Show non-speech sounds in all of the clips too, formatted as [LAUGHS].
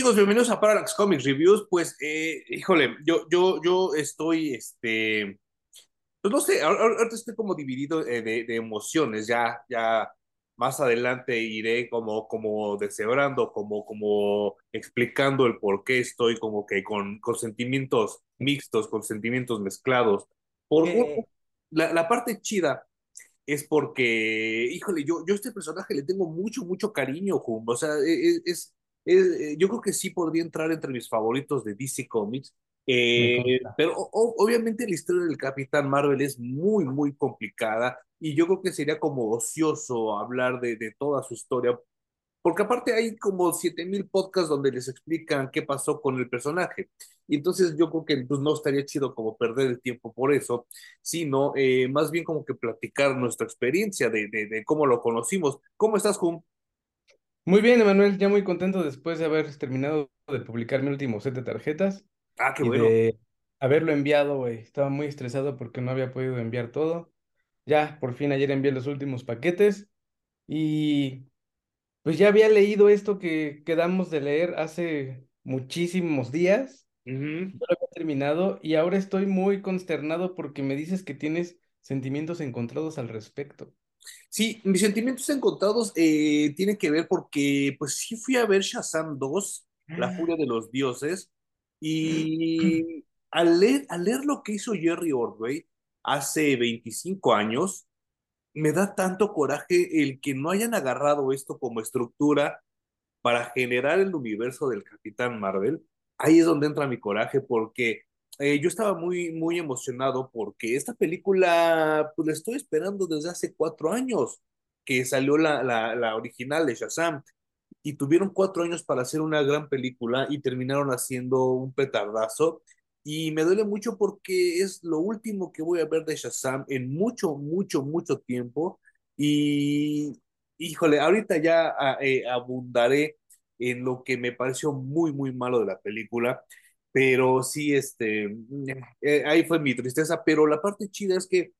Amigos, bienvenidos a Parallax Comics Reviews. Pues, eh, híjole, yo, yo, yo estoy, este, pues no sé, ahor- ahorita estoy como dividido eh, de, de emociones. Ya, ya más adelante iré como, como deshebrando, como, como explicando el por qué estoy como que con, con sentimientos mixtos, con sentimientos mezclados. Por Eh, la, la parte chida es porque, híjole, yo, yo a este personaje le tengo mucho, mucho cariño, Jum. O sea, e- e- es, es- eh, yo creo que sí podría entrar entre mis favoritos de DC Comics. Eh, pero o- obviamente la historia del Capitán Marvel es muy, muy complicada y yo creo que sería como ocioso hablar de, de toda su historia porque aparte hay como 7000 podcasts donde les explican qué pasó con el personaje. Y entonces yo creo que pues, no estaría chido como perder el tiempo por eso, sino eh, más bien como que platicar nuestra experiencia de, de, de cómo lo conocimos. ¿Cómo estás, Jum? Muy bien, Emanuel, ya muy contento después de haber terminado de publicar mi último set de tarjetas Ah, qué y bueno. de haberlo enviado, güey. Estaba muy estresado porque no había podido enviar todo. Ya, por fin ayer envié los últimos paquetes y pues ya había leído esto que quedamos de leer hace muchísimos días. Ya lo había terminado y ahora estoy muy consternado porque me dices que tienes sentimientos encontrados al respecto. Sí, mis sentimientos encontrados eh, tienen que ver porque pues sí fui a ver Shazam 2, La Furia de los Dioses, y [CLEARS THROAT] al leer, al leer lo que hizo Jerry Ordway hace 25 años, me da tanto coraje el que no hayan agarrado esto como estructura para generar el universo del Capitán Marvel. Ahí es donde entra mi coraje porque eh, yo estaba muy, muy emocionado porque esta película, pues la estoy esperando desde hace cuatro años que salió la, la, la original de Shazam y tuvieron cuatro años para hacer una gran película y terminaron haciendo un petardazo. Y me duele mucho porque es lo último que voy a ver de Shazam en mucho, mucho, mucho tiempo. Y, híjole, ahorita ya ah, eh, abundaré en lo que me pareció muy, muy malo de la película. Pero sí, este, eh, ahí fue mi tristeza. Pero la parte chida es que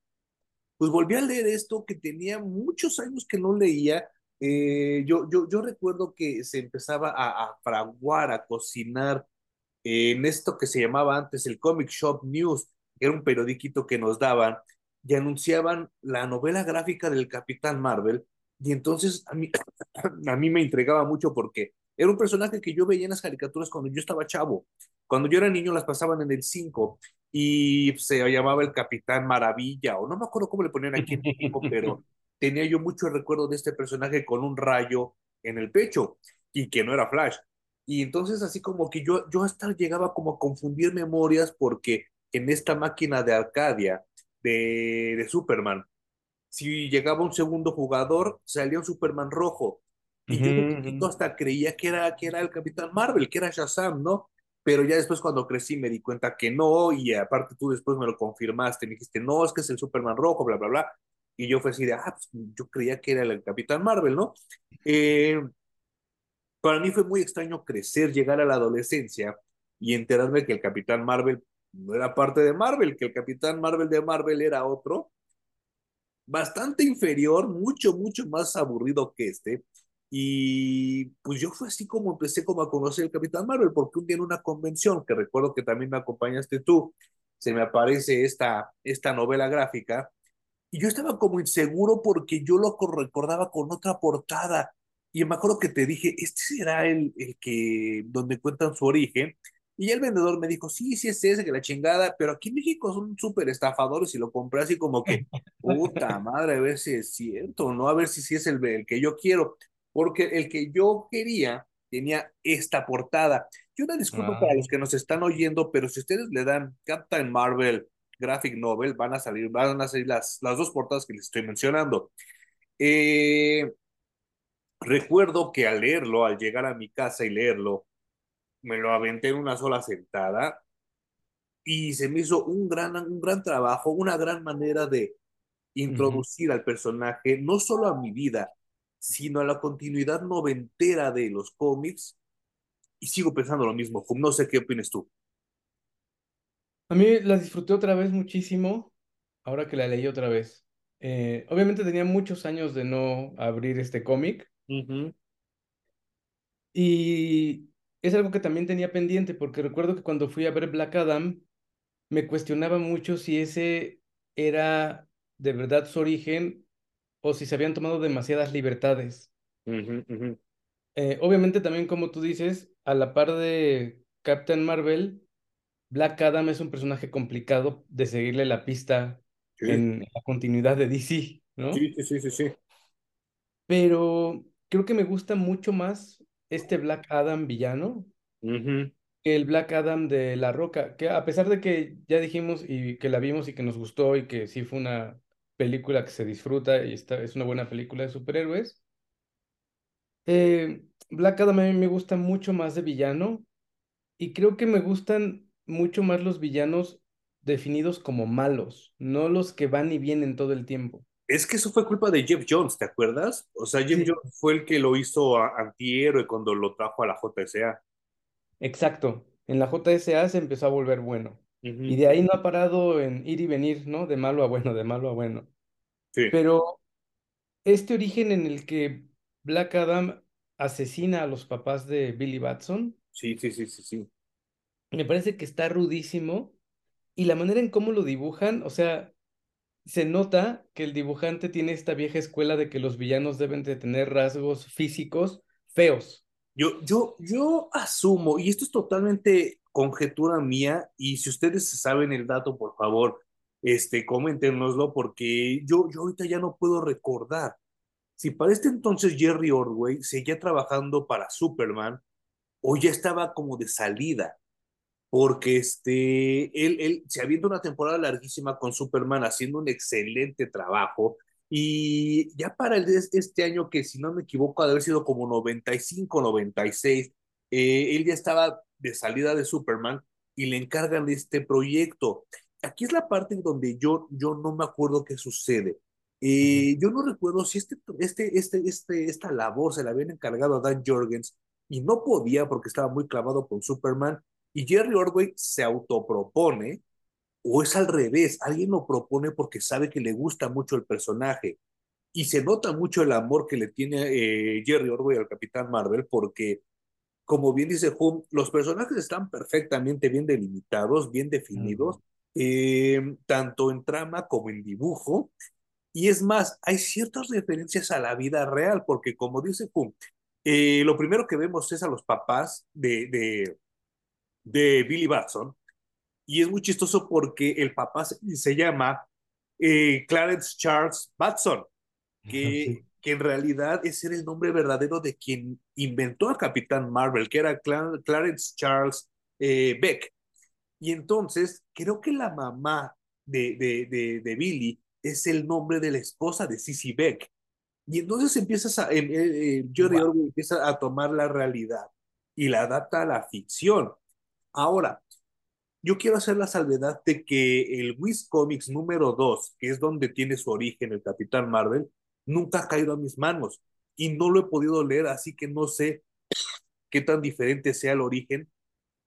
pues volví a leer esto que tenía muchos años que no leía. Eh, yo, yo, yo recuerdo que se empezaba a, a fraguar, a cocinar en esto que se llamaba antes el Comic Shop News, que era un periodiquito que nos daban y anunciaban la novela gráfica del Capitán Marvel. Y entonces a mí, [COUGHS] a mí me entregaba mucho porque era un personaje que yo veía en las caricaturas cuando yo estaba chavo. Cuando yo era niño las pasaban en el 5 y se llamaba el Capitán Maravilla, o no me acuerdo cómo le ponían aquí en México, [LAUGHS] pero tenía yo mucho recuerdo de este personaje con un rayo en el pecho y que no era Flash. Y entonces así como que yo, yo hasta llegaba como a confundir memorias porque en esta máquina de Arcadia de, de Superman, si llegaba un segundo jugador, salía un Superman rojo. Y yo de ujú. chiquito hasta creía que era, que era el Capitán Marvel, que era Shazam, ¿no? Pero ya después cuando crecí me di cuenta que no, y aparte tú después me lo confirmaste, me dijiste, no, es que es el Superman rojo, bla, bla, bla. Y yo fue así de, ah, pues yo creía que era el Capitán Marvel, ¿no? Eh, para mí fue muy extraño crecer, llegar a la adolescencia y enterarme que el Capitán Marvel no era parte de Marvel, que el Capitán Marvel de Marvel era otro, bastante inferior, mucho, mucho más aburrido que este. Y pues yo fue así como empecé como a conocer el Capitán Marvel, porque un día en una convención, que recuerdo que también me acompañaste tú, se me aparece esta, esta novela gráfica y yo estaba como inseguro porque yo lo recordaba con otra portada. Y me acuerdo que te dije, este será el, el que, donde cuentan su origen. Y el vendedor me dijo, sí, sí es ese, que la chingada, pero aquí en México son súper estafadores y lo compré así como que, [LAUGHS] puta madre, a ver si es cierto, ¿no? A ver si, si es el, el que yo quiero. Porque el que yo quería tenía esta portada. Y una disculpa para Ah. los que nos están oyendo, pero si ustedes le dan Captain Marvel graphic novel van a salir, van a salir las, las dos portadas que les estoy mencionando. Eh, recuerdo que al leerlo, al llegar a mi casa y leerlo, me lo aventé en una sola sentada y se me hizo un gran, un gran trabajo, una gran manera de introducir al personaje, no solo a mi vida, sino a la continuidad noventera de los cómics. Y sigo pensando lo mismo. No sé qué opinas tú. A mí la disfruté otra vez muchísimo, ahora que la leí otra vez. Eh, obviamente tenía muchos años de no abrir este cómic Uh -huh. y es algo que también tenía pendiente, porque recuerdo que cuando fui a ver Black Adam, me cuestionaba mucho si ese era de verdad su origen o si se habían tomado demasiadas libertades. Eh, obviamente también, como tú dices, a la par de Captain Marvel, Black Adam es un personaje complicado de seguirle la pista Sí, en la continuidad de DC, ¿no? sí, sí, sí, sí. Pero creo que me gusta mucho más este Black Adam villano que el Black Adam de La Roca, que a pesar de que ya dijimos y que la vimos y que nos gustó y que sí fue una película que se disfruta y está, es una buena película de superhéroes, eh, Black Adam a mí me gusta mucho más de villano y creo que me gustan mucho más los villanos definidos como malos, no los que van y vienen todo el tiempo. Es que eso fue culpa de Jeff Jones, ¿te acuerdas? O sea, Jeff Sí, Jones fue el que lo hizo a- antihéroe cuando lo trajo a la JSA. exacto. En la JSA se empezó a volver bueno. Y de ahí no ha parado en ir y venir, ¿no? De malo a bueno, de malo a bueno. Sí, Pero este origen en el que Black Adam asesina a los papás de Billy Batson, sí, sí, sí, sí, sí. me parece que está rudísimo. Y la manera en cómo lo dibujan, o sea, se nota que el dibujante tiene esta vieja escuela de que los villanos deben de tener rasgos físicos feos. Yo, yo, yo asumo, y esto es totalmente conjetura mía, y si ustedes saben el dato, por favor, este, coméntenoslo, porque yo, yo ahorita ya no puedo recordar. Si para este entonces Jerry Ordway seguía trabajando para Superman, o ya estaba como de salida. porque este, él, él se avienta una temporada larguísima con Superman haciendo un excelente trabajo y ya para el este año que si no me equivoco ha de haber sido como 95, 96, eh, él ya estaba de salida de Superman y le encargan este proyecto. Aquí es la parte en donde yo, yo no me acuerdo qué sucede. Eh, yo no recuerdo si este, este, este, este, esta labor se la habían encargado a Dan Jorgens y no podía porque estaba muy clavado con Superman y Jerry Ordway se autopropone, o es al revés, alguien lo propone porque sabe que le gusta mucho el personaje. Y se nota mucho el amor que le tiene eh, Jerry Ordway al Capitán Marvel, porque, como bien dice Hum, los personajes están perfectamente bien delimitados, bien definidos, eh, tanto en trama como en dibujo. Y es más, hay ciertas referencias a la vida real, porque como dice Hum, eh, lo primero que vemos es a los papás de, de, de Billy Batson, y es muy chistoso porque el papá se, llama eh, Clarence Charles Batson, que. Que en realidad ese era el nombre verdadero de quien inventó al Capitán Marvel, que era Cla- Clarence Charles eh, Beck. Y entonces creo que la mamá de, de, de, de Billy es el nombre de la esposa de Sissy Beck. Y entonces empiezas a, eh, eh, Jerry Guau. Orwell empieza a tomar la realidad y la adapta a la ficción. Ahora, yo quiero hacer la salvedad de que el Wiz Comics número 2, que es donde tiene su origen el Capitán Marvel, nunca ha caído a mis manos y no lo he podido leer, así que no sé qué tan diferente sea el origen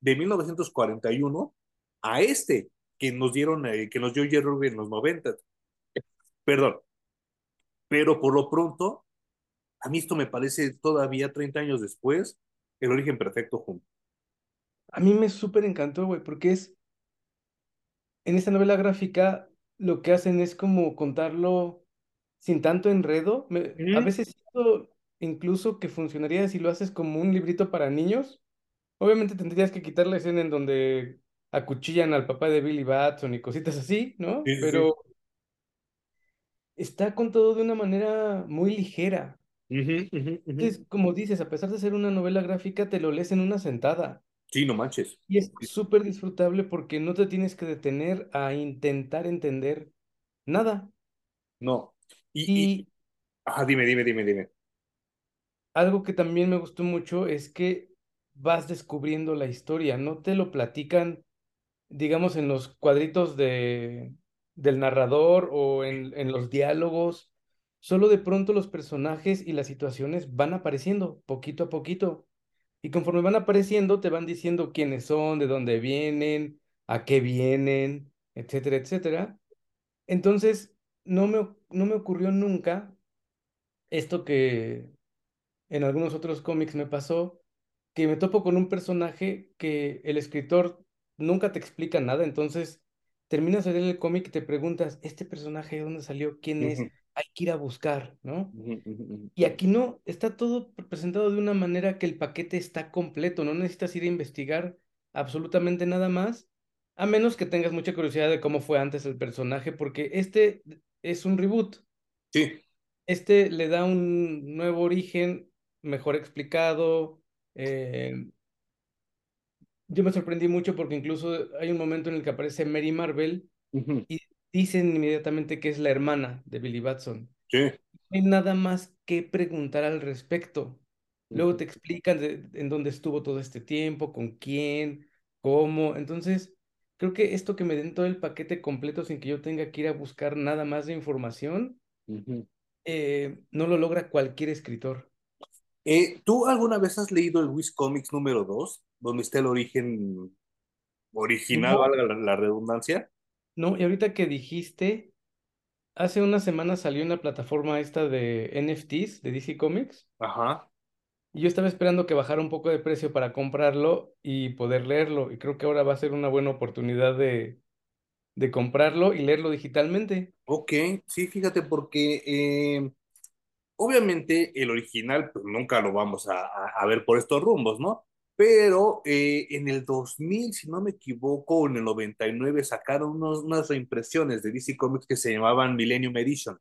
de 1941 a este que nos dieron, eh, que nos dio Jerry en los 90. Perdón, pero por lo pronto, a mí esto me parece todavía 30 años después, el origen perfecto junto. A mí me súper encantó, güey, porque es, en esta novela gráfica, lo que hacen es como contarlo sin tanto enredo. Me- a veces siento incluso que funcionaría si lo haces como un librito para niños. Obviamente tendrías que quitar la escena en donde acuchillan al papá de Billy Batson y cositas así, ¿no? Sí, sí, sí. Pero está contado de una manera muy ligera. Ujú. Entonces, como dices, a pesar de ser una novela gráfica, te lo lees en una sentada. Sí, no manches. Y es súper disfrutable porque no te tienes que detener a intentar entender nada. No. Y, y, Y ah, dime, dime, dime, dime. algo que también me gustó mucho es que vas descubriendo la historia, no te lo platican, digamos, en los cuadritos de, del narrador o en, en los diálogos. Solo de pronto los personajes y las situaciones van apareciendo poquito a poquito. Y conforme van apareciendo, te van diciendo quiénes son, de dónde vienen, a qué vienen, etcétera, etcétera. Entonces, no me, no me ocurrió nunca esto que en algunos otros cómics me pasó, que me topo con un personaje que el escritor nunca te explica nada, entonces terminas de leer el cómic y te preguntas, ¿este personaje de dónde salió? ¿Quién es? Hay que ir a buscar, ¿no? Y aquí no, está todo presentado de una manera que el paquete está completo, no necesitas ir a investigar absolutamente nada más, a menos que tengas mucha curiosidad de cómo fue antes el personaje, porque este es un reboot. Sí. Este le da un nuevo origen, mejor explicado. eh, yo me sorprendí mucho porque incluso hay un momento en el que aparece Mary Marvel y dicen inmediatamente que es la hermana de Billy Batson. Sí. No hay nada más que preguntar al respecto. Luego te explican de- en dónde estuvo todo este tiempo, con quién, cómo. Entonces, creo que esto que me den todo el paquete completo sin que yo tenga que ir a buscar nada más de información, eh, no lo logra cualquier escritor. Eh, ¿tú alguna vez has leído el Wiz Comics número 2, donde está el origen original, No, la, la redundancia? no, y ahorita que dijiste, hace una semana salió una plataforma esta de NFTs de DC Comics, Ajá. Y yo estaba esperando que bajara un poco de precio para comprarlo y poder leerlo, y creo que ahora va a ser una buena oportunidad de, de comprarlo y leerlo digitalmente. Ok, sí, fíjate, porque eh, obviamente el original pues, nunca lo vamos a, a- ver por estos rumbos, ¿no? Pero eh, en el 2000, si no me equivoco, en el 99 sacaron unos, unas reimpresiones de DC Comics que se llamaban Millennium Edition.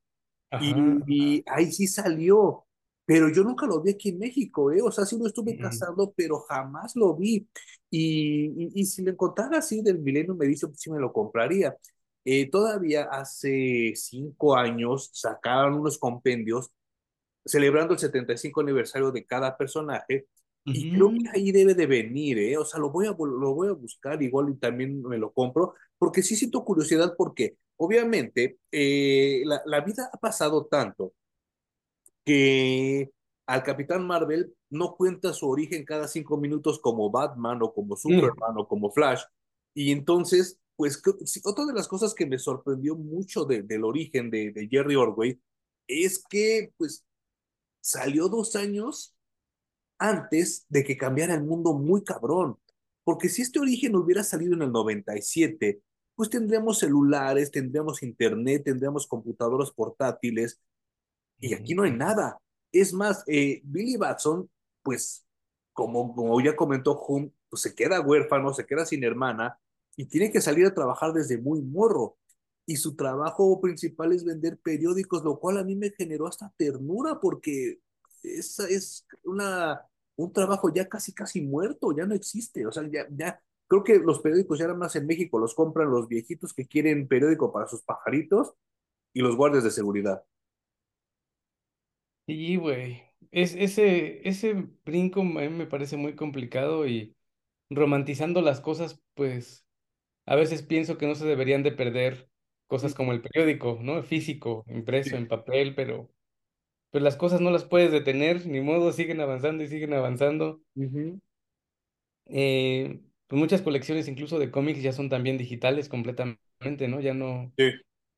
Ajá. Y, y ahí sí salió, pero yo nunca lo vi aquí en México, ¿eh? O sea, sí lo estuve Mm, cazando, pero jamás lo vi. Y, y, y si lo encontrara así del Millennium Edition, pues sí me lo compraría. Eh, todavía hace cinco años sacaron unos compendios celebrando el 75 aniversario de cada personaje. Y creo que ahí debe de venir, ¿eh? O sea, lo voy a, lo voy a buscar igual y también me lo compro, porque sí siento curiosidad porque obviamente eh, la, la vida ha pasado tanto que al Capitán Marvel no cuenta su origen cada cinco minutos como Batman o como mm, Superman o como Flash. Y entonces, pues otra de las cosas que me sorprendió mucho de- del origen de, de Jerry Orway es que pues salió dos años antes de que cambiara el mundo muy cabrón. Porque si este origen hubiera salido en el 97, pues tendríamos celulares, tendríamos internet, tendríamos computadoras portátiles, y aquí no hay nada. Es más, eh, Billy Batson, pues, como, como ya comentó Hum, pues se queda huérfano, se queda sin hermana y tiene que salir a trabajar desde muy morro. Y su trabajo principal es vender periódicos, lo cual a mí me generó hasta ternura porque es, es una, un trabajo ya casi, casi muerto, ya no existe. O sea, ya, ya, creo que los periódicos ya nada más en México los compran los viejitos que quieren periódico para sus pajaritos y los guardias de seguridad. Sí, güey. Es, ese, ese brinco a mí me parece muy complicado y romantizando las cosas, pues a veces pienso que no se deberían de perder cosas como el periódico, ¿no? Físico, impreso en papel, pero pues las cosas no las puedes detener, ni modo, siguen avanzando y siguen avanzando. Ujú. Eh, pues muchas colecciones incluso de cómics ya son también digitales completamente, ¿no? Ya no, Sí.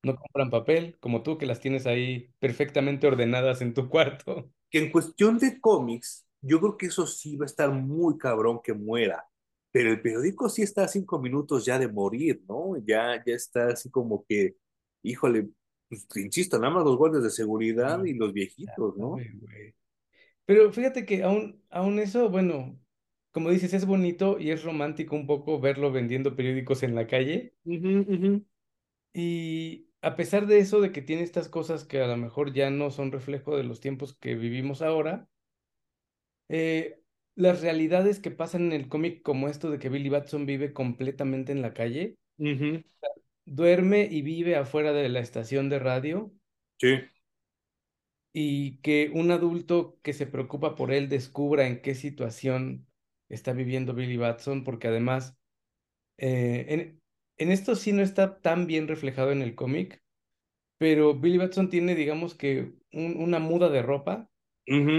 No compran papel, como tú que las tienes ahí perfectamente ordenadas en tu [LAUGHS] cuarto. que en cuestión de cómics, yo creo que eso sí va a estar muy cabrón que muera. Pero el periódico sí está a cinco minutos ya de morir, ¿no? Ya, ya está así como que, híjole, pues, insisto, nada más los guardias de seguridad Sí, y los viejitos, ¿no? Pero fíjate que aún, aún eso, bueno, como dices, es bonito y es romántico un poco verlo vendiendo periódicos en la calle. Y a pesar de eso, de que tiene estas cosas que a lo mejor ya no son reflejo de los tiempos que vivimos ahora, eh, las realidades que pasan en el cómic, como esto de que Billy Batson vive completamente en la calle, duerme y vive afuera de la estación de radio, Sí. y que un adulto que se preocupa por él descubra en qué situación está viviendo Billy Batson, porque además, eh, en, en esto sí no está tan bien reflejado en el cómic, pero Billy Batson tiene, digamos que, un- una muda de ropa,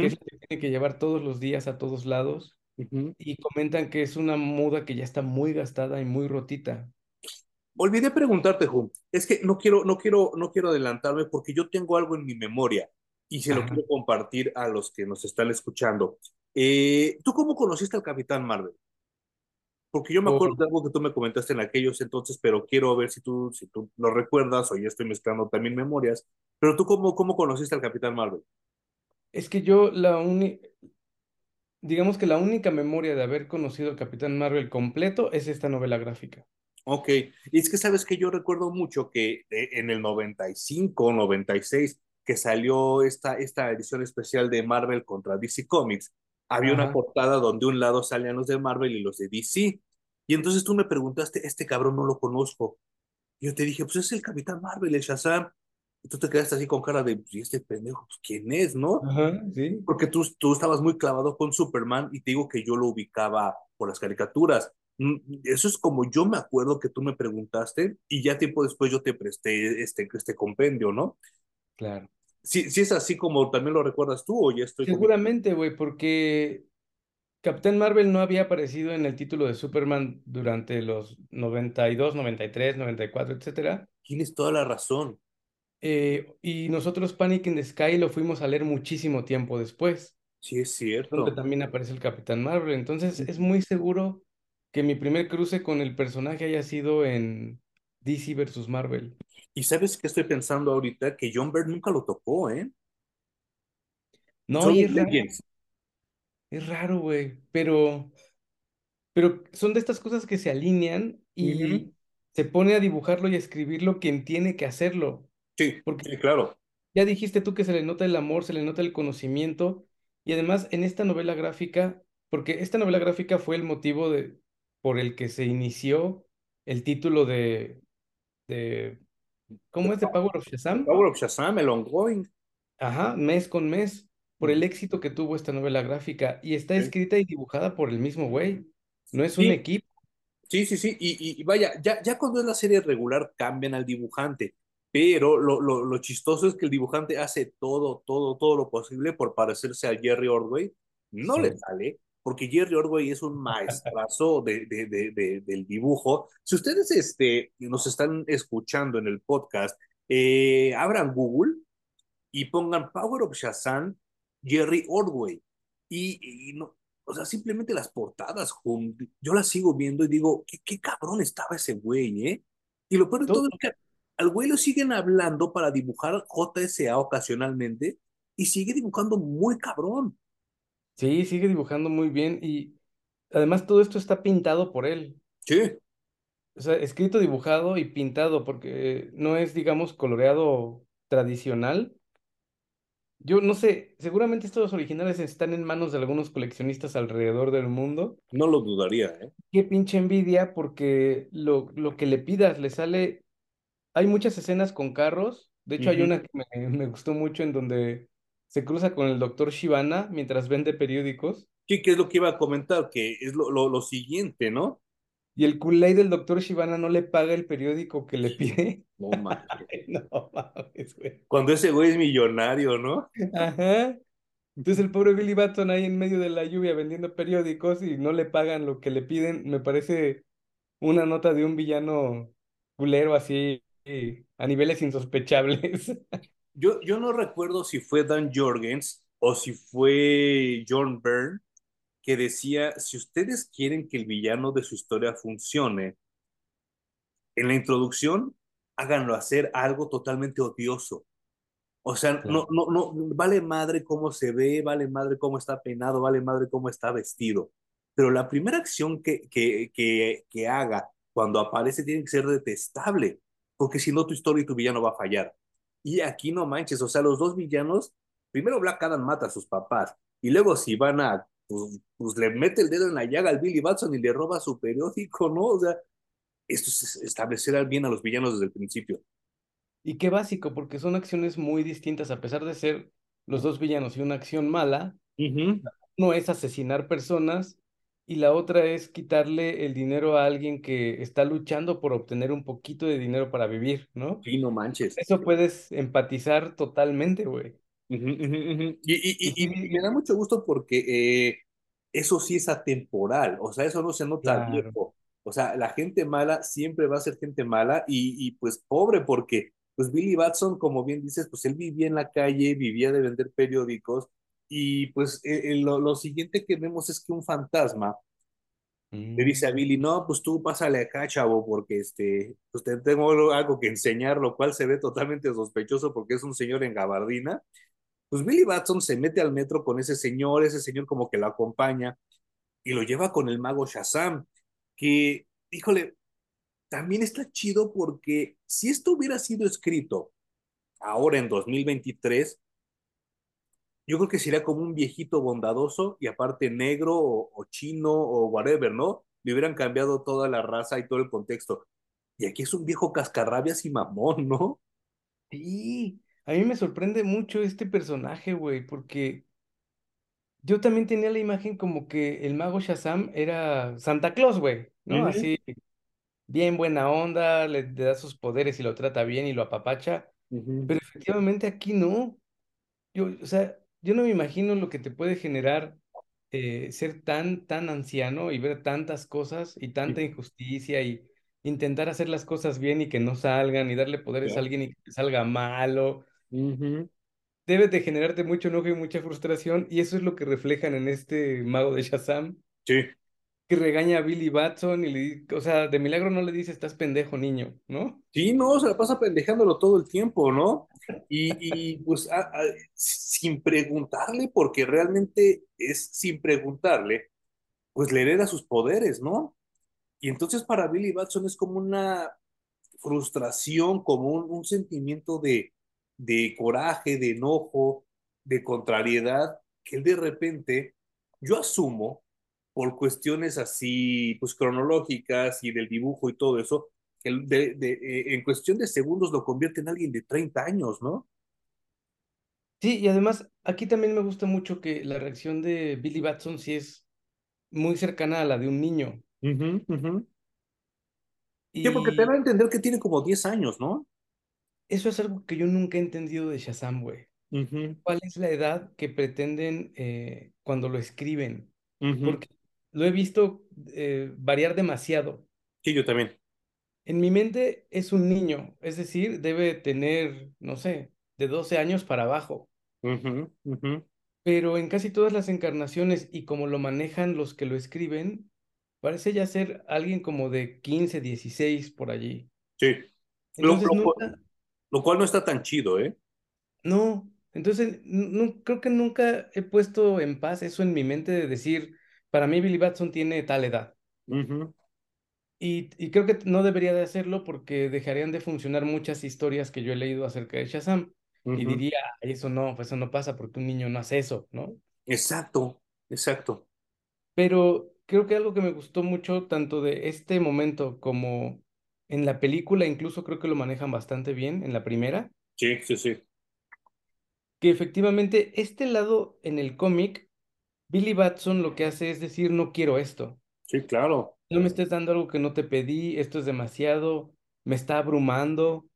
que es que tiene que llevar todos los días a todos lados, y comentan que es una muda que ya está muy gastada y muy rotita. Olvidé preguntarte, Jun. Es que no quiero, no quiero, no quiero adelantarme porque yo tengo algo en mi memoria y se lo quiero compartir a los que nos están escuchando. Eh, ¿Tú cómo conociste al Capitán Marvel? Porque yo me acuerdo de algo que tú me comentaste en aquellos entonces, pero quiero ver si tú, si tú lo recuerdas o ya estoy mezclando también memorias. Pero tú, ¿cómo, cómo conociste al Capitán Marvel? es que yo la única, digamos que la única memoria de haber conocido al Capitán Marvel completo es esta novela gráfica. Ok, y es que sabes que yo recuerdo mucho que eh, en el 95, 96, que salió esta, esta edición especial de Marvel contra DC Comics, había una portada donde un lado salían los de Marvel y los de DC. Y entonces tú me preguntaste, este cabrón no lo conozco. Y yo te dije, pues es el Capitán Marvel, el Shazam. Y tú te quedaste así con cara de, ¿y este pendejo, pues, quién es, no? ajá, sí, porque tú, tú estabas muy clavado con Superman y te digo que yo lo ubicaba por las caricaturas. Mm, Eso es como yo me acuerdo que tú me preguntaste y ya tiempo después yo te presté este, este compendio, ¿no? claro. Si, si es así como también lo recuerdas tú o ya estoy. Seguramente, güey, porque Capitán Marvel no había aparecido en el título de Superman durante los 92, 93, 94, etcétera. Tienes toda la razón. Eh, y nosotros Panic in the Sky lo fuimos a leer muchísimo tiempo después, Sí, es donde cierto. también aparece el Capitán Marvel. Entonces es muy seguro que mi primer cruce con el personaje haya sido en DC versus Marvel. Y sabes qué estoy pensando ahorita, que John Byrne nunca lo tocó, ¿eh? No, Solo y es raro, es raro, güey, pero, pero son de estas cosas que se alinean y se pone a dibujarlo y a escribirlo quien tiene que hacerlo. Sí, Porque sí, claro. Ya dijiste tú que se le nota el amor, se le nota el conocimiento y además en esta novela gráfica, porque esta novela gráfica fue el motivo de, por el que se inició el título de, de The ¿cómo es? De Power of Shazam. Power of Shazam, el ongoing. Ajá, mes con mes, por el éxito que tuvo esta novela gráfica y está Sí. escrita y dibujada por el mismo güey. No es un equipo. Sí, sí, sí, y, y- y vaya, ya, ya cuando es la serie regular cambian al dibujante, pero lo, lo, lo chistoso es que el dibujante hace todo, todo, todo lo posible por parecerse a Jerry Ordway. No le sale, porque Jerry Ordway es un maestrazo de, de, de, de- del dibujo. Si ustedes este, nos están escuchando en el podcast, eh, abran Google y pongan Power of Shazam, Jerry Ordway. Y, y no, o sea, simplemente las portadas, yo las sigo viendo y digo, qué, qué cabrón estaba ese güey, ¿eh? Y lo peor de Todo- es que al güey lo siguen hablando para dibujar JSA ocasionalmente y sigue dibujando muy cabrón. Sí, sigue dibujando muy bien y además todo esto está pintado por él. Sí, O sea, escrito, dibujado y pintado, porque no es, digamos, coloreado tradicional. Yo no sé, seguramente estos originales están en manos de algunos coleccionistas alrededor del mundo. no lo dudaría, ¿eh? Qué pinche envidia, porque lo, lo que le pidas le sale. Hay muchas escenas con carros. De hecho, hay una que me, me gustó mucho en donde se cruza con el doctor Shibana mientras vende periódicos. Sí, que es lo que iba a comentar, que es lo, lo, lo siguiente, ¿no? Y el culé del doctor Shibana no le paga el periódico que le pide. [LAUGHS] No manches. [LAUGHS] No mames, güey. Cuando ese güey es millonario, ¿no? Ajá. Entonces el pobre Billy Batson ahí en medio de la lluvia vendiendo periódicos y no le pagan lo que le piden, me parece una nota de un villano culero así eh, a niveles insospechables. [LAUGHS] Yo, yo no recuerdo si fue Dan Jorgens o si fue John Byrne que decía, si ustedes quieren que el villano de su historia funcione, en la introducción, háganlo hacer algo totalmente odioso. O sea, no, no, no, vale madre cómo se ve, vale madre cómo está peinado, vale madre cómo está vestido. Pero la primera acción que, que, que, que haga cuando aparece tiene que ser detestable, porque si no tu historia y tu villano va a fallar. Y aquí no manches, o sea, los dos villanos, primero Black Adam mata a sus papás, y luego si van a, pues, pues le mete el dedo en la llaga al Billy Batson y le roba su periódico, ¿no? O sea, esto es establecer bien a los villanos desde el principio. Y qué básico, porque son acciones muy distintas, a pesar de ser los dos villanos y una acción mala, Uh -huh. no es asesinar personas y la otra es quitarle el dinero a alguien que está luchando por obtener un poquito de dinero para vivir, ¿no? Sí, no manches. Eso puedes empatizar totalmente, güey. Uh -huh, uh -huh. Y, y, Y y, sí, y, me da mucho gusto porque eh, eso sí es atemporal, o sea, eso no se nota claro. viejo. O sea, la gente mala siempre va a ser gente mala y, y pues pobre porque pues Billy Batson, como bien dices, pues él vivía en la calle, vivía de vender periódicos Y pues eh, lo, lo siguiente que vemos es que un fantasma le dice a Mm. Billy, no, pues tú pásale acá, chavo, porque este, pues te tengo algo que enseñar, lo cual se ve totalmente sospechoso porque es un señor en gabardina. Pues Billy Batson se mete al metro con ese señor, ese señor como que lo acompaña y lo lleva con el mago Shazam, que, híjole, también está chido porque si esto hubiera sido escrito ahora en 2023, yo creo que sería como un viejito bondadoso y aparte negro o, o chino o whatever, ¿no? Le hubieran cambiado toda la raza y todo el contexto. Y aquí es un viejo cascarrabias y mamón, ¿no? Sí, a mí me sorprende mucho este personaje, güey, porque yo también tenía la imagen como que el mago Shazam era Santa Claus, güey, ¿no? Así, bien buena onda, le, le da sus poderes y lo trata bien y lo apapacha, pero efectivamente aquí no. Yo, o sea, yo no me imagino lo que te puede generar eh, ser tan, tan anciano y ver tantas cosas y tanta sí, injusticia y intentar hacer las cosas bien y que no salgan y darle poderes a alguien y que salga malo. Ujú, Debe de generarte mucho enojo y mucha frustración y eso es lo que reflejan en este mago de Shazam, Sí, que regaña a Billy Batson y le dice, o sea, de milagro no le dice estás pendejo, niño, ¿no? sí, no, se la pasa pendejándolo todo el tiempo, ¿no? Y, y pues sin preguntarle, porque realmente es sin preguntarle, pues le hereda sus poderes, ¿no? Y entonces para Billy Batson es como una frustración, como un, un sentimiento de, de coraje, de enojo, de contrariedad, que él de repente, yo asumo, por cuestiones así, pues cronológicas y del dibujo y todo eso, que él de, de, eh, en cuestión de segundos lo convierte en alguien de 30 años, ¿no? Sí, y además aquí también me gusta mucho que la reacción de Billy Batson sí es muy cercana a la de un niño. Ujú, ujú. Sí, porque te da a entender que tiene como 10 años, ¿no? eso es algo que yo nunca he entendido de Shazam, güey. ¿Cuál es la edad que pretenden eh, cuando lo escriben? Porque lo he visto eh, variar demasiado. Sí, yo también. En mi mente es un niño, es decir, debe tener, no sé, de 12 años para abajo. Pero en casi todas las encarnaciones y como lo manejan los que lo escriben, parece ya ser alguien como de 15, 16 por allí. Sí. Lo, Entonces lo, cu- nunca, lo cual no está tan chido, ¿eh? no, entonces no, creo que nunca he puesto en paz eso en mi mente de decir, para mí Billy Batson tiene tal edad. Y, y creo que no debería de hacerlo porque dejarían de funcionar muchas historias que yo he leído acerca de Shazam. Y diría, "Ay, eso no, pues eso no pasa porque un niño no hace eso, ¿no? Exacto, exacto. Pero creo que algo que me gustó mucho, tanto de este momento como en la película, incluso creo que lo manejan bastante bien en la primera, Sí, sí, sí. que efectivamente este lado en el cómic, Billy Batson lo que hace es decir, no quiero esto. Sí, claro. No me estés dando algo que no te pedí, esto es demasiado, me está abrumando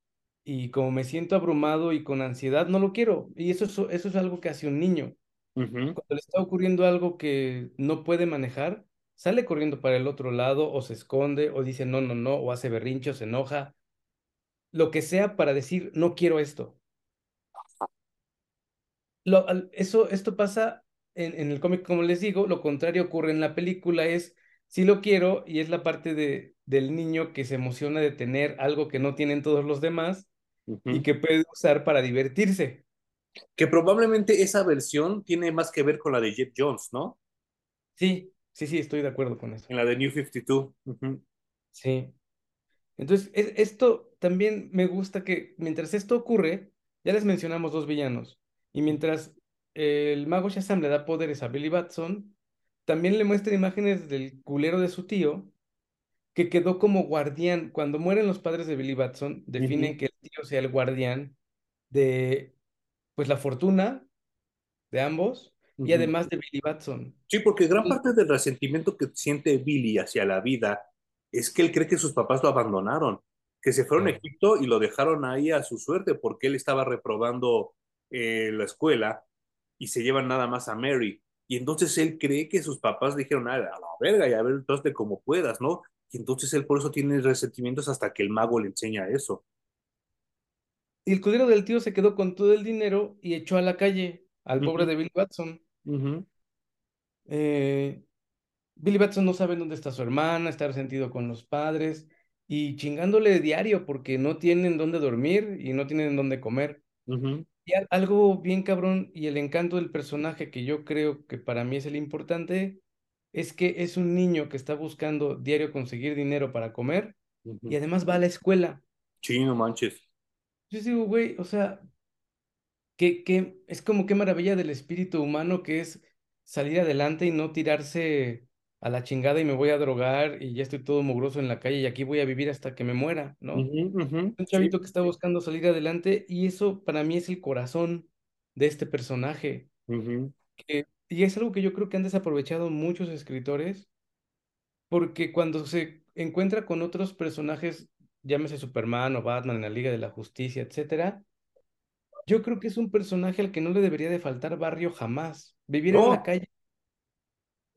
y como me siento abrumado y con ansiedad, no lo quiero. Y eso es, eso es algo que hace un niño. Cuando le está ocurriendo algo que no puede manejar, sale corriendo para el otro lado o se esconde o dice no, no, no, o hace berrinche o se enoja, lo que sea para decir no quiero esto. Lo, eso, esto pasa en, en el cómic, como les digo, lo contrario ocurre en la película, es sí lo quiero y es la parte de, del niño que se emociona de tener algo que no tienen todos los demás y que puede usar para divertirse. Que probablemente esa versión tiene más que ver con la de Jeff Jones, ¿no? Sí, sí, sí, estoy de acuerdo con eso. En la de New 52. Ujú, Sí. Entonces, es- esto también me gusta que mientras esto ocurre, ya les mencionamos dos villanos, y mientras el mago Shazam le da poderes a Billy Batson, también le muestra imágenes del culero de su tío, que quedó como guardián. Cuando mueren los padres de Billy Batson, definen que el tío sea el guardián de, pues, la fortuna de ambos, y además de Billy Batson. Sí, porque gran parte del resentimiento que siente Billy hacia la vida es que él cree que sus papás lo abandonaron, que se fueron a. Egipto y lo dejaron ahí a su suerte porque él estaba reprobando eh, la escuela y se llevan nada más a Mary. Y entonces él cree que sus papás dijeron, "Ah, a la verga, y a ver, entonces como puedas, ¿no? Y entonces él por eso tiene resentimientos hasta que el mago le enseña eso. Y el culero del tío se quedó con todo el dinero y echó a la calle al pobre de Billy Batson. ujú, Eh, Billy Batson no sabe dónde está su hermana, está resentido con los padres y chingándole diario porque no tienen dónde dormir y no tienen dónde comer. Y al- algo bien cabrón y el encanto del personaje que yo creo que para mí es el importante es que es un niño que está buscando diario conseguir dinero para comer y además va a la escuela. Sí, no manches. Yo digo, güey, o sea, que, que es como qué maravilla del espíritu humano que es salir adelante y no tirarse a la chingada y me voy a drogar y ya estoy todo mugroso en la calle y aquí voy a vivir hasta que me muera, ¿no? Ujú, ujú, Un Sí, chavito que está buscando salir adelante y eso para mí es el corazón de este personaje. ujú, que- y es algo que yo creo que han desaprovechado muchos escritores porque cuando se encuentra con otros personajes, llámese Superman o Batman en la Liga de la Justicia, etcétera, yo creo que es un personaje al que no le debería de faltar barrio jamás. Vivir en la calle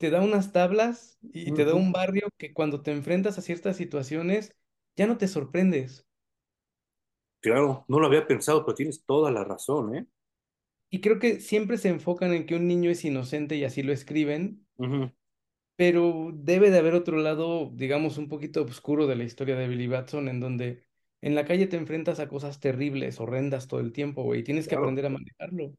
te da unas tablas y te da un barrio que cuando te enfrentas a ciertas situaciones ya no te sorprendes. Claro, no lo había pensado, pero tienes toda la razón, ¿eh? Y creo que siempre se enfocan en que un niño es inocente y así lo escriben, pero debe de haber otro lado, digamos, un poquito oscuro de la historia de Billy Batson, en donde en la calle te enfrentas a cosas terribles, horrendas todo el tiempo, güey, y tienes que aprender a manejarlo.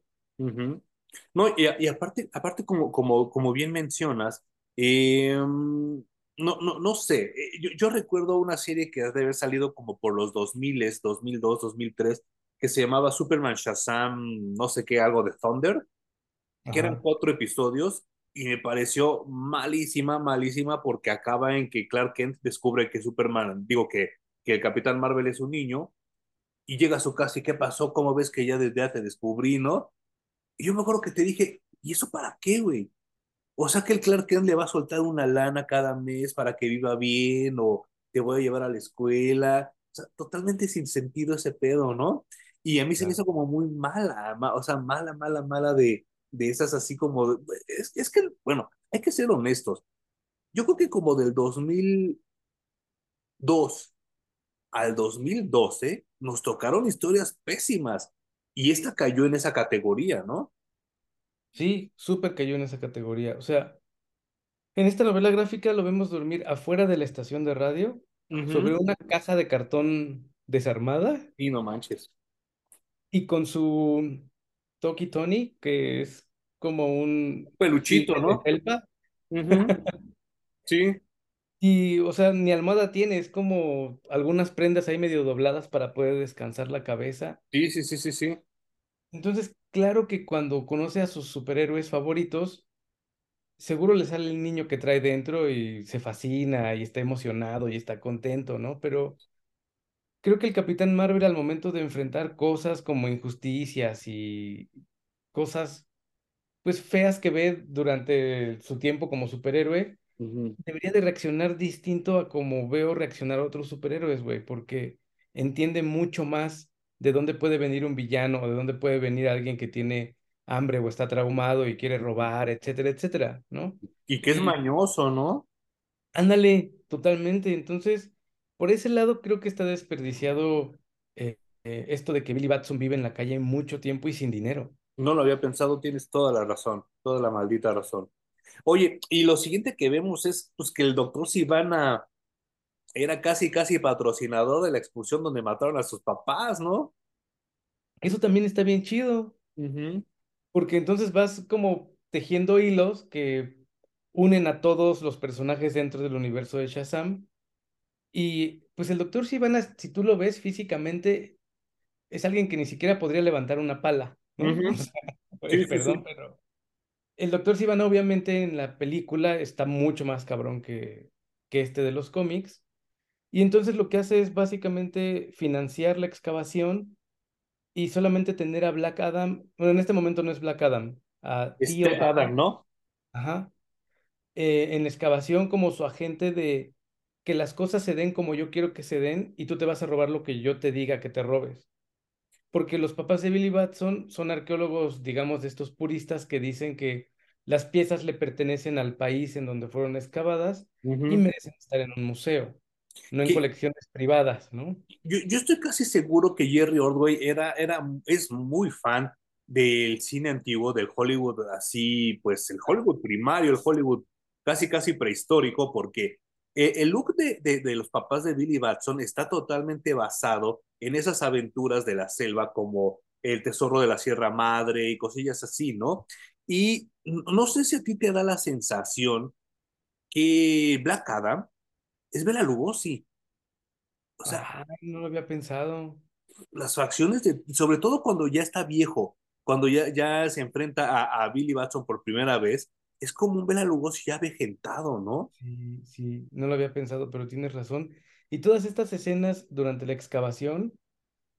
No, y, y aparte, aparte como, como, como bien mencionas, eh, no, no, no sé, eh, yo, yo recuerdo una serie que debe haber salido como por los 2000, 2002, 2003, que se llamaba Superman Shazam, no sé qué, algo de Thunder, que eran cuatro episodios y me pareció malísima, malísima porque acaba en que Clark Kent descubre que Superman, digo que, que el Capitán Marvel es un niño y llega a su casa y ¿qué pasó? ¿Cómo ves que ya desde ya te descubrí, no? Y yo me acuerdo que te dije, ¿y eso para qué, güey? O sea que el Clark Kent le va a soltar una lana cada mes para que viva bien o te voy a llevar a la escuela. O sea, totalmente sin sentido ese pedo, ¿no? Y a mí se me hizo como muy mala, ma- o sea, mala, mala, mala de, de esas así como... es, es que, bueno, hay que ser honestos. Yo creo que como del 2002 al 2012 nos tocaron historias pésimas y esta cayó en esa categoría, ¿no? Sí, súper cayó en esa categoría. O sea, en esta novela gráfica lo vemos dormir afuera de la estación de radio, sobre una caja de cartón desarmada Y no manches. y con su Toki Tony, que es como un Peluchito, ¿no? felpa. Ujú, [LAUGHS] Sí, Y, o sea, ni almohada tiene, es como algunas prendas ahí medio dobladas para poder descansar la cabeza. sí, sí, sí, sí, sí. Entonces, claro que cuando conoce a sus superhéroes favoritos, seguro le sale el niño que trae dentro y se fascina y está emocionado y está contento, ¿no? Pero creo que el Capitán Marvel al momento de enfrentar cosas como injusticias y cosas pues feas que ve durante su tiempo como superhéroe, Debería de reaccionar distinto a como veo reaccionar a otros superhéroes, güey, porque entiende mucho más de dónde puede venir un villano o de dónde puede venir alguien que tiene hambre o está traumado y quiere robar, etcétera, etcétera, ¿no? Y que es mañoso, ¿no? ándale, totalmente. Entonces, por ese lado creo que está desperdiciado eh, eh, esto de que Billy Batson vive en la calle mucho tiempo y sin dinero. No lo había pensado, tienes toda la razón, toda la maldita razón. Oye, y lo siguiente que vemos es pues que el doctor Sivana era casi, casi patrocinador de la expulsión donde mataron a sus papás, ¿no? Eso también está bien chido. Porque entonces vas como tejiendo hilos que unen a todos los personajes dentro del universo de Shazam. Y pues el Doctor Sivana, si tú lo ves físicamente, es alguien que ni siquiera podría levantar una pala, ¿no? [LAUGHS] O ujú. sea, Sí, pues, sí, perdón, sí. pero el Doctor Sivana obviamente en la película está mucho más cabrón que, que este de los cómics. Y entonces lo que hace es básicamente financiar la excavación y solamente tener a Black Adam, bueno, en este momento no es Black Adam, a Tío Step Adam, Adam, ¿no? ajá, eh, en la excavación como su agente de que las cosas se den como yo quiero que se den y tú te vas a robar lo que yo te diga que te robes. Porque los papás de Billy Batson son arqueólogos, digamos, de estos puristas que dicen que las piezas le pertenecen al país en donde fueron excavadas y merecen estar en un museo, no en colecciones privadas, ¿no? yo, yo estoy casi seguro que Jerry Ordway era, era, es muy fan del cine antiguo, del Hollywood así, pues el Hollywood primario, el Hollywood casi, casi prehistórico, porque eh, el look de, de, de, los papás de Billy Batson está totalmente basado en esas aventuras de la selva como el tesoro de la Sierra Madre y cosillas así, ¿no? Y no sé si a ti te da la sensación que Black Adam es Bela Lugosi. O sea, ah, no lo había pensado. Las facciones, de, sobre todo cuando ya está viejo, cuando ya, ya se enfrenta a, a Billy Batson por primera vez, es como un Bela Lugosi ya vejentado, ¿no? Sí, sí, no lo había pensado, pero tienes razón. Y todas estas escenas durante la excavación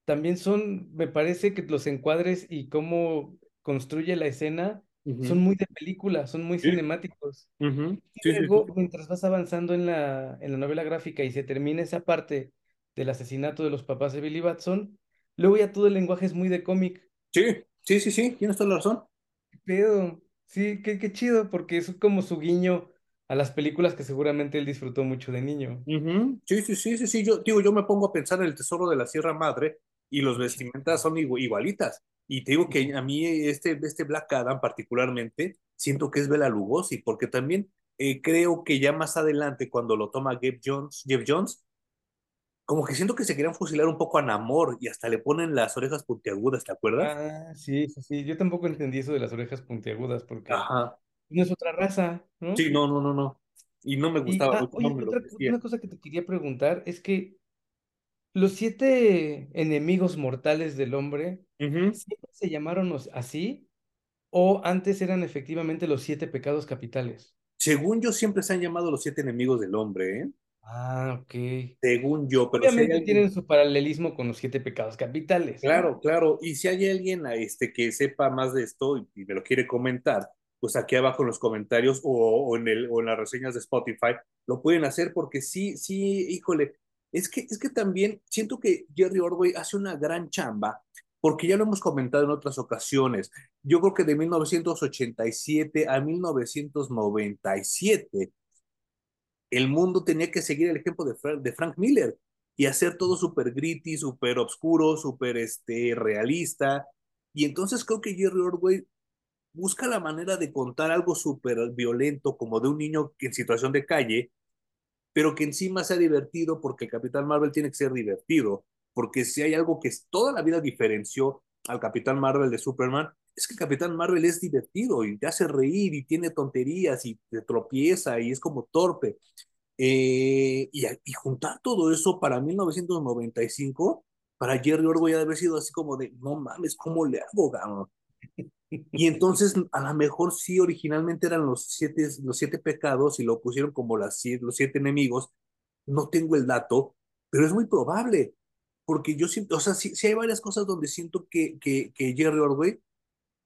también son, me parece que los encuadres y cómo construye la escena uh -huh. son muy de película, son muy sí. cinemáticos. Uh -huh. y luego, sí, mientras vas avanzando en la, en la novela gráfica y se termina esa parte del asesinato de los papás de Billy Batson, luego ya todo el lenguaje es muy de cómic. Sí, sí, sí, sí, tienes toda la razón. ¿Qué pedo? Sí, qué, qué chido, porque es como su guiño a las películas que seguramente él disfrutó mucho de niño. Uh -huh. Sí, sí, sí, sí, sí, yo digo, yo me pongo a pensar en el tesoro de la Sierra Madre y los vestimentas son igualitas. Y te digo que a mí este, este Black Adam particularmente siento que es Bela Lugosi, porque también eh, creo que ya más adelante cuando lo toma Jeff Jones, Jeff Jones, como que siento que se querían fusilar un poco a Namor y hasta le ponen las orejas puntiagudas, ¿te acuerdas? Ah, sí, sí, sí. Yo tampoco entendí eso de las orejas puntiagudas porque Ajá. no es otra raza, ¿no? Sí, no, no, no, no. Y no me gustaba. Y, ah, oye, otra, una cosa que te quería preguntar es que los siete enemigos mortales del hombre uh -huh. siempre se llamaron así o antes eran efectivamente los siete pecados capitales. Según yo siempre se han llamado los siete enemigos del hombre, ¿eh? Ah, ok. Según yo, pero Obviamente si alguien... tienen su paralelismo con los siete pecados capitales. Claro, ¿no? claro. Y si hay alguien este, que sepa más de esto y, y me lo quiere comentar, pues aquí abajo en los comentarios o, o, en el, o en las reseñas de Spotify, lo pueden hacer porque sí, sí, híjole, es que, es que también siento que Jerry Ordway hace una gran chamba, porque ya lo hemos comentado en otras ocasiones. Yo creo que de 1987 a 1997, el mundo tenía que seguir el ejemplo de, Fra de Frank Miller y hacer todo súper gritty, súper oscuro, súper este, realista. Y entonces creo que Jerry Ordway busca la manera de contar algo súper violento, como de un niño en situación de calle, pero que encima sea divertido porque el Capitán Marvel tiene que ser divertido, porque si hay algo que toda la vida diferenció al Capitán Marvel de Superman, es que Capitán Marvel es divertido y te hace reír y tiene tonterías y te tropieza y es como torpe. Eh, y, y, juntar todo eso para 1995, para Jerry Orwell ya debe haber sido así como de, no mames, ¿cómo le hago, gano? Y entonces, a lo mejor sí, originalmente eran los siete, los siete pecados y lo pusieron como las, los siete enemigos. No tengo el dato, pero es muy probable, porque yo siento, o sea, sí, sí hay varias cosas donde siento que, que, que Jerry Orwell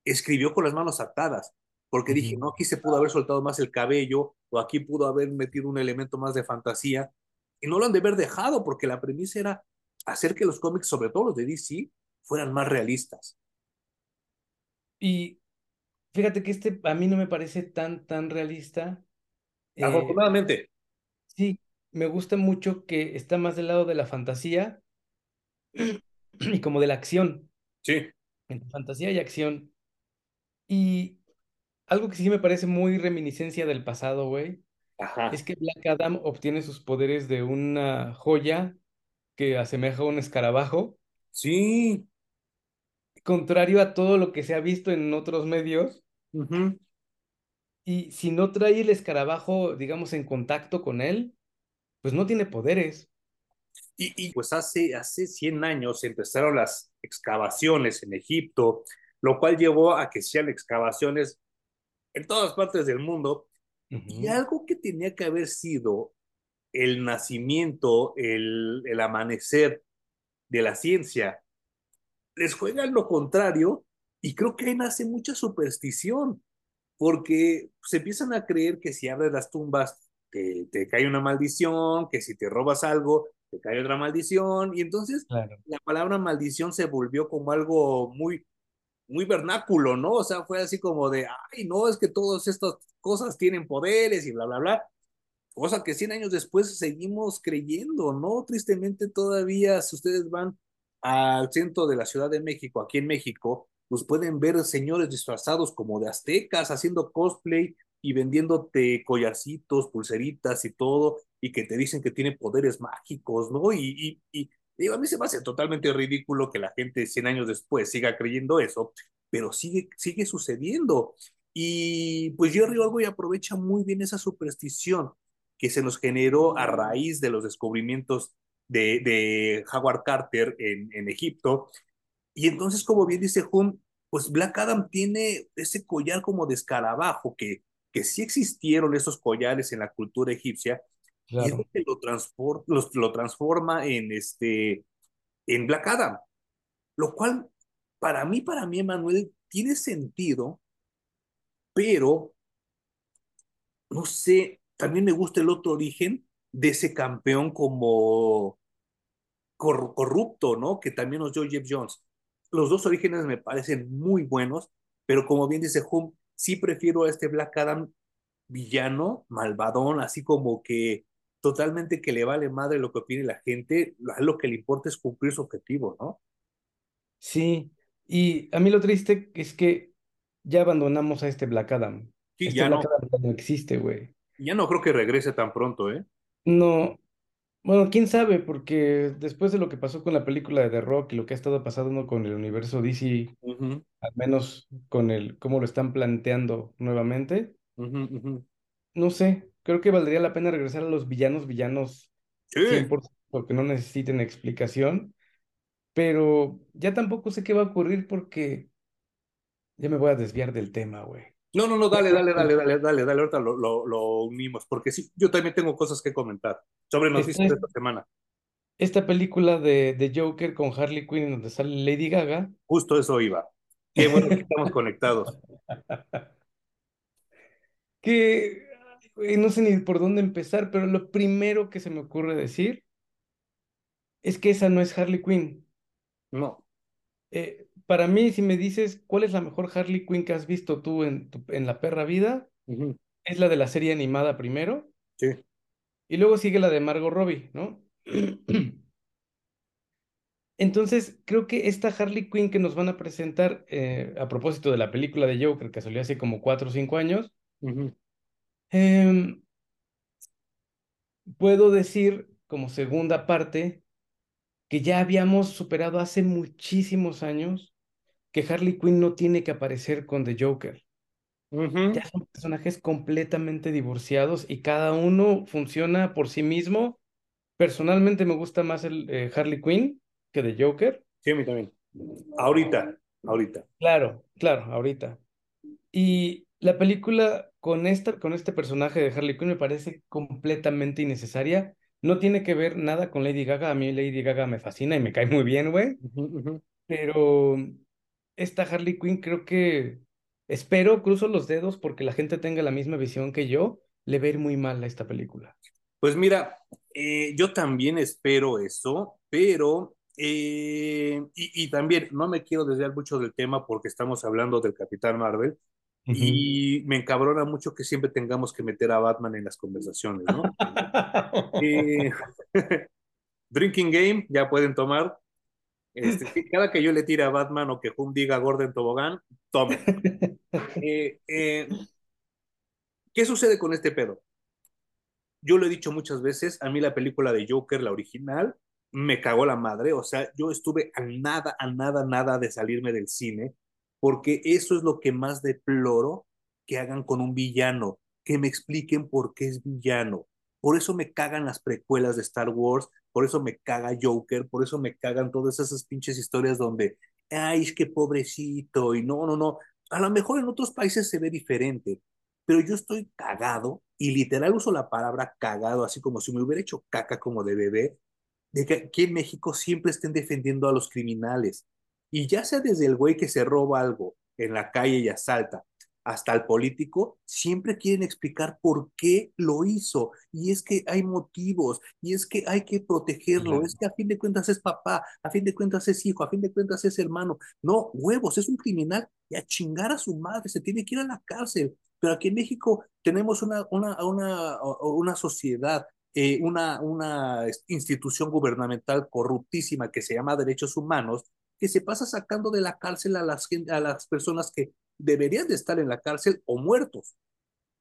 escribió con las manos atadas, porque dije, no, aquí se pudo haber soltado más el cabello, o aquí pudo haber metido un elemento más de fantasía, y no lo han de haber dejado, porque la premisa era hacer que los cómics, sobre todo los de DC, fueran más realistas. Y fíjate que este a mí no me parece tan, tan realista. Afortunadamente. Eh, sí, me gusta mucho que está más del lado de la fantasía [CLEARS THROAT] y como de la acción. Sí. Entre fantasía y acción. Y algo que sí me parece muy reminiscencia del pasado, güey, es que Black Adam obtiene sus poderes de una joya que asemeja a un escarabajo. Sí. Contrario a todo lo que se ha visto en otros medios. Uh -huh. Y si no trae el escarabajo, digamos, en contacto con él, pues no tiene poderes. Y, y pues hace, hace 100 años empezaron las excavaciones en Egipto, lo cual llevó a que sean excavaciones en todas partes del mundo. Uh -huh. Y algo que tenía que haber sido el nacimiento, el, el amanecer de la ciencia, les juegan lo contrario y creo que ahí nace mucha superstición, porque se empiezan a creer que si abres las tumbas te, te cae una maldición, que si te robas algo te cae otra maldición, y entonces claro. la palabra maldición se volvió como algo muy muy vernáculo, ¿no? O sea, fue así como de, ay, no, es que todas estas cosas tienen poderes y bla, bla, bla. Cosa que 100 años después seguimos creyendo, ¿no? Tristemente todavía, si ustedes van al centro de la Ciudad de México, aquí en México, pues pueden ver señores disfrazados como de aztecas haciendo cosplay y vendiéndote collarcitos, pulseritas y todo, y que te dicen que tiene poderes mágicos, ¿no? Y, y, y digo, a mí se me hace totalmente ridículo que la gente 100 años después siga creyendo eso, pero sigue, sigue sucediendo. Y pues Jerry Orwell aprovecha muy bien esa superstición que se nos generó a raíz de los descubrimientos de, Howard Carter en, en, Egipto. Y entonces, como bien dice Hume, pues Black Adam tiene ese collar como de escarabajo, que, que sí existieron esos collares en la cultura egipcia, y es lo que lo, lo, transforma en, este, en Black Adam. Lo cual, para mí, para mí, Emanuel, tiene sentido, pero no sé, también me gusta el otro origen de ese campeón como cor corrupto, ¿no? Que también nos dio Jeff Jones. Los dos orígenes me parecen muy buenos, pero como bien dice Hum, sí prefiero a este Black Adam villano, malvadón, así como que totalmente que le vale madre lo que opine la gente, lo que le importa es cumplir su objetivo, ¿no? Sí, y a mí lo triste es que ya abandonamos a este Black Adam. Sí, este ya Black no. Adam ya no existe, güey. Ya no creo que regrese tan pronto, ¿eh? No, bueno, quién sabe, porque después de lo que pasó con la película de The Rock y lo que ha estado pasando con el universo DC, Uh -huh, al menos con el cómo lo están planteando nuevamente, uh -huh, uh -huh. no sé, creo que valdría la pena regresar a los villanos, villanos Sí. 100% que no necesiten explicación, pero ya tampoco sé qué va a ocurrir porque ya me voy a desviar del tema, güey. No, no, no, dale, dale, dale, dale, dale, dale, ahorita lo, lo, lo unimos, porque sí, yo también tengo cosas que comentar sobre noticias Esta, de esta semana. esta película de, de Joker con Harley Quinn en donde sale Lady Gaga, Justo eso iba. Qué bueno que estamos conectados. [LAUGHS] que no sé ni por dónde empezar, pero lo primero que se me ocurre decir es que esa no es Harley Quinn. No. Eh, para mí, si me dices cuál es la mejor Harley Quinn que has visto tú en, tu- en la perra vida, Uh -huh. es la de la serie animada primero, Sí. y luego sigue la de Margot Robbie, ¿no? [CLEARS THROAT] Entonces, creo que esta Harley Quinn que nos van a presentar eh, a propósito de la película de Joker que salió hace como cuatro o cinco años, Uh -huh. Em, puedo decir como segunda parte que ya habíamos superado hace muchísimos años que Harley Quinn no tiene que aparecer con The Joker. Uh Ya son personajes completamente divorciados y cada uno funciona por sí mismo. Personalmente me gusta más el eh, Harley Quinn que The Joker. Sí, a mí también. Ahorita, ahorita. Claro, claro, ahorita. Y la película con, esta, con este personaje de Harley Quinn me parece completamente innecesaria. No tiene que ver nada con Lady Gaga. A mí Lady Gaga me fascina y me cae muy bien, güey. Uh -huh. Pero esta Harley Quinn creo que, espero, cruzo los dedos porque la gente tenga la misma visión que yo, le va a ir muy mal a esta película. Pues mira, eh, yo también espero eso, pero eh, y, y, también no me quiero desviar mucho del tema porque estamos hablando del Capitán Marvel uh -huh. y me encabrona mucho que siempre tengamos que meter a Batman en las conversaciones, ¿no? [LAUGHS] eh, [LAUGHS] drinking Game, ya pueden tomar. Este, cada que yo le tire a Batman o que Hum diga Gordon Tobogán, tome. Eh, eh, ¿Qué sucede con este pedo? Yo lo he dicho muchas veces, a mí la película de Joker, la original, me cagó la madre, o sea, yo estuve a nada, a nada, nada de salirme del cine, porque eso es lo que más deploro que hagan con un villano, que me expliquen por qué es villano. Por eso me cagan las precuelas de Star Wars, por eso me caga Joker, por eso me cagan todas esas pinches historias donde, ay, es que pobrecito, y no, no, no. A lo mejor en otros países se ve diferente, pero yo estoy cagado, y literal uso la palabra cagado, así como si me hubiera hecho caca como de bebé, de que aquí en México siempre estén defendiendo a los criminales. Y ya sea desde el güey que se roba algo en la calle y asalta, hasta el político, siempre quieren explicar por qué lo hizo. Y es que hay motivos, y es que hay que protegerlo, claro. es que a fin de cuentas es papá, a fin de cuentas es hijo, a fin de cuentas es hermano. No, huevos, es un criminal y a chingar a su madre, se tiene que ir a la cárcel. Pero aquí en México tenemos una, una, una, una sociedad eh, una, una institución gubernamental corruptísima que se llama derechos humanos, que se pasa sacando de la cárcel a las, a las personas que deberían de estar en la cárcel o muertos.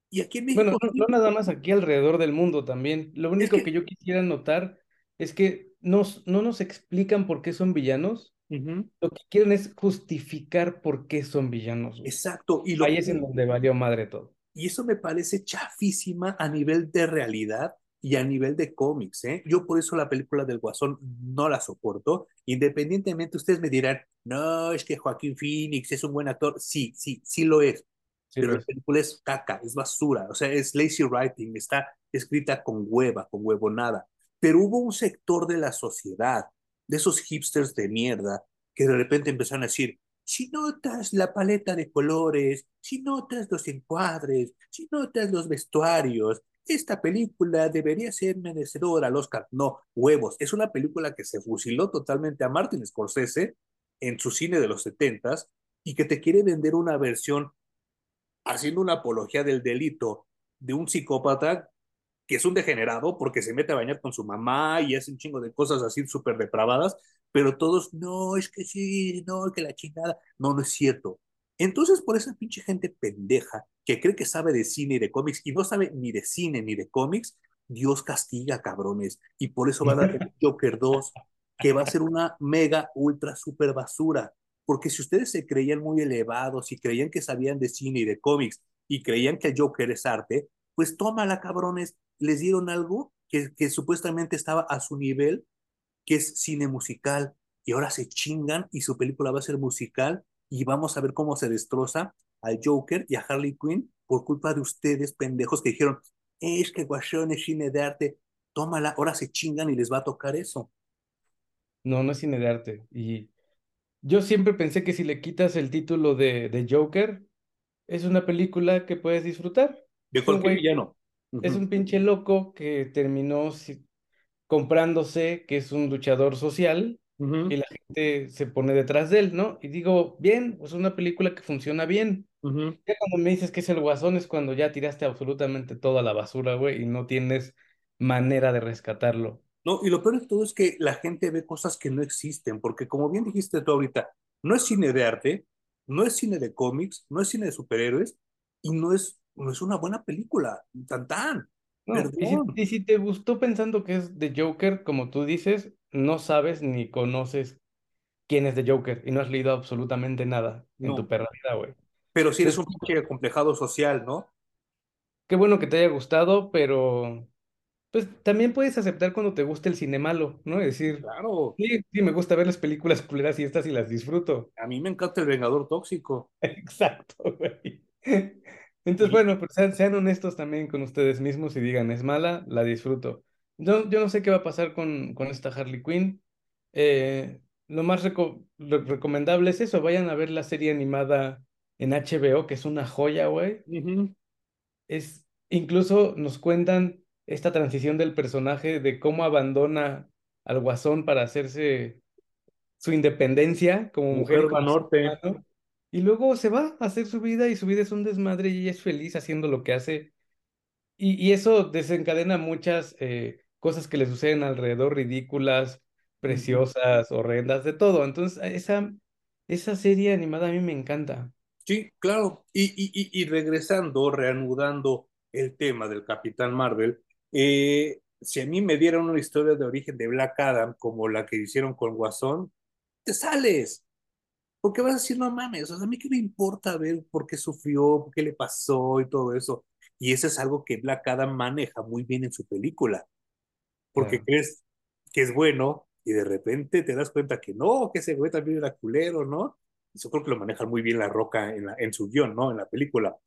Y aquí en México... Bueno, no, nada más aquí alrededor del mundo también. Lo único que... yo quisiera notar es que nos, no nos explican por qué son villanos. Lo que quieren es justificar por qué son villanos. Exacto. Y Ahí es en donde valió madre todo. Y eso me parece chafísima a nivel de realidad y a nivel de cómics. ¿eh? Yo por eso la película del Guasón no la soporto. Independientemente, ustedes me dirán, no, es que Joaquín Phoenix es un buen actor. Sí, sí, sí lo es. pero la película es caca, es basura. O sea, es lazy writing, está escrita con hueva, con huevonada. Pero hubo un sector de la sociedad, de esos hipsters de mierda, que de repente empezaron a decir, si notas la paleta de colores, si notas los encuadres, si notas los vestuarios, esta película debería ser merecedora al Oscar. No, huevos. Es una película que se fusiló totalmente a Martin Scorsese en su cine de los setentas y que te quiere vender una versión haciendo una apología del delito de un psicópata que es un degenerado porque se mete a bañar con su mamá y hace un chingo de cosas así súper depravadas, pero todos, no, es que sí, no, que la chingada. No, no es cierto. Entonces, por esa pinche gente pendeja que cree que sabe de cine y de cómics y no sabe ni de cine ni de cómics, Dios castiga, cabrones. Y por eso va a dar [LAUGHS] Joker 2, que va a ser una mega, ultra, super basura. Porque si ustedes se creían muy elevados y creían que sabían de cine y de cómics y creían que el Joker es arte, pues tómala, cabrones, les dieron algo que, que supuestamente estaba a su nivel, que es cine musical, y ahora se chingan y su película va a ser musical y vamos a ver cómo se destroza al Joker y a Harley Quinn por culpa de ustedes, pendejos, que dijeron, es que Guasón es cine de arte, tómala, ahora se chingan y les va a tocar eso. No, no es cine de arte. Y yo siempre pensé que si le quitas el título de, de Joker, es una película que puedes disfrutar. De cualquier villano. Es un pinche loco que terminó comprándose que es un luchador social y la gente se pone detrás de él, ¿no? Y digo, bien, es una película que funciona bien. Ya cuando me dices que es el guasón es cuando ya tiraste absolutamente toda la basura, güey, y no tienes manera de rescatarlo. No, y lo peor de todo es que la gente ve cosas que no existen, porque como bien dijiste tú ahorita, no es cine de arte, no es cine de cómics, no es cine de superhéroes, y no es no es una buena película, tan tan. y, si, te gustó pensando que es de Joker, como tú dices, no sabes ni conoces quién es de Joker y no has leído absolutamente nada en tu perra vida, güey. Pero si eres un pinche complejado social, ¿no? Qué bueno que te haya gustado, pero pues también puedes aceptar cuando te gusta el cine malo, ¿no? Es decir, claro. Sí, sí, me gusta ver las películas culeras y estas y las disfruto. A mí me encanta el Vengador Tóxico. [LAUGHS] Exacto, güey. Entonces, bueno, pues sean, honestos también con ustedes mismos y digan, es mala, la disfruto. Yo, yo no sé qué va a pasar con, con esta Harley Quinn. Eh, lo más recomendable es eso, vayan a ver la serie animada en HBO, que es una joya, güey. Es, incluso nos cuentan esta transición del personaje de cómo abandona al guasón para hacerse su independencia como mujer. mujer norte. Y luego se va a hacer su vida y su vida es un desmadre y ella es feliz haciendo lo que hace. Y, y eso desencadena muchas eh, cosas que le suceden alrededor, ridículas, preciosas, horrendas, de todo. Entonces, esa, esa serie animada a mí me encanta. Sí, claro. Y, y, y regresando, reanudando el tema del Capitán Marvel, eh, si a mí me dieran una historia de origen de Black Adam como la que hicieron con Guasón, te sales. Porque vas a decir, no mames, o sea, a mí qué me importa ver por qué sufrió, por qué le pasó y todo eso. Y eso es algo que Black Adam maneja muy bien en su película. Porque crees que es bueno y de repente te das cuenta que no, que ese güey también era culero, ¿no? Eso creo que lo maneja muy bien La Roca en, la, en su guion, ¿no? En la película.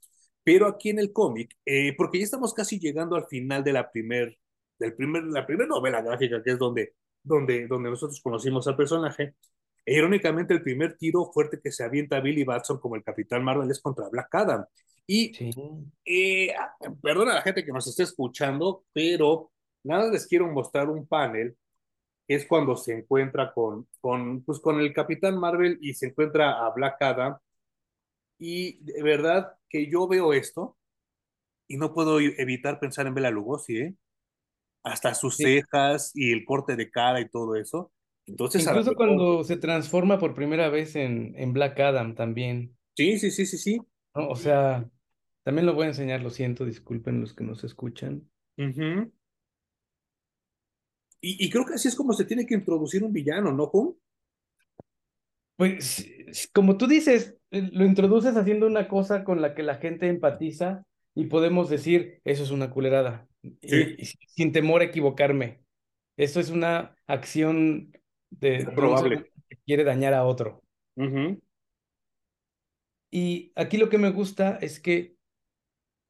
Pero aquí en el cómic, eh, porque ya estamos casi llegando al final de la primer, del primer, la primera novela gráfica, que es donde, donde, donde nosotros conocimos al personaje, e irónicamente, el primer tiro fuerte que se avienta Billy Batson como el Capitán Marvel es contra Black Adam. Y eh, perdona a la gente que nos esté escuchando, pero nada les quiero mostrar un panel que es cuando se encuentra con, con, pues, con el Capitán Marvel y se encuentra a Black Adam. Y de verdad que yo veo esto y no puedo evitar pensar en Bela Lugosi, ¿eh? Hasta sus cejas y el corte de cara y todo eso Entonces, Incluso cuando se transforma por primera vez en, en Black Adam también, sí, sí, sí, sí, sí. ¿no? O sea, también lo voy a enseñar, lo siento, disculpen los que nos escuchan. Ujú. Y, y creo que así es como se tiene que introducir un villano, ¿no, Juan? Pues, como tú dices, eh, lo introduces haciendo una cosa con la que la gente empatiza y podemos decir, eso es una culerada, Sí, y, y sin temor a equivocarme. Eso es una acción de, probable. que quiere dañar a otro. Y aquí lo que me gusta es que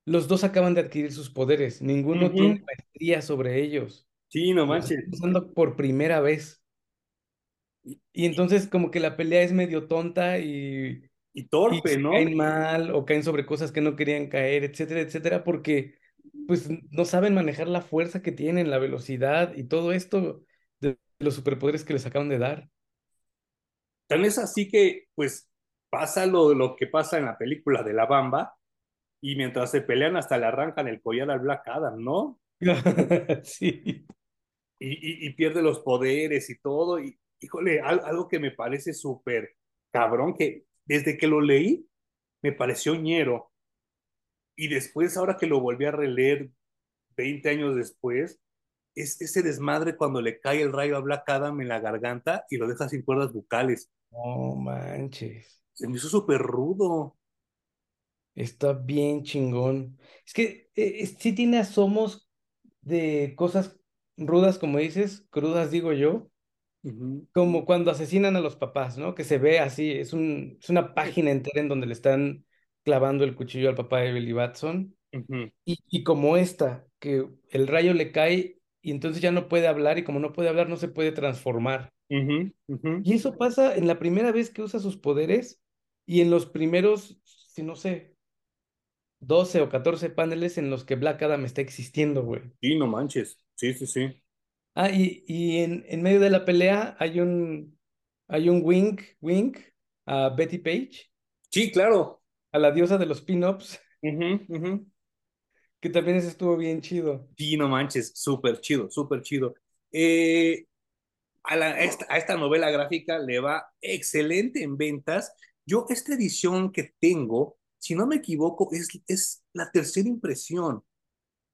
los dos acaban de adquirir sus poderes, ninguno tiene maestría sobre ellos, Sí, no manches. usando por primera vez. Y, entonces como que la pelea es medio tonta y y torpe, ¿no? caen mal o caen sobre cosas que no querían caer, etcétera, etcétera, porque pues no saben manejar la fuerza que tienen, la velocidad y todo esto de los superpoderes que les acaban de dar. Tan es así que, pues, pasa lo, lo que pasa en la película de La Bamba, y mientras se pelean hasta le arrancan el collar al Black Adam, ¿no? [LAUGHS] Sí. Y, pierde los poderes y todo. Y, híjole, al- algo que me parece súper cabrón, que desde que lo leí, me pareció ñero. Y después, ahora que lo volví a releer 20 años después, es ese desmadre cuando le cae el rayo a Black Adam en la garganta y lo deja sin cuerdas bucales. No manches. Se me hizo súper rudo. Está bien chingón. Es que eh, eh, sí tiene asomos de cosas rudas, como dices, crudas, digo yo, como cuando asesinan a los papás, ¿no? Que se ve así, es un, es una página entera en donde le están clavando el cuchillo al papá de Billy Batson. Y, y como esta, que el rayo le cae y entonces ya no puede hablar y como no puede hablar no se puede transformar. Y eso pasa en la primera vez que usa sus poderes y en los primeros, si no sé, 12 o 14 paneles en los que Black Adam está existiendo, güey. Sí, no manches. Sí, sí, sí. Ah, y, y en, en medio de la pelea hay un, hay un wink, wink a Betty Page, Sí, claro. a la diosa de los pin-ups, Ujú, ujú. que también ese estuvo bien chido. Sí, no manches. Súper chido, súper chido. Eh, a, la- a esta, a esta novela gráfica le va excelente en ventas. Yo, esta edición que tengo, si no me equivoco, es, es la tercera impresión,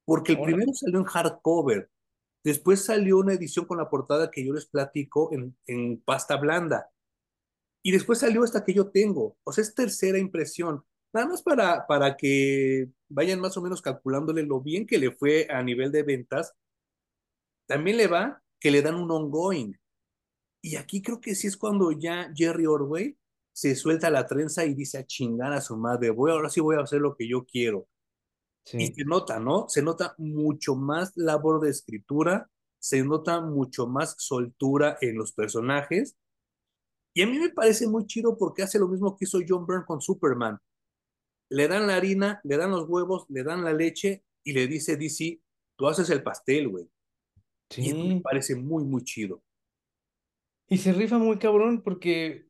porque el primero salió en hardcover. Después salió una edición con la portada que yo les platico en, en pasta blanda. Y después salió esta que yo tengo. O sea, es tercera impresión. Nada más para, para que vayan más o menos calculándole lo bien que le fue a nivel de ventas. También le va que le dan un ongoing. Y aquí creo que sí es cuando ya Jerry Orway se suelta la trenza y dice a chingar a su madre, voy, ahora sí voy a hacer lo que yo quiero. Y sí. se nota, ¿no? Se nota mucho más labor de escritura, se nota mucho más soltura en los personajes. Y a mí me parece muy chido porque hace lo mismo que hizo John Byrne con Superman. Le dan la harina, le dan los huevos, le dan la leche y le dice DC, tú haces el pastel, güey. Y eso me Sí. parece muy, muy chido. Y se rifa muy cabrón porque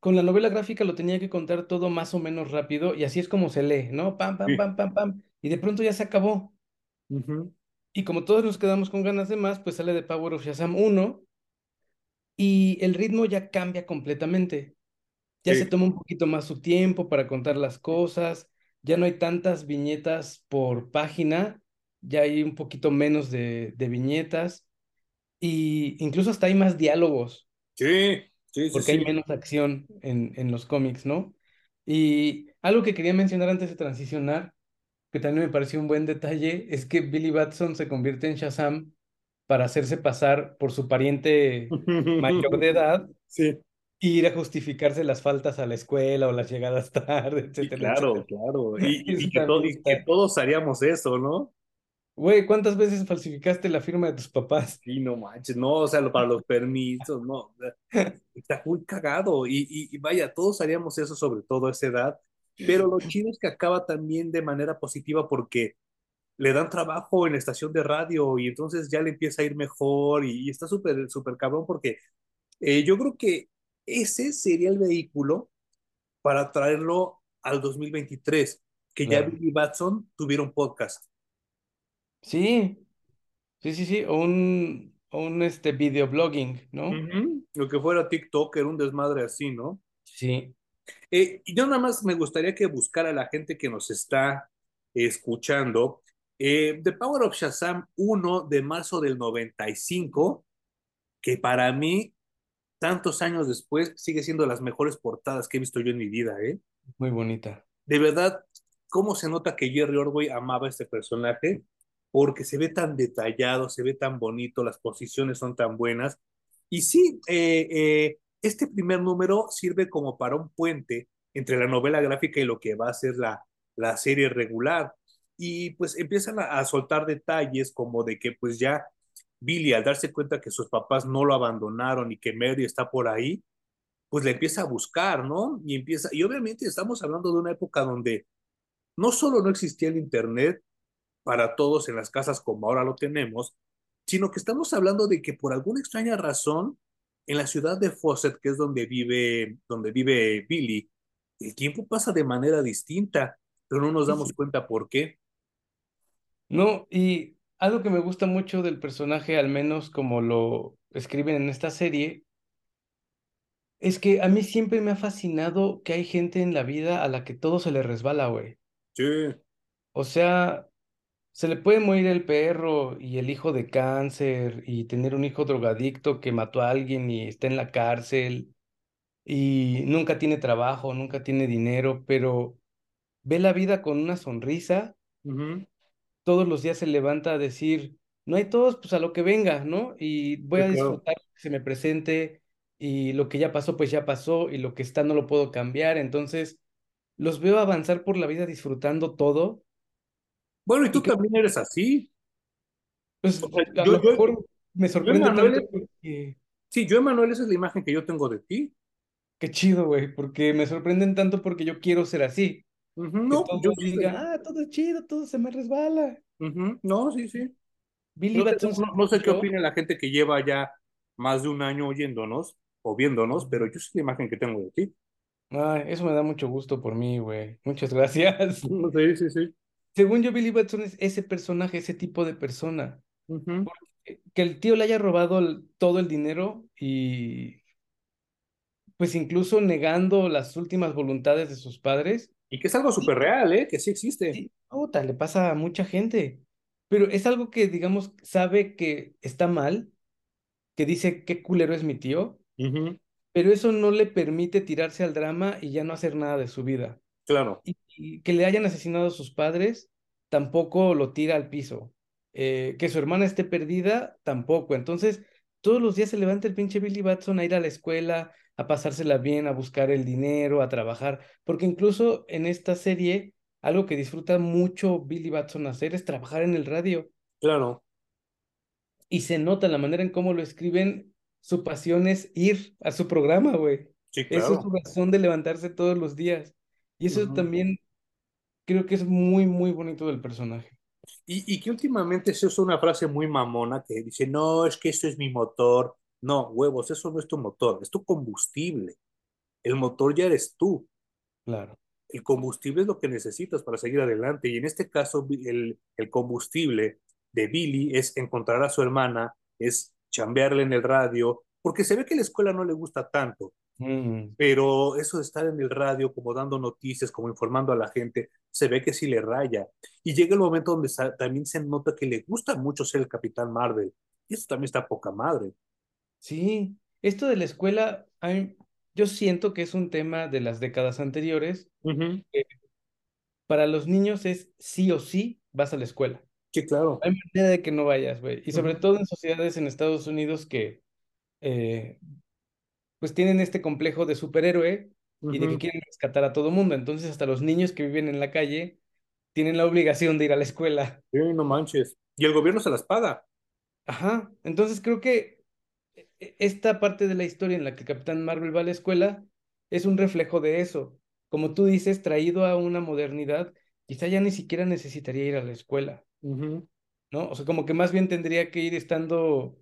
con la novela gráfica lo tenía que contar todo más o menos rápido y así es como se lee, ¿no? Pam, pam, Sí. pam, pam, pam. Y de pronto ya se acabó. Ujú. Y como todos nos quedamos con ganas de más, pues sale de Power of Shazam 1 y el ritmo ya cambia completamente. Ya se Sí. toma un poquito más su tiempo para contar las cosas, ya no hay tantas viñetas por página, ya hay un poquito menos de, de viñetas y incluso hasta hay más diálogos. Sí, sí, sí, porque hay menos acción en, en los cómics, ¿no? Y algo que quería mencionar antes de transicionar, que también me pareció un buen detalle, es que Billy Batson se convierte en Shazam para hacerse pasar por su pariente mayor de edad [LAUGHS] Sí, e ir a justificarse las faltas a la escuela o las llegadas [LAUGHS] tarde, etcétera, claro, etcétera. claro. [LAUGHS] Y, y- y que y que todos haríamos eso, ¿no? Güey, ¿cuántas veces falsificaste la firma de tus papás? Sí, no manches, no, o sea, para los permisos, no. [LAUGHS] Está muy cagado. Y, y, y vaya, todos haríamos eso, sobre todo a esa edad. Pero lo [LAUGHS] chido es que acaba también de manera positiva porque le dan trabajo en la estación de radio y entonces ya le empieza a ir mejor y, y está súper, súper cabrón porque eh, yo creo que ese sería el vehículo para traerlo al 2023, que ya Claro. Billy Batson tuviera un podcast. Sí, sí, sí, sí, o un, un este, videoblogging, ¿no? Lo que fuera TikTok era un desmadre así, ¿no? Sí, Eh, yo nada más me gustaría que buscara a la gente que nos está escuchando. eh, The Power of Shazam uno de marzo del 95, que para mí, tantos años después, sigue siendo las mejores portadas que he visto yo en mi vida, ¿eh? muy bonita. De verdad, ¿cómo se nota que Jerry Orway amaba a este personaje? Porque se ve tan detallado, se ve tan bonito, las posiciones son tan buenas. Y sí, eh, eh, este primer número sirve como para un puente entre la novela gráfica y lo que va a ser la, la serie regular. Y pues empiezan a, a soltar detalles como de que pues ya Billy al darse cuenta que sus papás no lo abandonaron y que Mary está por ahí, pues le empieza a buscar, ¿no? Y empieza, y obviamente estamos hablando de una época donde no solo no existía el Internet para todos en las casas como ahora lo tenemos, sino que estamos hablando de que por alguna extraña razón, en la ciudad de Fawcett, que es donde vive, donde vive Billy, el tiempo pasa de manera distinta, pero no nos damos cuenta por qué. No, y algo que me gusta mucho del personaje, al menos como lo escriben en esta serie, es que a mí siempre me ha fascinado que hay gente en la vida a la que todo se le resbala, güey. Sí, O sea, se le puede morir el perro y el hijo de cáncer y tener un hijo drogadicto que mató a alguien y está en la cárcel y nunca tiene trabajo, nunca tiene dinero, pero ve la vida con una sonrisa, todos los días se levanta a decir, no hay todos, pues a lo que venga, ¿no? Y voy sí, a disfrutar que se me presente y lo que ya pasó, pues ya pasó y lo que está no lo puedo cambiar, entonces los veo avanzar por la vida disfrutando todo Bueno, y tú también eres así. Pues O sea, a yo, lo yo, mejor me yo, sorprende tanto Emanuel, porque sí, yo, Emanuel, esa es la imagen que yo tengo de ti. qué chido, güey, porque me sorprenden tanto porque yo quiero ser así, No, yo sí digan, ah, todo es chido, todo se me resbala. No, sí, sí. Billy No Batson, no, ¿sabes no sé qué opina la gente que lleva ya más de un año oyéndonos o viéndonos, pero yo sé la imagen que tengo de ti. ay, eso me da mucho gusto por mí, güey, muchas gracias. [LAUGHS] Sí, sí, sí. Según yo, Billy Batson es ese personaje, ese tipo de persona, que que el tío le haya robado el- todo el dinero y pues incluso negando las últimas voluntades de sus padres Y que es algo súper real, ¿eh? Que sí existe. Sí, puta, le pasa a mucha gente, pero es algo que, digamos, sabe que está mal, que dice qué culero es mi tío, pero eso no le permite tirarse al drama y ya no hacer nada de su vida. Claro, Y, y que le hayan asesinado a sus padres, tampoco lo tira al piso. Eh, que su hermana esté perdida, tampoco. Entonces, todos los días se levanta el pinche Billy Batson a ir a la escuela, a pasársela bien, a buscar el dinero, a trabajar, porque incluso en esta serie, algo que disfruta mucho Billy Batson hacer es trabajar en el radio. claro. Y se nota la manera en cómo lo escriben, su pasión es ir a su programa, güey. Sí, Eso es claro. su razón de levantarse todos los días. Y eso también creo que es muy, muy bonito del personaje. Y, y que últimamente se usa una frase muy mamona que dice, no, es que eso es mi motor. No, huevos, eso no es tu motor, es tu combustible. El motor ya eres tú. Claro. El combustible es lo que necesitas para seguir adelante. Y en este caso, el, el combustible de Billy es encontrar a su hermana, es chambearle en el radio, porque se ve que la escuela no le gusta tanto. Mm, pero eso de estar en el radio, como dando noticias, como informando a la gente, se ve que sí le raya. Y llega el momento donde también se nota que le gusta mucho ser el Capitán Marvel. Y eso también está poca madre. sí, esto de la escuela, a mí- yo siento que es un tema de las décadas anteriores. Que Para los niños es sí o sí vas a la escuela. Sí, claro. Hay manera de que no vayas, güey. Y sobre todo en sociedades en Estados Unidos que eh, pues tienen este complejo de superhéroe y de que quieren rescatar a todo mundo. Entonces hasta los niños que viven en la calle tienen la obligación de ir a la escuela. Sí, no manches. Y el gobierno se las paga. Ajá. Entonces creo que e- e- esta parte de la historia en la que Capitán Marvel va a la escuela es un reflejo de eso. Como tú dices, traído a una modernidad, quizá ya ni siquiera necesitaría ir a la escuela. ¿no? O sea, como que más bien tendría que ir estando,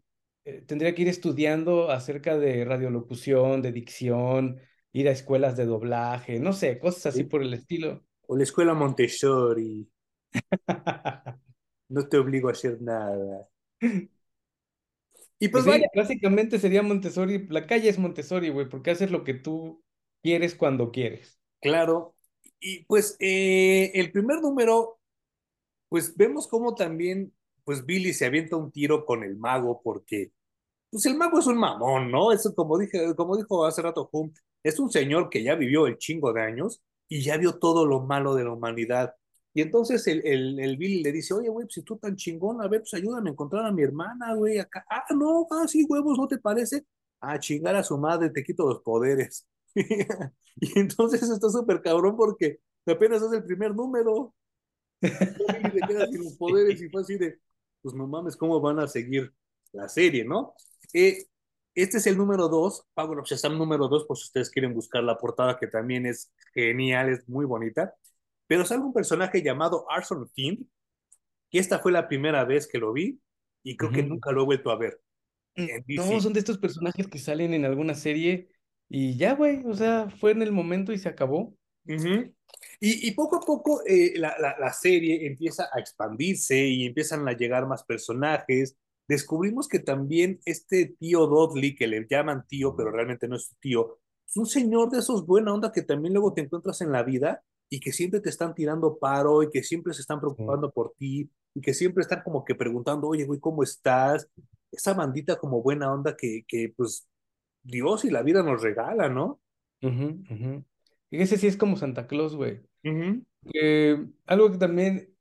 eh, tendría que ir estudiando acerca de radiolocución, de dicción, ir a escuelas de doblaje, no sé, cosas así Sí. por el estilo. O la escuela Montessori. [LAUGHS] No te obligo a hacer nada. Y pues, Pues sí, vaya, básicamente sería Montessori, la calle es Montessori, güey, porque haces lo que tú quieres cuando quieres. claro. Y pues eh, el primer número, pues vemos cómo también, pues Billy se avienta un tiro con el mago porque pues el mago es un mamón, ¿no? Eso como dije, como dijo hace rato Hum, es un señor que ya vivió el chingo de años y ya vio todo lo malo de la humanidad. Y entonces el, el, el Billy le dice, oye, güey, pues si tú tan chingón, a ver, pues ayúdame a encontrar a mi hermana, güey, acá. Ah, no, ah, sí, huevos, ¿no te parece? Ah, chingar a su madre, te quito los poderes. [LAUGHS] y entonces está súper cabrón porque apenas es el primer número. Billy se queda sin poderes y fue así de, pues no mames, ¿cómo van a seguir la serie, no? Eh, este es el número 2, Power of Shazam número 2, por si ustedes quieren buscar la portada, que también es genial, es muy bonita. Pero sale un personaje llamado Arson Fiend, que esta fue la primera vez que lo vi y creo que nunca lo he vuelto a ver en No, son de estos personajes que salen en alguna serie y ya, güey, o sea, fue en el momento y se acabó. Y, y poco a poco eh, la, la, la serie empieza a expandirse y empiezan a llegar más personajes. Descubrimos que también este tío Dudley, que le llaman tío, pero realmente no es su tío, es un señor de esos buena onda que también luego te encuentras en la vida y que siempre te están tirando paro y que siempre se están Sí. preocupando por ti y que siempre están como que preguntando, oye, güey, ¿cómo estás? Esa bandita como buena onda que, que pues Dios y la vida nos regala, ¿no? Ujú. Y ese sí es como Santa Claus, güey. Ujú, Eh, algo que también,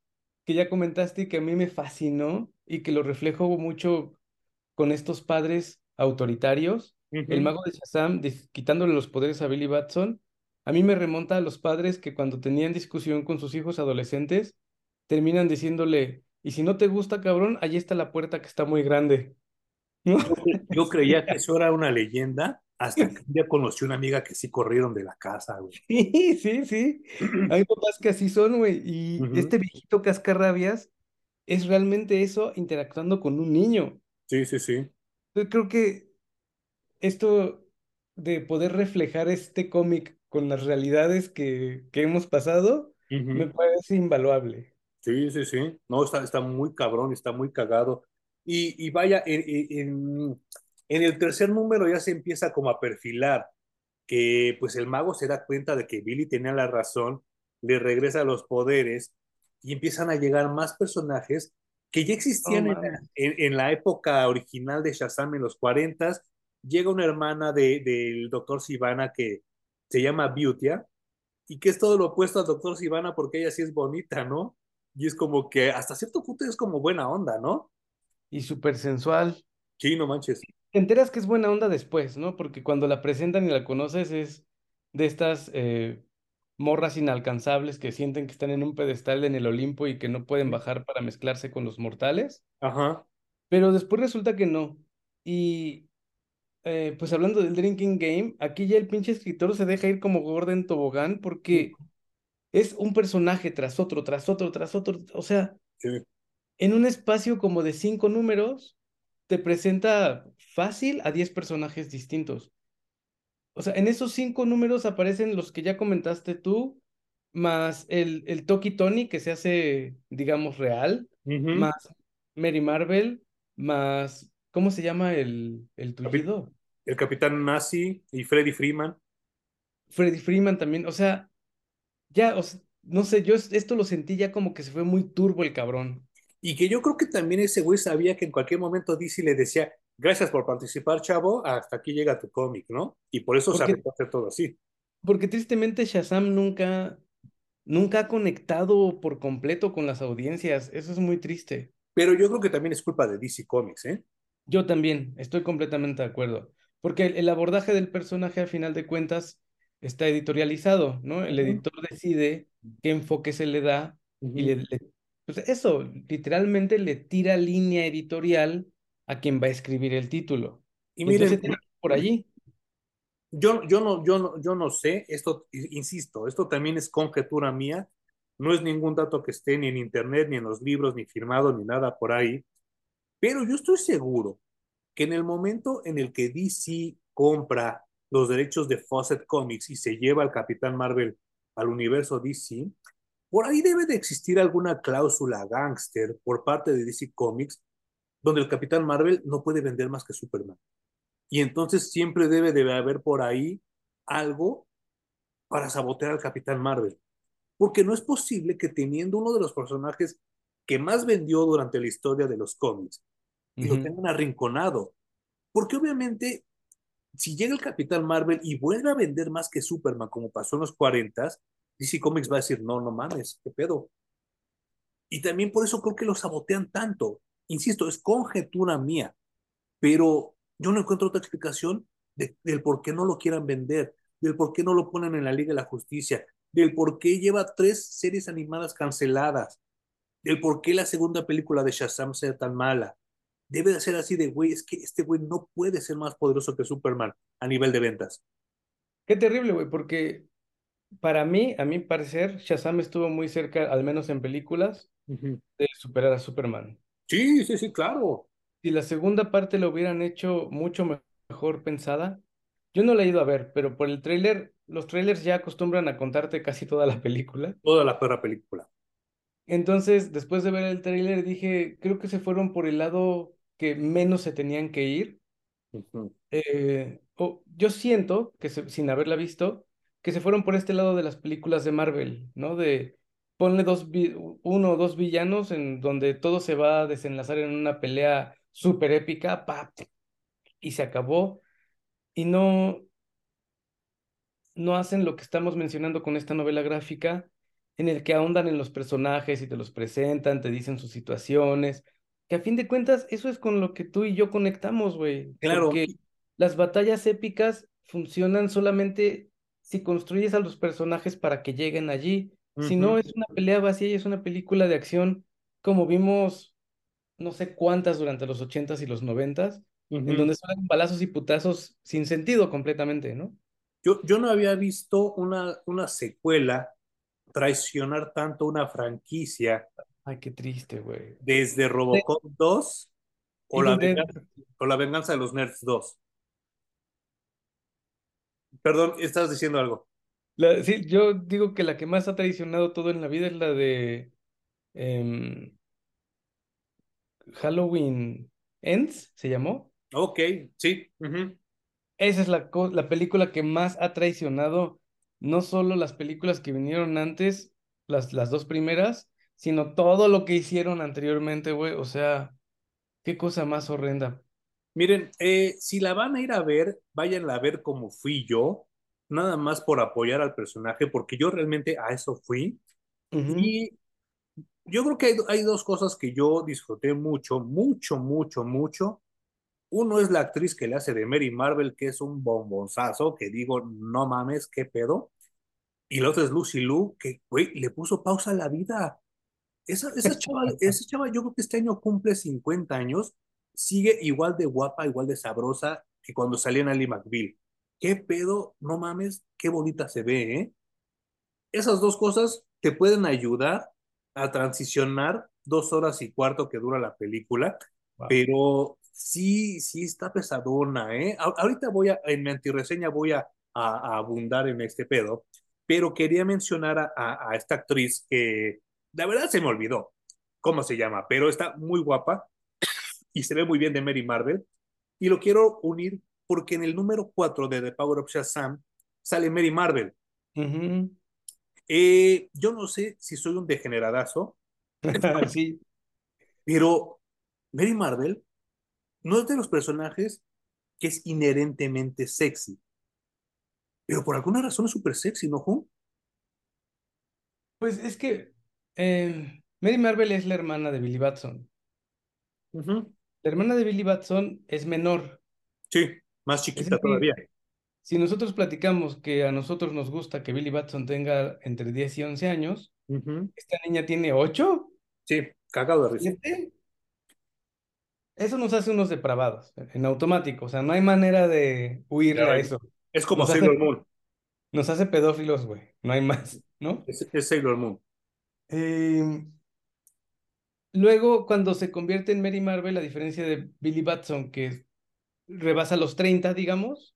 que ya comentaste y que a mí me fascinó y que lo reflejo mucho con estos padres autoritarios, el mago de Shazam, quitándole los poderes a Billy Batson, a mí me remonta a los padres que cuando tenían discusión con sus hijos adolescentes, terminan diciéndole, y si no te gusta, cabrón, allí está la puerta que está muy grande, ¿no? Yo, cre- yo creía que [LAUGHS] eso era una leyenda hasta que un día conocí una amiga que sí corrieron de la casa, güey. Sí, sí, sí. Hay papás que así son, güey. Y Ujú. este viejito cascarrabias es realmente eso interactuando con un niño. Sí, sí, sí. Yo creo que esto de poder reflejar este cómic con las realidades que, que hemos pasado me parece invaluable. Sí, sí, sí. No, está, está muy cabrón, está muy cagado. Y, y vaya, en, en, en el tercer número ya se empieza como a perfilar que pues el mago se da cuenta de que Billy tenía la razón, le regresa los poderes y empiezan a llegar más personajes que ya existían en la, en, en la época original de Shazam en los 40. Llega una hermana de, del doctor Sivana que se llama Beautya y que es todo lo opuesto al doctor Sivana porque ella sí es bonita, ¿no? Y es como que hasta cierto punto es como buena onda, ¿no? Y súper sensual. Sí, no manches. Te enteras que es buena onda después, ¿no? Porque cuando la presentan y la conoces es de estas eh, morras inalcanzables que sienten que están en un pedestal en el Olimpo y que no pueden bajar para mezclarse con los mortales, Ajá. pero después resulta que no. Y eh, pues hablando del Drinking Game, aquí ya el pinche escritor se deja ir como Gordon Tobogán porque es un personaje tras otro, tras otro, tras otro. O sea, Sí. en un espacio como de cinco números, te presenta fácil a 10 personajes distintos. O sea, en esos cinco números aparecen los que ya comentaste tú, más el, el Toki Tony que se hace, digamos, real, más Mary Marvel, más, ¿cómo se llama el, el tullido? El Capitán Nazi y Freddy Freeman. Freddie Freeman también, o sea, ya, o sea, no sé, yo es- esto lo sentí ya como que se fue muy turbo el cabrón. Y que yo creo que también ese güey sabía que en cualquier momento DC le decía, gracias por participar, chavo, hasta aquí llega tu cómic, ¿no? Y por eso se Porque, hacer todo así. porque tristemente Shazam nunca, nunca ha conectado por completo con las audiencias, eso es muy triste. Pero yo creo que también es culpa de DC Comics, ¿eh? Yo también, estoy completamente de acuerdo. Porque el, el abordaje del personaje, al final de cuentas, está editorializado, ¿no? El editor decide qué enfoque se le da y ujú. le, le- pues eso, literalmente le tira línea editorial a quien va a escribir el título. Y entonces miren, ir por allí. yo, yo, no, yo, no, yo no sé, esto, insisto, esto también es conjetura mía, no es ningún dato que esté ni en internet, ni en los libros, ni firmado, ni nada por ahí, pero yo estoy seguro que en el momento en el que DC compra los derechos de Fawcett Comics y se lleva al Capitán Marvel al universo DC, por ahí debe de existir alguna cláusula gángster por parte de DC Comics donde el Capitán Marvel no puede vender más que Superman. Y entonces siempre debe de haber por ahí algo para sabotear al Capitán Marvel. Porque no es posible que teniendo uno de los personajes que más vendió durante la historia de los cómics, y lo tengan arrinconado. Porque obviamente, si llega el Capitán Marvel y vuelve a vender más que Superman, como pasó en los 40, DC Comics va a decir, no, no mames, qué pedo. Y también por eso creo que lo sabotean tanto. Insisto, es conjetura mía, pero yo no encuentro otra explicación del por qué no lo quieran vender, del por qué no lo ponen en la Liga de la Justicia, del por qué lleva tres series animadas canceladas, del por qué la segunda película de Shazam sea tan mala. Debe de ser así de, güey, es que este güey no puede ser más poderoso que Superman a nivel de ventas. Qué terrible, güey, porque para mí, a mi parecer, Shazam estuvo muy cerca, al menos en películas, de superar a Superman. Sí, sí, sí, claro. Si la segunda parte lo hubieran hecho mucho mejor pensada, yo no la he ido a ver, pero por el tráiler, los trailers ya acostumbran a contarte casi toda la película. Toda la perra película. Entonces, después de ver el tráiler, dije, creo que se fueron por el lado que menos se tenían que ir. Eh, yo siento que sin haberla visto, que se fueron por este lado de las películas de Marvel, ¿no? De ponle dos, uno o dos villanos en donde todo se va a desenlazar en una pelea súper épica, y se acabó. Y no, no hacen lo que estamos mencionando con esta novela gráfica, en el que ahondan en los personajes y te los presentan, te dicen sus situaciones, que a fin de cuentas eso es con lo que tú y yo conectamos, güey. Claro. Porque las batallas épicas funcionan solamente si construyes a los personajes para que lleguen allí. Si no, es una pelea vacía y es una película de acción como vimos no sé cuántas durante los ochentas y los noventas, en donde son balazos y putazos sin sentido completamente, ¿no? Yo, yo no había visto una, una secuela traicionar tanto una franquicia. Ay, qué triste, güey. Desde Robocop 2 o la, venganza, o la venganza de los Nerds 2. Perdón, estabas diciendo algo. Sí, yo digo que la que más ha traicionado todo en la vida es la de em, Halloween Ends, ¿se llamó? Ok, sí. Esa es la, la película que más ha traicionado no solo las películas que vinieron antes, las, las dos primeras, sino todo lo que hicieron anteriormente, güey. O sea, qué cosa más horrenda. Miren, eh, si la van a ir a ver, váyanla a ver como fui yo, nada más por apoyar al personaje, porque yo realmente a eso fui. Y yo creo que hay, hay, dos cosas que yo disfruté mucho, mucho, mucho, mucho. Uno es la actriz que le hace de Mary Marvel, que es un bombonzazo, que digo, no mames, qué pedo. Y la otra es Lucy Liu, que, güey, le puso pausa a la vida. Esa, esa, chava, [LAUGHS] esa chava, yo creo que este año cumple 50 años, sigue igual de guapa, igual de sabrosa que cuando salía en Ali McBeal. ¿Qué pedo? No mames, qué bonita se ve, ¿eh? Esas dos cosas te pueden ayudar a transicionar dos horas y cuarto que dura la película, pero sí, sí está pesadona, ¿eh? ahorita voy a, en mi antireseña voy a, a, abundar en este pedo, pero quería mencionar a, a, esta actriz que la verdad se me olvidó cómo se llama, pero está muy guapa y se ve muy bien de Mary Marvel. Y lo quiero unir porque en el número 4 de The Power of Shazam sale Mary Marvel. eh, yo no sé si soy un degeneradazo, [LAUGHS] sí. pero Mary Marvel no es de los personajes que es inherentemente sexy. Pero por alguna razón es súper sexy, ¿no, Juan? Pues es que eh, Mary Marvel es la hermana de Billy Batson. La hermana de Billy Batson es menor. Sí, más chiquita todavía. Si nosotros platicamos que a nosotros nos gusta que Billy Batson tenga entre 10 y 11 años, esta niña tiene 8. Sí, cagado de risa. Eso nos hace unos depravados, en automático. O sea, no hay manera de huirle a eso. Es como Sailor Moon. Nos hace pedófilos, güey. No hay más, ¿no? Es, Sailor Moon. Em, luego, cuando se convierte en Mary Marvel, a diferencia de Billy Batson, que rebasa los 30, digamos,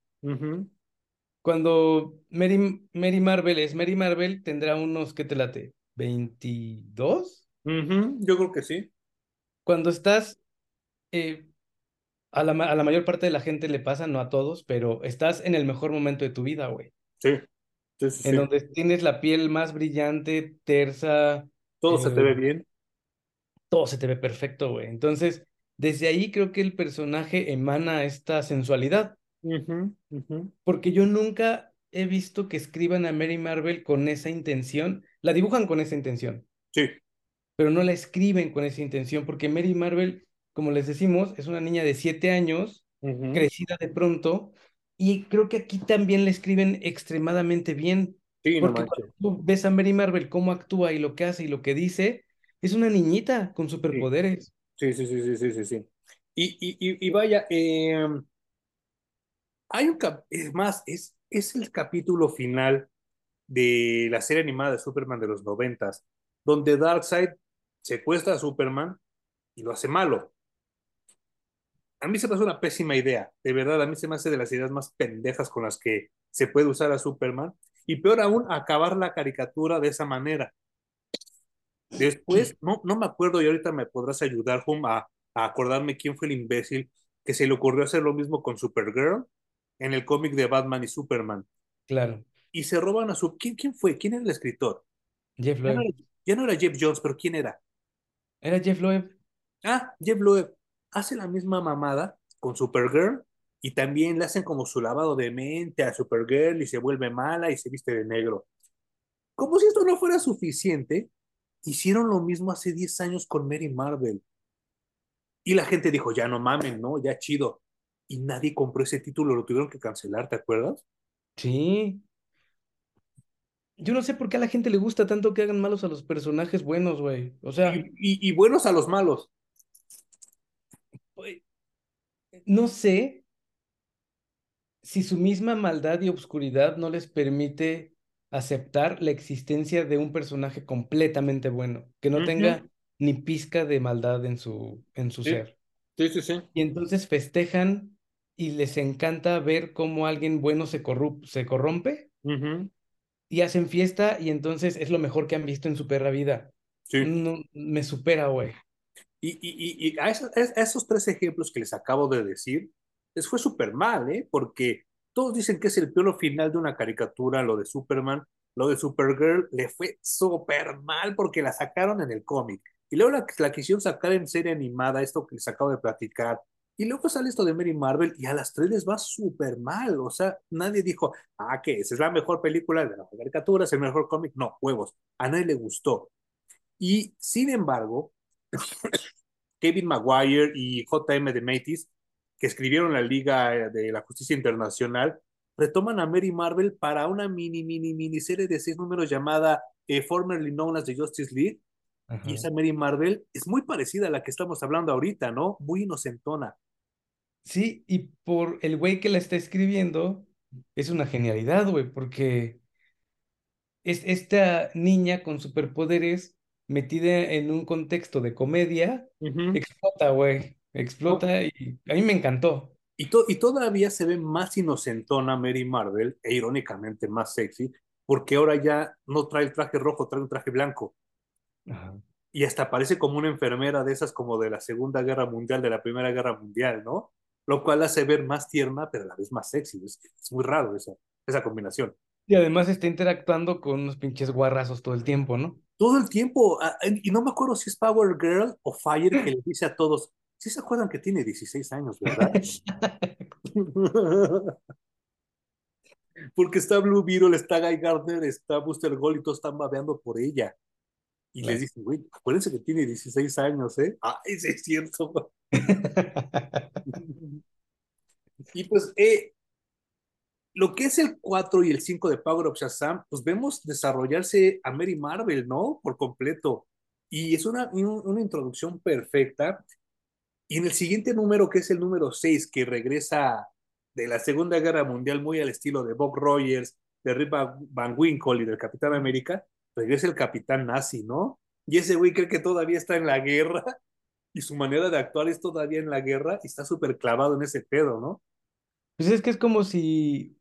cuando Mary, Mary Marvel es Mary Marvel, tendrá unos, ¿qué te late? ¿22? Yo creo que sí. Cuando estás eh, a la, a la mayor parte de la gente le pasa, no a todos, pero estás en el mejor momento de tu vida, güey. Sí, sí, sí, En sí. donde tienes la piel más brillante, tersa, Todo se te eh, ve bien. todo se te ve perfecto, güey. Entonces, desde ahí creo que el personaje emana esta sensualidad, porque yo nunca he visto que escriban a Mary Marvel con esa intención. La dibujan con esa intención, Sí. pero no la escriben con esa intención, porque Mary Marvel, como les decimos, es una niña de siete años, crecida de pronto, y creo que aquí también la escriben extremadamente bien, Sí, porque cuando tú ves a Mary Marvel cómo actúa y lo que hace y lo que dice, es una niñita con superpoderes. sí, sí, sí, sí, sí, sí. sí. Y, y, y, vaya, eh, hay un es más, es, es el capítulo final de la serie animada de Superman de los noventas, donde Darkseid secuestra a Superman y lo hace malo. A mí se me hace una pésima idea, de verdad, a mí se me hace de las ideas más pendejas con las que se puede usar a Superman, y peor aún, acabar la caricatura de esa manera. Después, no, no me acuerdo y ahorita me podrás ayudar, Hum, a, a acordarme quién fue el imbécil que se le ocurrió hacer lo mismo con Supergirl en el cómic de Batman y Superman. Claro, Y se roban a su... ¿Quién, quién fue? ¿Quién era el escritor? Jeff Ya no, Loeb. era, ya no era Jeff Jones, pero ¿quién era? Era Jeff Loeb. Ah, Jeff Loeb. Hace la misma mamada con Supergirl y también le hacen como su lavado de mente a Supergirl y se vuelve mala y se viste de negro. Como si esto no fuera suficiente, hicieron lo mismo hace 10 años con Mary Marvel. Y la gente dijo, ya no mamen, ¿no? Ya chido. Y nadie compró ese título, lo tuvieron que cancelar, ¿te acuerdas? Sí. Yo no sé por qué a la gente le gusta tanto que hagan malos a los personajes buenos, güey. O Y, sea, y, y buenos a los malos. no sé si su misma maldad y obscuridad no les permite aceptar la existencia de un personaje completamente bueno, que no tenga ni pizca de maldad en su, en su Sí, ser. sí, sí, sí. Y entonces festejan y les encanta ver cómo alguien bueno se se corrompe y hacen fiesta y entonces es lo mejor que han visto en su perra vida. Sí. No, me supera, güey. Y, y, y, y a, esos, a esos tres ejemplos que les acabo de decir, les fue súper mal, ¿eh? Porque todos dicen que es el peor final de una caricatura, lo de Superman, lo de Supergirl, le fue súper mal porque la sacaron en el cómic. Y luego la, la quisieron sacar en serie animada, esto que les acabo de platicar. Y luego sale esto de Mary Marvel y a las tres les va súper mal. O sea, nadie dijo, ah, que es la mejor película de la caricatura, es el mejor cómic. No, huevos. A nadie le gustó. Y sin embargo, [COUGHS] Kevin Maguire y J.M. de Matis, que escribieron la Liga de la Justicia Internacional, retoman a Mary Marvel para una mini, mini, miniserie de seis números llamada eh, Formerly Known as the Justice League. Y esa Mary Marvel es muy parecida a la que estamos hablando ahorita, ¿no? Muy inocentona. Sí, y por el güey que la está escribiendo, es una genialidad, güey, porque es esta niña con superpoderes metida en un contexto de comedia, Uh -huh. explota, güey. Explota y a mí me encantó. Y, to y, todavía se ve más inocentona Mary Marvel, e irónicamente más sexy, porque ahora ya no trae el traje rojo, trae un traje blanco. Ajá. Y hasta parece como una enfermera de esas como de la Segunda Guerra Mundial, de la Primera Guerra Mundial, ¿no? Lo cual hace ver más tierna, pero a la vez más sexy. Es, es muy raro esa, esa combinación. Y además está interactuando con unos pinches guarrazos todo el tiempo, ¿no? Todo el tiempo. Y no me acuerdo si es Power Girl o Fire que le dice a todos, sí se acuerdan que tiene 16 años, ¿verdad? [LAUGHS] Porque está Blue Beetle, está Guy Gardner, está Booster Gold y todos están babeando por ella. Y Claro. les dicen, güey, acuérdense que tiene 16 años, ¿eh? Ay, sí es cierto. [LAUGHS] y pues, eh, lo que es el 4 y el 5 de Power of Shazam, pues vemos desarrollarse a Mary Marvel, ¿no? Por completo. Y es una, una introducción perfecta. Y en el siguiente número, que es el número 6, que regresa de la Segunda Guerra Mundial muy al estilo de Bob Rogers, de Rip Van Winkle y del Capitán América, regresa el Capitán Nazi, ¿no? Y ese güey cree que todavía está en la guerra [LAUGHS] y su manera de actuar es todavía en la guerra y está súper clavado en ese pedo, ¿no? Pues es que es como si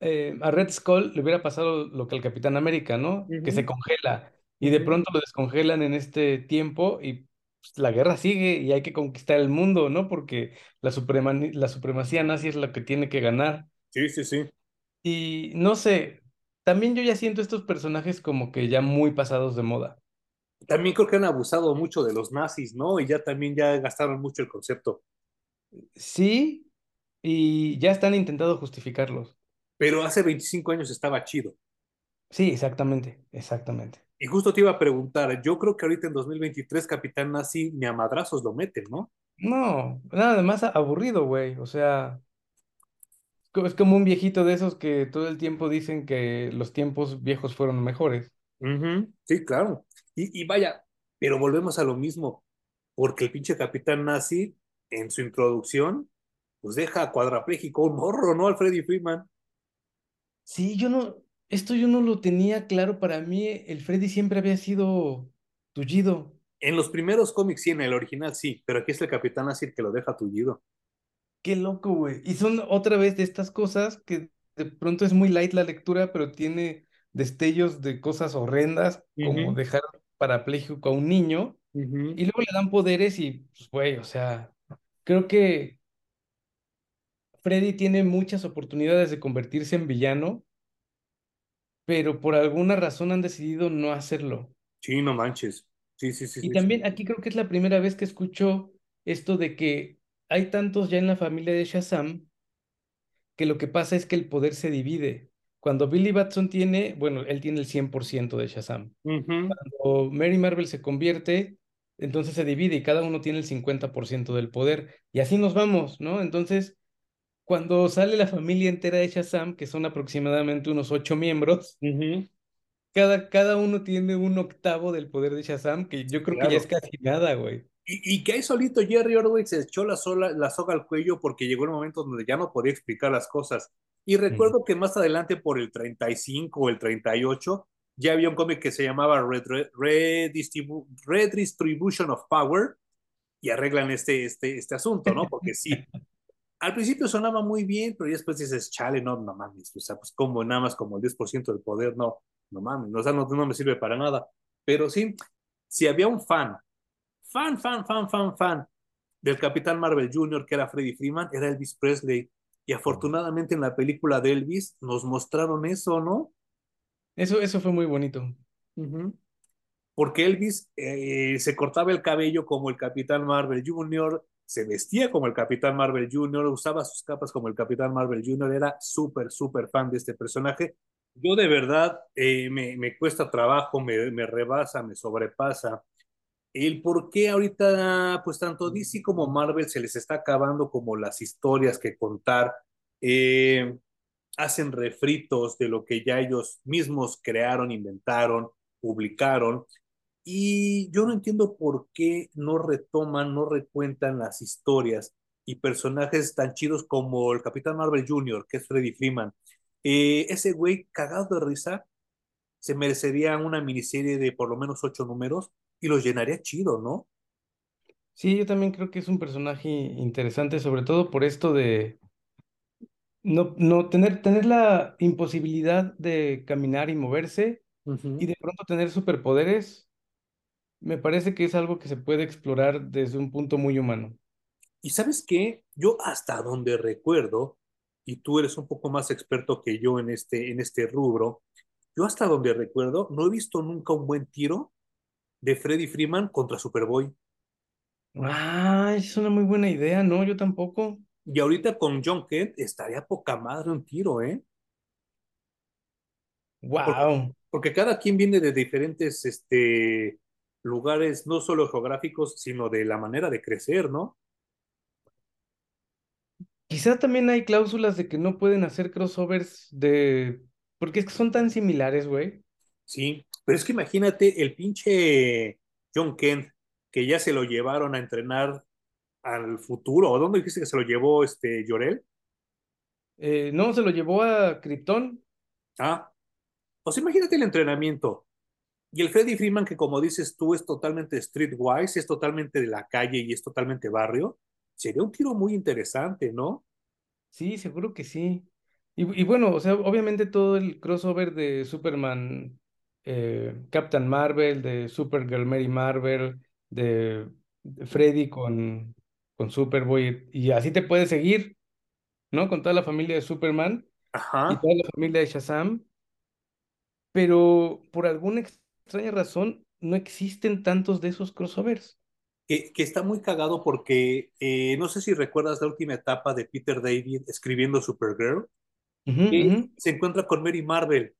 eh, a Red Skull le hubiera pasado lo que al Capitán América, ¿no? Uh Que se congela y de pronto lo descongelan en este tiempo y pues, la guerra sigue y hay que conquistar el mundo, ¿no? Porque la, suprema, la supremacía nazi es la que tiene que ganar. Sí, sí, sí. Y no sé, también yo ya siento estos personajes como que ya muy pasados de moda. También creo que han abusado mucho de los nazis, ¿no? Y ya también ya gastaron mucho el concepto. Sí, y ya están intentando justificarlos. Pero hace 25 años estaba chido. Sí, exactamente, exactamente. Y justo te iba a preguntar, yo creo que ahorita en 2023 Capitán Nazi ni a madrazos lo meten, ¿no? No, nada más aburrido, güey. O sea, es como un viejito de esos que todo el tiempo dicen que los tiempos viejos fueron mejores. Ujú, Sí, claro. Y, y vaya, pero volvemos a lo mismo, porque el pinche Capitán Nazi en su introducción, pues deja cuadrapléjico un morro, ¿no? Al Freddy Freeman. Sí, yo no, esto yo no lo tenía claro. Para mí, el Freddy siempre había sido tullido. En los primeros cómics sí, en el original sí, pero aquí es el Capitán el que lo deja tullido. Qué loco, güey. Y son otra vez de estas cosas que de pronto es muy light la lectura, pero tiene destellos de cosas horrendas, como dejar parapléjico a un niño, y luego le dan poderes y, pues, güey, o sea, creo que Freddy tiene muchas oportunidades de convertirse en villano, pero por alguna razón han decidido no hacerlo. Sí, no manches. Sí, sí, sí, Y sí. sí. también aquí creo que es la primera vez que escucho esto de que hay tantos ya en la familia de Shazam que lo que pasa es que el poder se divide. Cuando Billy Batson tiene, bueno, él tiene el 100% de Shazam. Ujú, O Mary Marvel se convierte, entonces se divide y cada uno tiene el 50% del poder. Y así nos vamos, ¿no? Entonces, cuando sale la familia entera de Shazam, que son aproximadamente unos ocho miembros, ujú. cada, cada uno tiene un octavo del poder de Shazam, que yo creo que ya es Claro. casi nada, güey. Y, y que ahí solito Jerry Orwell se echó la, sola, la soga al cuello porque llegó el momento donde ya no podía explicar las cosas. Y recuerdo que más adelante, por el 35 o el 38, ya había un cómic que se llamaba Red, Red, Redistribu- Redistribution of Power y arreglan este, este, este asunto, ¿no? Porque sí, [LAUGHS] al principio sonaba muy bien, pero ya después dices, chale, no, no mames, o sea, pues como nada más como el 10% del poder, no, no mames, o sea, no, no me sirve para nada. Pero sí, si había un fan fan, fan, fan, fan, fan del Capitán Marvel Jr., que era Freddie Freeman, era Elvis Presley. Y afortunadamente en la película de Elvis nos mostraron eso, ¿no? Eso, eso fue muy bonito. Porque Elvis eh, se cortaba el cabello como el Capitán Marvel Jr., se vestía como el Capitán Marvel Jr., usaba sus capas como el Capitán Marvel Jr., era súper, súper fan de este personaje. Yo de verdad eh, me, me cuesta trabajo, me, me rebasa, me sobrepasa el por qué ahorita, pues tanto DC como Marvel se les está acabando como las historias que contar, eh, hacen refritos de lo que ya ellos mismos crearon, inventaron, publicaron, y yo no entiendo por qué no retoman, no recuentan las historias y personajes tan chidos como el Capitán Marvel Jr., que es Freddy Freeman. Eh, ese güey cagado de risa se merecería una miniserie de por lo menos ocho números y los llenaría chido, ¿no? Sí, yo también creo que es un personaje interesante, sobre todo por esto de no, no tener, tener la imposibilidad de caminar y moverse y de pronto tener superpoderes, me parece que es algo que se puede explorar desde un punto muy humano. Y sabes qué, yo hasta donde recuerdo, y tú eres un poco más experto que yo en este, en este rubro, yo hasta donde recuerdo no he visto nunca un buen tiro de Freddy Freeman contra Superboy. Ah, es una muy buena idea, ¿no? Yo tampoco. Y ahorita con John Kent estaría poca madre un tiro, ¿eh? Porque, Wow. porque cada quien viene de diferentes este, lugares, no solo geográficos, sino de la manera de crecer, ¿no? Quizá también hay cláusulas de que no pueden hacer crossovers de... Porque es que son tan similares, güey. Sí, pero es que imagínate el pinche John Kent, que ya se lo llevaron a entrenar al futuro, ¿o dónde dijiste que se lo llevó este Llorel? Eh, no, se lo llevó a Krypton. Ah, pues imagínate el entrenamiento. Y el Freddy Freeman, que como dices tú, es totalmente streetwise, es totalmente de la calle y es totalmente barrio, sería un tiro muy interesante, ¿no? Sí, seguro que sí. Y, y bueno, o sea, obviamente todo el crossover de Superman, eh, Captain Marvel, de Supergirl Mary Marvel, de Freddy con, con Superboy, y así te puedes seguir, ¿no? Con toda la familia de Superman y Ajá. toda la familia de Shazam, pero por alguna extraña razón no existen tantos de esos crossovers. Que, que está muy cagado porque eh, no sé si recuerdas la última etapa de Peter David escribiendo Supergirl, que se encuentra con Mary Marvel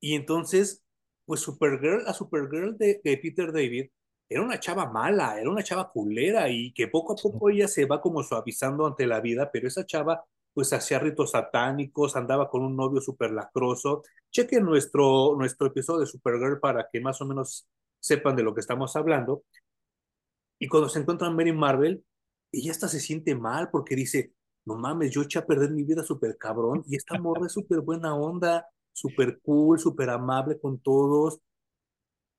Y entonces, pues Supergirl, la Supergirl de, de Peter David era una chava mala, era una chava culera y que poco a poco ella se va como suavizando ante la vida, pero esa chava pues hacía ritos satánicos, andaba con un novio súper lacroso. Chequen nuestro, nuestro episodio de Supergirl para que más o menos sepan de lo que estamos hablando. Y cuando se encuentran Mary Marvel, ella hasta se siente mal porque dice, no mames, yo eché a perder mi vida súper cabrón y esta morra es súper buena onda, súper cool, súper amable con todos.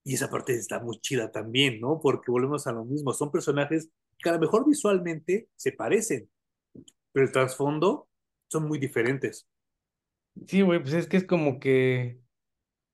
Y esa parte está muy chida también, ¿no? Porque volvemos a lo mismo, son personajes que a lo mejor visualmente se parecen, pero el trasfondo son muy diferentes. Sí, güey, pues es que es como que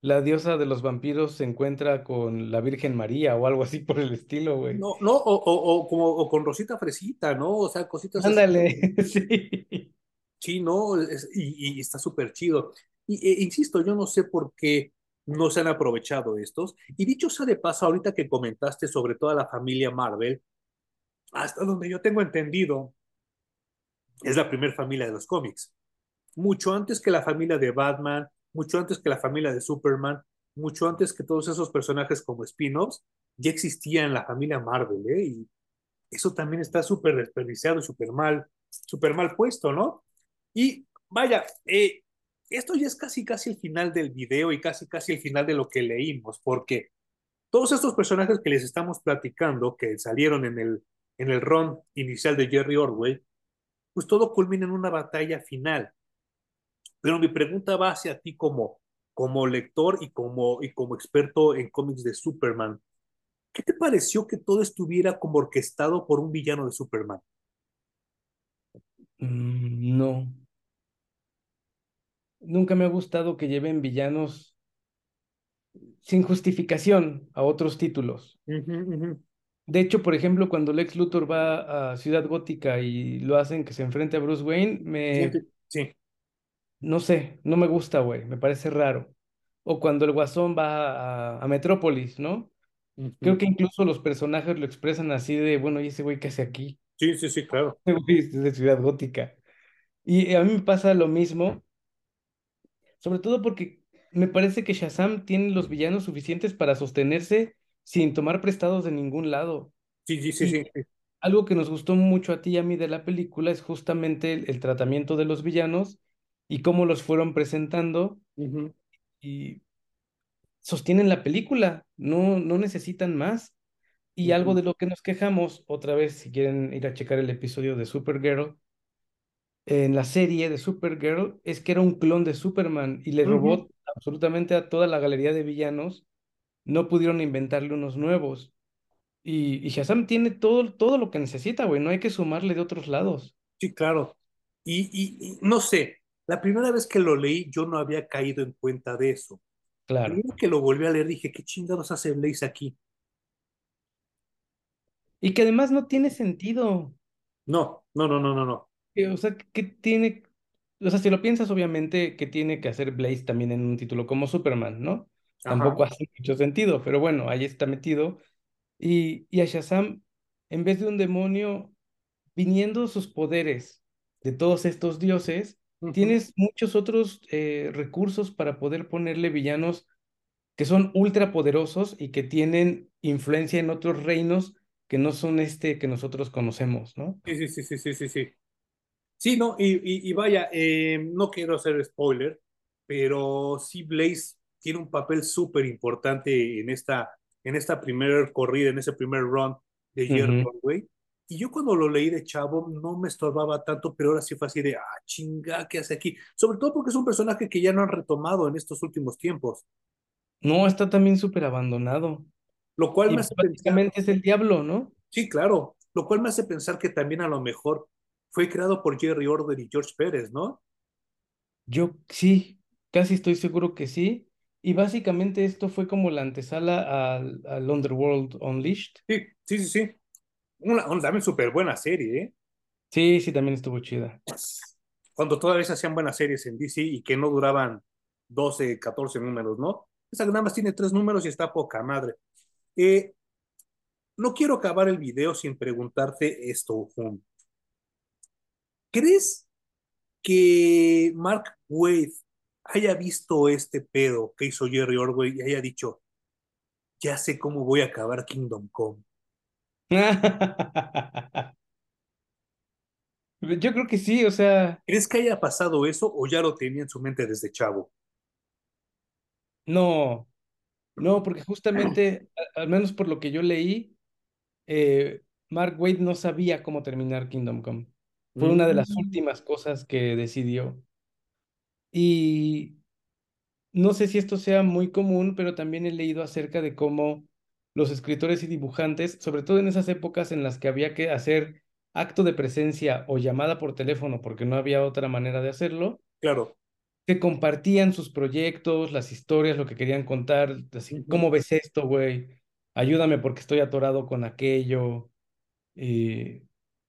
la diosa de los vampiros se encuentra con la Virgen María o algo así por el estilo, güey. No, no, o, o, o como o con Rosita Fresita, ¿no? O sea, cositas así Ándale, [LAUGHS] sí. Sí, no, es- y, y está súper chido. Y, e, insisto, yo no sé por qué no se han aprovechado estos. Y dicho sea de paso, ahorita que comentaste sobre toda la familia Marvel, hasta donde yo tengo entendido, es la primera familia de los cómics. Mucho antes que la familia de Batman, mucho antes que la familia de Superman, mucho antes que todos esos personajes como spin-offs, ya existía en la familia Marvel, ¿eh? Y eso también está súper desperdiciado súper mal, súper mal puesto, ¿no? Y vaya, eh, esto ya es casi casi el final del video y casi casi el final de lo que leímos, porque todos estos personajes que les estamos platicando, que salieron en el, en el run inicial de Jerry Orwell, pues todo culmina en una batalla final. Pero mi pregunta va hacia ti como, como lector y como, y como experto en cómics de Superman. ¿Qué te pareció que todo estuviera como orquestado por un villano de Superman? Mm, no, nunca me ha gustado que lleven villanos sin justificación a otros títulos. Uh -huh, uh -huh. De hecho, por ejemplo, cuando Lex Luthor va a Ciudad Gótica y lo hacen que se enfrente a Bruce Wayne, me, Sí. No sé, no me gusta, güey, me parece raro. O cuando el Guasón va a, a Metrópolis, ¿no? Uh Creo que incluso los personajes lo expresan así de, bueno, ¿y ese güey qué hace aquí? Sí, sí, sí, claro. [LAUGHS] Ese güey es de Ciudad Gótica. Y a mí me pasa lo mismo, sobre todo porque me parece que Shazam tiene los villanos suficientes para sostenerse sin tomar prestados de ningún lado. Sí, sí, sí, sí. algo que nos gustó mucho a ti y a mí de la película es justamente el, el tratamiento de los villanos y cómo los fueron presentando Uh -huh. y sostienen la película, no, no necesitan más. Y Uh algo de lo que nos quejamos, otra vez, si quieren ir a checar el episodio de Supergirl, en la serie de Supergirl, es que era un clon de Superman y le Uh -huh. robó absolutamente a toda la galería de villanos. No pudieron inventarle unos nuevos. Y, y Shazam tiene todo, todo lo que necesita, güey. No hay que sumarle de otros lados. Sí, claro. Y, y, y, no sé, la primera vez que lo leí yo no había caído en cuenta de eso. Claro. luego que lo volví a leer dije, ¿qué chingados hace Blaze aquí? Y que además no tiene sentido. No, no, no, no, no, no. O sea, que tiene. O sea, si lo piensas, obviamente, que tiene que hacer Blaze también en un título como Superman, ¿no? Ajá. Tampoco hace mucho sentido, pero bueno, ahí está metido. Y, y a Shazam, en vez de un demonio, viniendo sus poderes de todos estos dioses, Uh -huh. tienes muchos otros eh, recursos para poder ponerle villanos que son ultra poderosos y que tienen influencia en otros reinos que no son este que nosotros conocemos, ¿no? Sí, sí, sí, sí, sí, sí, sí. No, y, y, y vaya, eh, no quiero hacer spoiler, pero sí Blaze tiene un papel súper importante en esta, en esta primera corrida, en ese primer run de Jerry Ujú. Conway. Y yo cuando lo leí de chavo no me estorbaba tanto, pero ahora sí fue así de, ah, chinga, ¿qué hace aquí? Sobre todo porque es un personaje que ya no han retomado en estos últimos tiempos, No, está también súper abandonado. lo cual Y me hace pensar, básicamente es el diablo, ¿no? sí, claro, lo cual me hace pensar que también a lo mejor fue creado por Jerry Order y George Pérez, ¿no? Yo sí, casi estoy seguro que sí. Y básicamente esto fue como la antesala al, al Underworld Unleashed. Sí, sí, sí, sí. Una, una también súper buena serie, ¿eh? Sí, sí, también estuvo chida. Cuando todavía se hacían buenas series en DC y que no duraban 12, 14 números, ¿no? Esa nada más tiene tres números y está poca madre. Eh, no quiero acabar el video sin preguntarte esto, Jun. ¿Crees que Mark Waid haya visto este pedo que hizo Jerry Orwell y haya dicho, ya sé cómo voy a acabar Kingdom Come? [LAUGHS] Yo creo que sí, o sea, ¿Crees que haya pasado eso o ya lo tenía en su mente desde chavo? no, no, porque justamente, al menos por lo que yo leí, eh, Mark Waid no sabía cómo terminar Kingdom Come. Fue una de las Mm, últimas cosas que decidió. Y no sé si esto sea muy común, pero también he leído acerca de cómo los escritores y dibujantes, sobre todo en esas épocas en las que había que hacer acto de presencia o llamada por teléfono porque no había otra manera de hacerlo, claro. que compartían sus proyectos, las historias, lo que querían contar, así. ¿cómo ves esto, güey? Ayúdame porque estoy atorado con aquello. Y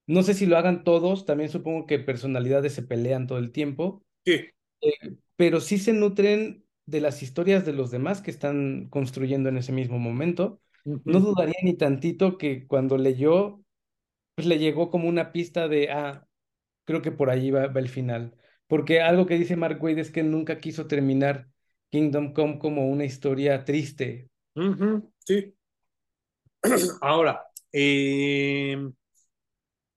no sé si lo hagan todos, también supongo que personalidades se pelean todo el tiempo, Sí. eh, pero sí se nutren de las historias de los demás que están construyendo en ese mismo momento. No dudaría ni tantito que cuando leyó, pues le llegó como una pista de, ah, creo que por ahí va, va el final. Porque algo que dice Mark Waid es que nunca quiso terminar Kingdom Come como una historia triste. Sí. [CLEARS THROAT] Ahora, eh,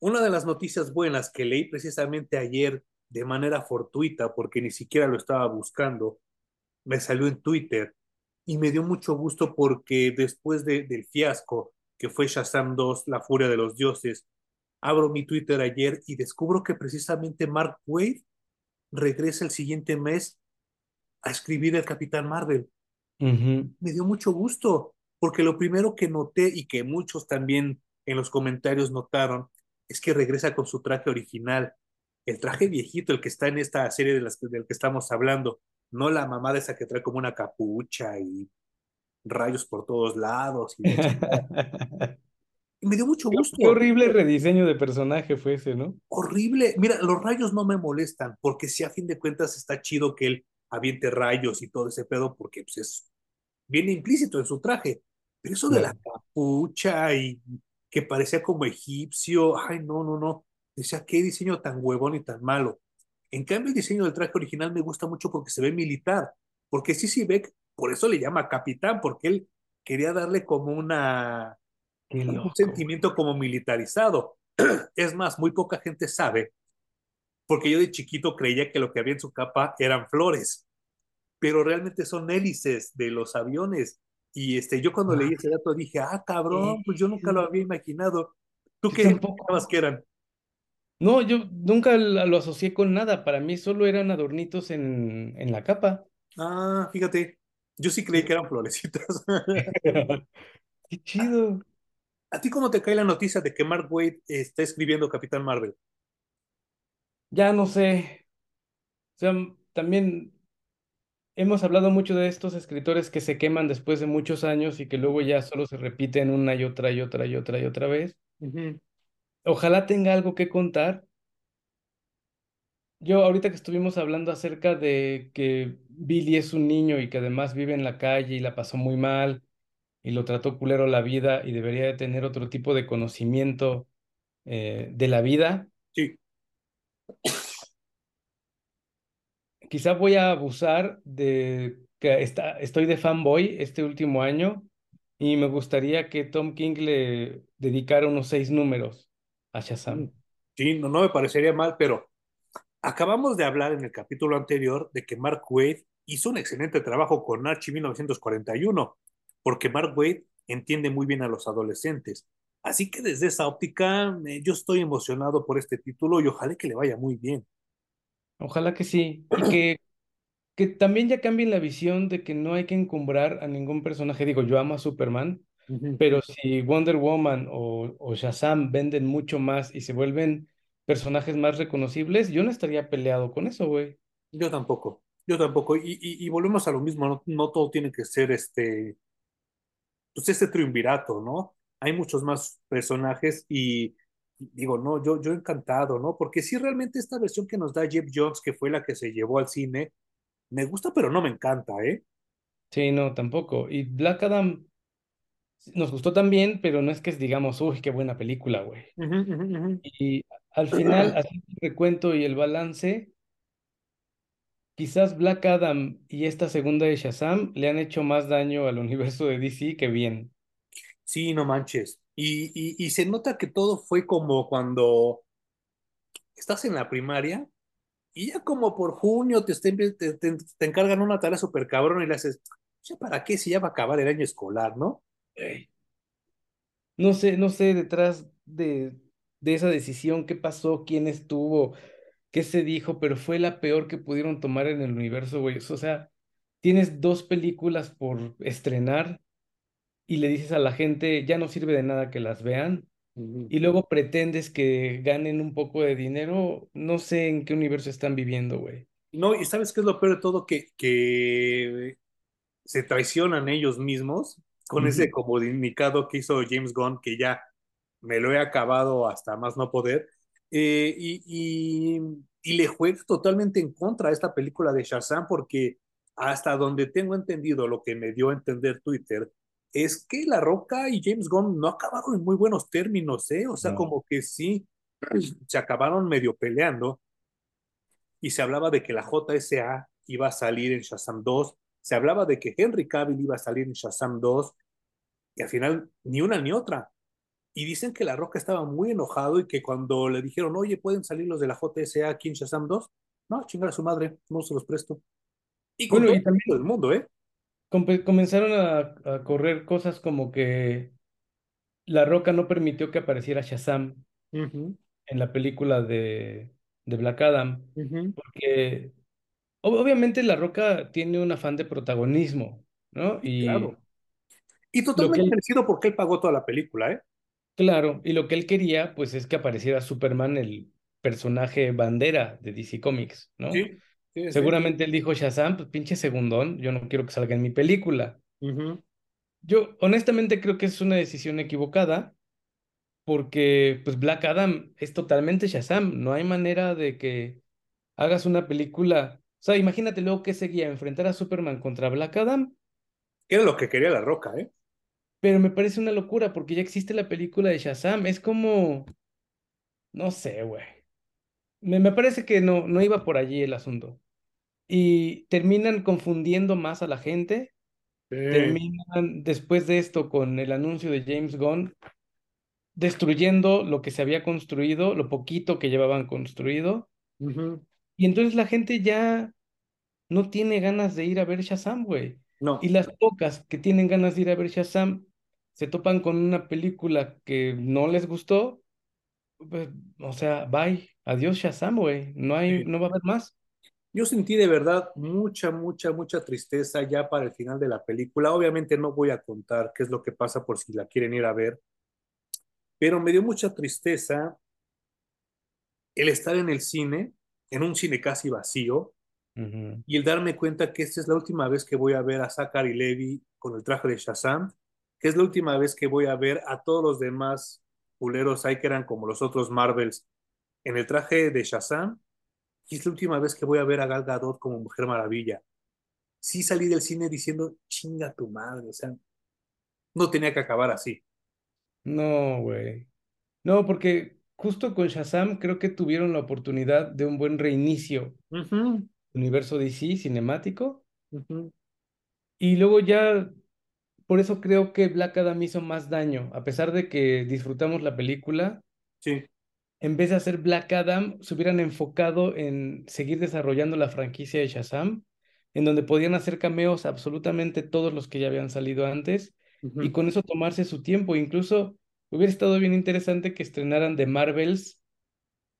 una de las noticias buenas que leí precisamente ayer de manera fortuita, porque ni siquiera lo estaba buscando, me salió en Twitter y me dio mucho gusto porque después de, del fiasco que fue Shazam 2, La Furia de los Dioses, abro mi Twitter ayer y descubro que precisamente Mark Waid regresa el siguiente mes a escribir el Capitán Marvel. Me dio mucho gusto, porque lo primero que noté y que muchos también en los comentarios notaron es que regresa con su traje original, el traje viejito, el que está en esta serie de las, del que estamos hablando, no la mamada esa que trae como una capucha y rayos por todos lados y [LAUGHS] me dio mucho Qué, qué gusto. horrible rediseño de personaje fue ese, ¿no? Horrible. Mira, los rayos no me molestan, porque si a fin de cuentas está chido que él aviente rayos y todo ese pedo, porque pues, es viene implícito en su traje. Pero eso de la capucha y que parecía como egipcio, ay, no, no, no. Decía, qué diseño tan huevón y tan malo. En cambio, el diseño del traje original me gusta mucho porque se ve militar. Porque Sissy Beck, por eso le llama capitán, porque él quería darle como una, un sentimiento como militarizado. [CLEARS THROAT] Es más, muy poca gente sabe, porque yo de chiquito creía que lo que había en su capa eran flores pero realmente son hélices de los aviones. Y este, yo cuando leí ese dato dije, ah, cabrón, pues yo nunca lo había imaginado. ¿Tú qué tampoco. que eran? No, yo nunca lo asocié con nada. Para mí solo eran adornitos en, en la capa. Ah, fíjate, yo sí creí que eran florecitas. [LAUGHS] [LAUGHS] Qué chido. ¿A ti cómo te cae la noticia de que Mark Waid está escribiendo Capitán Marvel? Ya no sé. O sea, también hemos hablado mucho de estos escritores que se queman después de muchos años y que luego ya solo se repiten una y otra y otra y otra y otra vez. Ujú, Ojalá tenga algo que contar. Yo ahorita que estuvimos hablando acerca de que Billy es un niño y que además vive en la calle y la pasó muy mal y lo trató culero la vida y debería de tener otro tipo de conocimiento eh, de la vida, Sí, quizá voy a abusar de que está, estoy de fanboy este último año y me gustaría que Tom King le dedicara unos seis números a mm, Shazam. sí, no, no me parecería mal, pero acabamos de hablar en el capítulo anterior de que Mark Waid hizo un excelente trabajo con Archie 1941, porque Mark Waid entiende muy bien a los adolescentes. Así que desde esa óptica, eh, yo estoy emocionado por este título y ojalá que le vaya muy bien. Ojalá que sí. Y que que también ya cambien la visión de que no hay que encumbrar a ningún personaje. Digo, yo amo a Superman, Pero si Wonder Woman o, o Shazam venden mucho más y se vuelven personajes más reconocibles, yo no estaría peleado con eso, güey. Yo tampoco, yo tampoco. Y, y, y volvemos a lo mismo, no, no todo tiene que ser este, pues este triunvirato, ¿no? hay muchos más personajes y digo, no, yo, yo encantado, ¿no? Porque sí, realmente esta versión que nos da Jeff Jones, que fue la que se llevó al cine, me gusta, pero no me encanta, ¿eh? Sí, no, tampoco. Y Black Adam nos gustó también, pero no es que digamos, uy, qué buena película, güey. Uh -huh, uh -huh. Y al final, [CLEARS THROAT] haciendo el recuento y el balance, quizás Black Adam y esta segunda de Shazam le han hecho más daño al universo de DC que bien. Sí, no manches. Y, y, y se nota que todo fue como cuando estás en la primaria y ya como por junio te, te, te, te encargan una tarea súper cabrón y le haces, ¿ya para qué si ya va a acabar el año escolar, no? No sé, no sé detrás de, de esa decisión qué pasó, quién estuvo, qué se dijo, pero fue la peor que pudieron tomar en el universo, güey. O sea, tienes dos películas por estrenar y le dices a la gente, ya no sirve de nada que las vean, uh -huh. y luego pretendes que ganen un poco de dinero, no sé en qué universo están viviendo, güey. No, y sabes qué es lo peor de todo, que, que se traicionan ellos mismos con uh -huh. ese comunicado que hizo James Gunn, que ya me lo he acabado hasta más no poder, eh, y, y, y, le juega totalmente en contra a esta película de Shazam, porque hasta donde tengo entendido lo que me dio a entender Twitter, es que La Roca y James Gunn no acabaron en muy buenos términos, ¿eh? O sea, no. como que sí, [CLEARS THROAT] se acabaron medio peleando, y se hablaba de que la JSA iba a salir en Shazam 2, se hablaba de que Henry Cavill iba a salir en Shazam 2, y al final ni una ni otra. Y dicen que La Roca estaba muy enojado y que cuando le dijeron, oye, ¿pueden salir los de la JSA aquí en Shazam 2? No, chingar a su madre, no se los presto. Y con bueno, todo y también, el mundo, ¿eh? Comenzaron a, a, correr cosas como que La Roca no permitió que apareciera Shazam uh -huh. en la película de, de Black Adam, uh -huh. porque obviamente La Roca tiene un afán de protagonismo, ¿no? Y, claro. Y totalmente él, merecido porque él pagó toda la película, ¿eh? Claro, y lo que él quería, pues, es que apareciera Superman, el personaje bandera de DC Comics, ¿no? Sí. Sí, Seguramente sí. él dijo, Shazam, pues pinche segundón, yo no quiero que salga en mi película. Uh -huh. Yo honestamente creo que es una decisión equivocada, porque pues Black Adam es totalmente Shazam, no hay manera de que hagas una película, sea, imagínate luego que seguía enfrentar a Superman contra Black Adam. Era lo que quería la roca, ¿eh? Pero me parece una locura, porque ya existe la película de Shazam, es como, no sé, güey. Me, me parece que no, no iba por allí el asunto y terminan confundiendo más a la gente. Sí. Terminan después de esto con el anuncio de James Gunn destruyendo lo que se había construido, lo poquito que llevaban construido. Uh -huh. Y entonces la gente ya no tiene ganas de ir a ver Shazam, güey. No. Y las pocas que tienen ganas de ir a ver Shazam se topan con una película que no les gustó. Pues, o sea, bye, adiós Shazam, güey. No hay, sí. no va a haber más. Yo sentí de verdad mucha, mucha, mucha tristeza ya para el final de la película. Obviamente no voy a contar qué es lo que pasa por si la quieren ir a ver, pero me dio mucha tristeza el estar en el cine, en un cine casi vacío, uh -huh. y el darme cuenta que esta es la última vez que voy a ver a Zachary Levy con el traje de Shazam, que es la última vez que voy a ver a todos los demás culeros ahí que eran como los otros Marvels en el traje de Shazam, y es la última vez que voy a ver a Gal Gadot como Mujer Maravilla. Sí salí del cine diciendo, chinga tu madre, o sea, no tenía que acabar así. No, güey. No, porque justo con Shazam creo que tuvieron la oportunidad de un buen reinicio. Uh -huh. Universo DC cinemático. Uh -huh. Y luego ya, por eso creo que Black Adam hizo más daño, a pesar de que disfrutamos la película. Sí en vez de hacer Black Adam, se hubieran enfocado en seguir desarrollando la franquicia de Shazam, en donde podían hacer cameos absolutamente todos los que ya habían salido antes, uh -huh. y con eso tomarse su tiempo. Incluso hubiera estado bien interesante que estrenaran de Marvels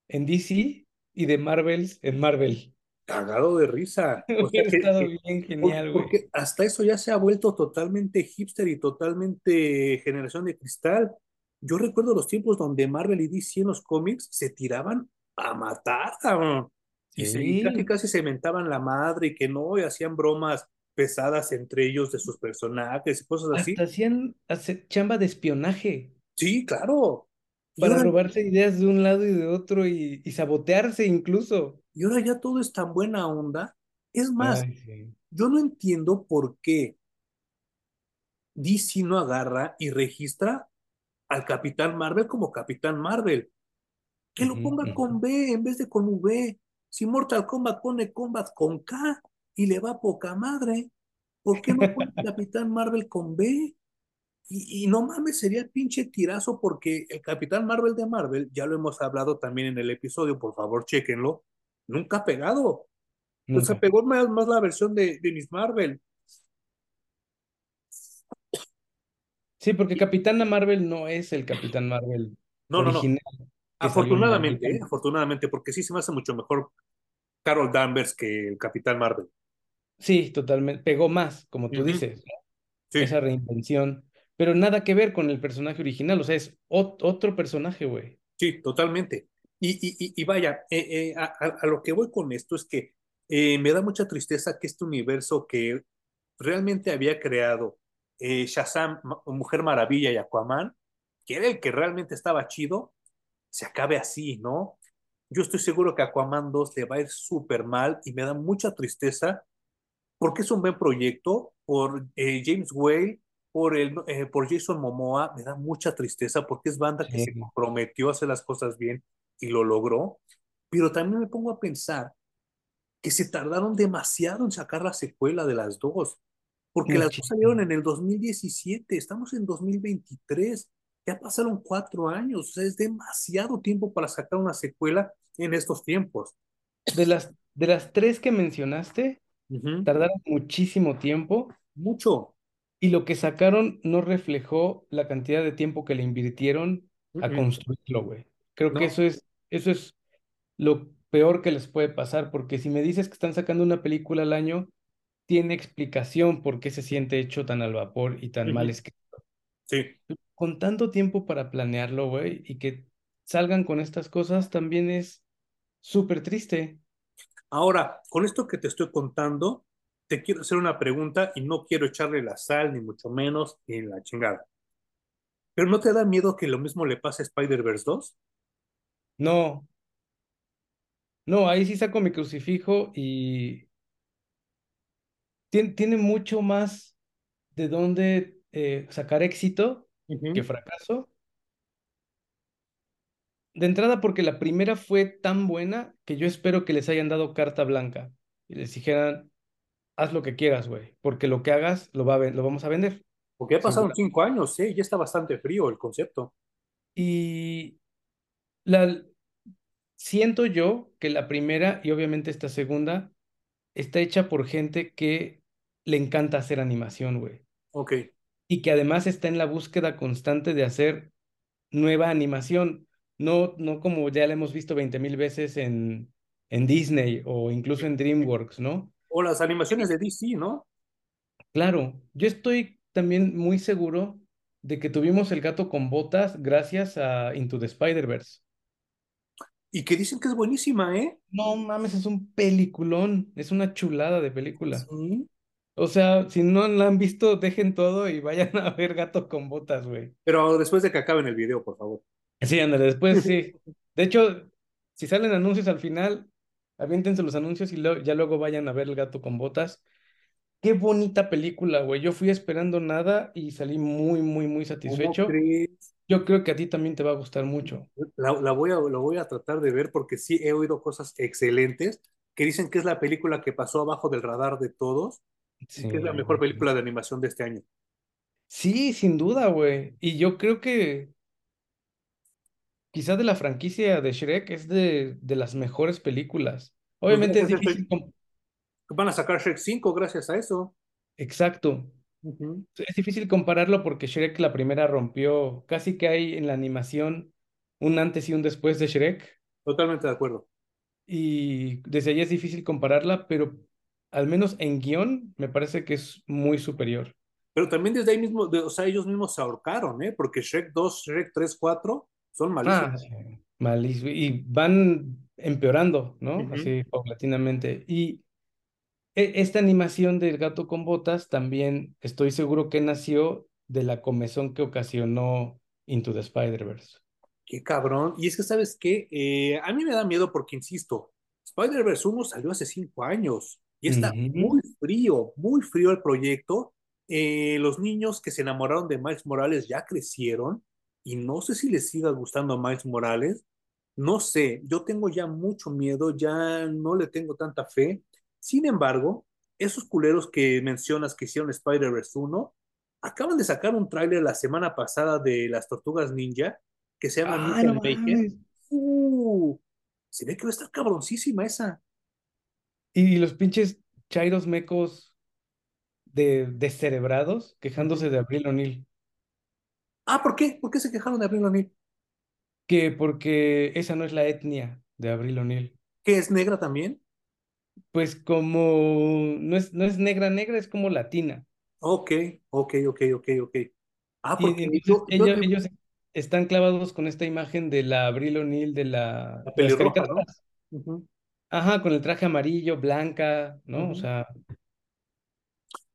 en DC y de Marvels en Marvel. Cagado de risa. [LAUGHS] O sea, que, estado bien genial, güey. Porque hasta eso ya se ha vuelto totalmente hipster y totalmente generación de cristal yo recuerdo los tiempos donde Marvel y DC en los cómics se tiraban a matar, cabrón. Sí. Y, se, casi casi se mentaban la madre y que no, y hacían bromas pesadas entre ellos de sus personajes y cosas así. Hasta hacían hace- chamba de espionaje Sí, claro. Para robarse ideas de un lado y de otro y, y sabotearse incluso. Y ahora ya todo es tan buena onda. Es más, Ay, sí. yo no entiendo por qué DC no agarra y registra al Capitán Marvel como Capitán Marvel. Que lo ponga con B en vez de con V. Si Mortal Kombat pone Combat con K y le va poca madre, ¿por qué no pone [LAUGHS] Capitán Marvel con B? Y, y no mames, sería el pinche tirazo porque el Capitán Marvel de Marvel, ya lo hemos hablado también en el episodio, por favor, chéquenlo, nunca ha pegado. O sea, Nunca. pegó más, más la versión de, de Miss Marvel. Sí, porque Capitana Marvel no es el Capitán Marvel No, no, no. original en la Afortunadamente, ¿eh? afortunadamente, porque sí se me hace mucho mejor Carol Danvers que el Capitán Marvel. Sí, totalmente. Pegó más, como tú dices, ¿no? Sí, Esa reinvención. Pero nada que ver con el personaje original. O sea, es ot- otro personaje, güey. sí, totalmente. Y, y, y, vaya, eh, eh, a, a- lo que voy con esto es que eh, me da mucha tristeza que este universo que realmente había creado Shazam, Mujer Maravilla y Aquaman, que era el que realmente estaba chido, se acabe así, ¿no? Yo estoy seguro que Aquaman 2 le va a ir súper mal y me da mucha tristeza porque es un buen proyecto por James Whale, por, el, eh, por Jason Momoa, me da mucha tristeza porque es banda que se comprometió a hacer las cosas bien y lo logró, pero también me pongo a pensar que se tardaron demasiado en sacar la secuela de las dos, porque las dos salieron en el 2017, estamos en 2023, ya pasaron cuatro años, o sea, es demasiado tiempo para sacar una secuela en estos tiempos. De las, de las tres que mencionaste, Ujú. tardaron muchísimo tiempo Mucho. y lo que sacaron no reflejó la cantidad de tiempo que le invirtieron a Ujú. construirlo, güey. Creo que No. eso es, eso es lo peor que les puede pasar, porque si me dices que están sacando una película al año, tiene explicación por qué se siente hecho tan al vapor y tan mal escrito. Sí. Con tanto tiempo para planearlo, güey, y que salgan con estas cosas, también es súper triste. Ahora, con esto que te estoy contando, te quiero hacer una pregunta y no quiero echarle la sal, ni mucho menos, ni la chingada. ¿Pero no te da miedo que lo mismo le pase a Spider-Verse 2? No, no, ahí sí saco mi crucifijo y tiene, tiene mucho más de dónde eh, sacar éxito que fracaso. De entrada, porque la primera fue tan buena que yo espero que les hayan dado carta blanca y les dijeran, haz lo que quieras, güey, porque lo que hagas lo, va a ven- lo vamos a vender, Porque ya pasaron cinco años, ¿eh? Ya está bastante frío el concepto. Y la, siento yo que la primera y obviamente esta segunda está hecha por gente que le encanta hacer animación, güey, Ok. y que además está en la búsqueda constante de hacer nueva animación, no, no como ya la hemos visto 20 mil veces en, en Disney o incluso en DreamWorks, ¿no? O las animaciones de DC, ¿no? Claro, yo estoy también muy seguro de que tuvimos el gato con botas gracias a Into the Spider-Verse. Y que dicen que es buenísima, ¿eh? No mames, es un peliculón, es una chulada de película. Sí. O sea, si no la han visto, dejen todo y vayan a ver Gato con Botas, güey. Pero después de que acaben el video, por favor. Sí, ándale, después sí. [LAUGHS] De hecho, si salen anuncios al final, aviéntense los anuncios y luego- ya luego vayan a ver el Gato con Botas. Qué bonita película, güey. Yo fui esperando nada y salí muy, muy, muy ¿Cómo satisfecho. crees? Yo creo que a ti también te va a gustar mucho. La, la voy a, lo voy a tratar de ver porque sí he oído cosas excelentes que dicen que es la película que pasó abajo del radar de todos Sí, que es la mejor película de animación de este año. sí, sin duda, güey. Y yo creo que quizá de la franquicia de Shrek es de, de las mejores películas. Pues Obviamente es gracias a difícil. Shrek- com- van a sacar Shrek 5 gracias a eso. Exacto. Ujú. Es difícil compararlo porque Shrek la primera rompió, casi que hay en la animación un antes y un después de Shrek. Totalmente de acuerdo. Y desde ahí es difícil compararla, pero al menos en guion me parece que es muy superior. Pero también desde ahí mismo, de- o sea, ellos mismos se ahorcaron, ¿eh? Porque Shrek 2, Shrek 3, 4 son malísimos. Ah, sí, malísimo. Y van empeorando, ¿no? Ujú. Así paulatinamente. Y esta animación del gato con botas también estoy seguro que nació de la comezón que ocasionó Into the Spider-Verse. Qué cabrón. Y es que, ¿sabes qué? Eh, a mí me da miedo porque, insisto, Spider-Verse 1 salió hace cinco años y está muy frío, muy frío el proyecto. Eh, los niños que se enamoraron de Miles Morales ya crecieron y no sé si les siga gustando Miles Morales. No sé, yo tengo ya mucho miedo, ya no le tengo tanta fe. Sin embargo, esos culeros que mencionas que hicieron Spider-Verse 1 acaban de sacar un tráiler la semana pasada de las Tortugas Ninja que se llama Ah, Ninja no. Uh, se ve que va a estar cabroncísima esa. Y los pinches chairos mecos de descerebrados quejándose de Abril O'Neil. Ah, ¿por qué? ¿Por qué se quejaron de Abril O'Neil? Que porque esa no es la etnia de Abril O'Neil. ¿Que es negra también? Pues como no es, no es negra negra, es como latina. Ok, ok, ok, ok, ok. Ah, porque yo, ellos, ellos están clavados con esta imagen de la Abril O'Neil de, la, la de Ajá, con el traje amarillo, blanca, ¿no? O sea,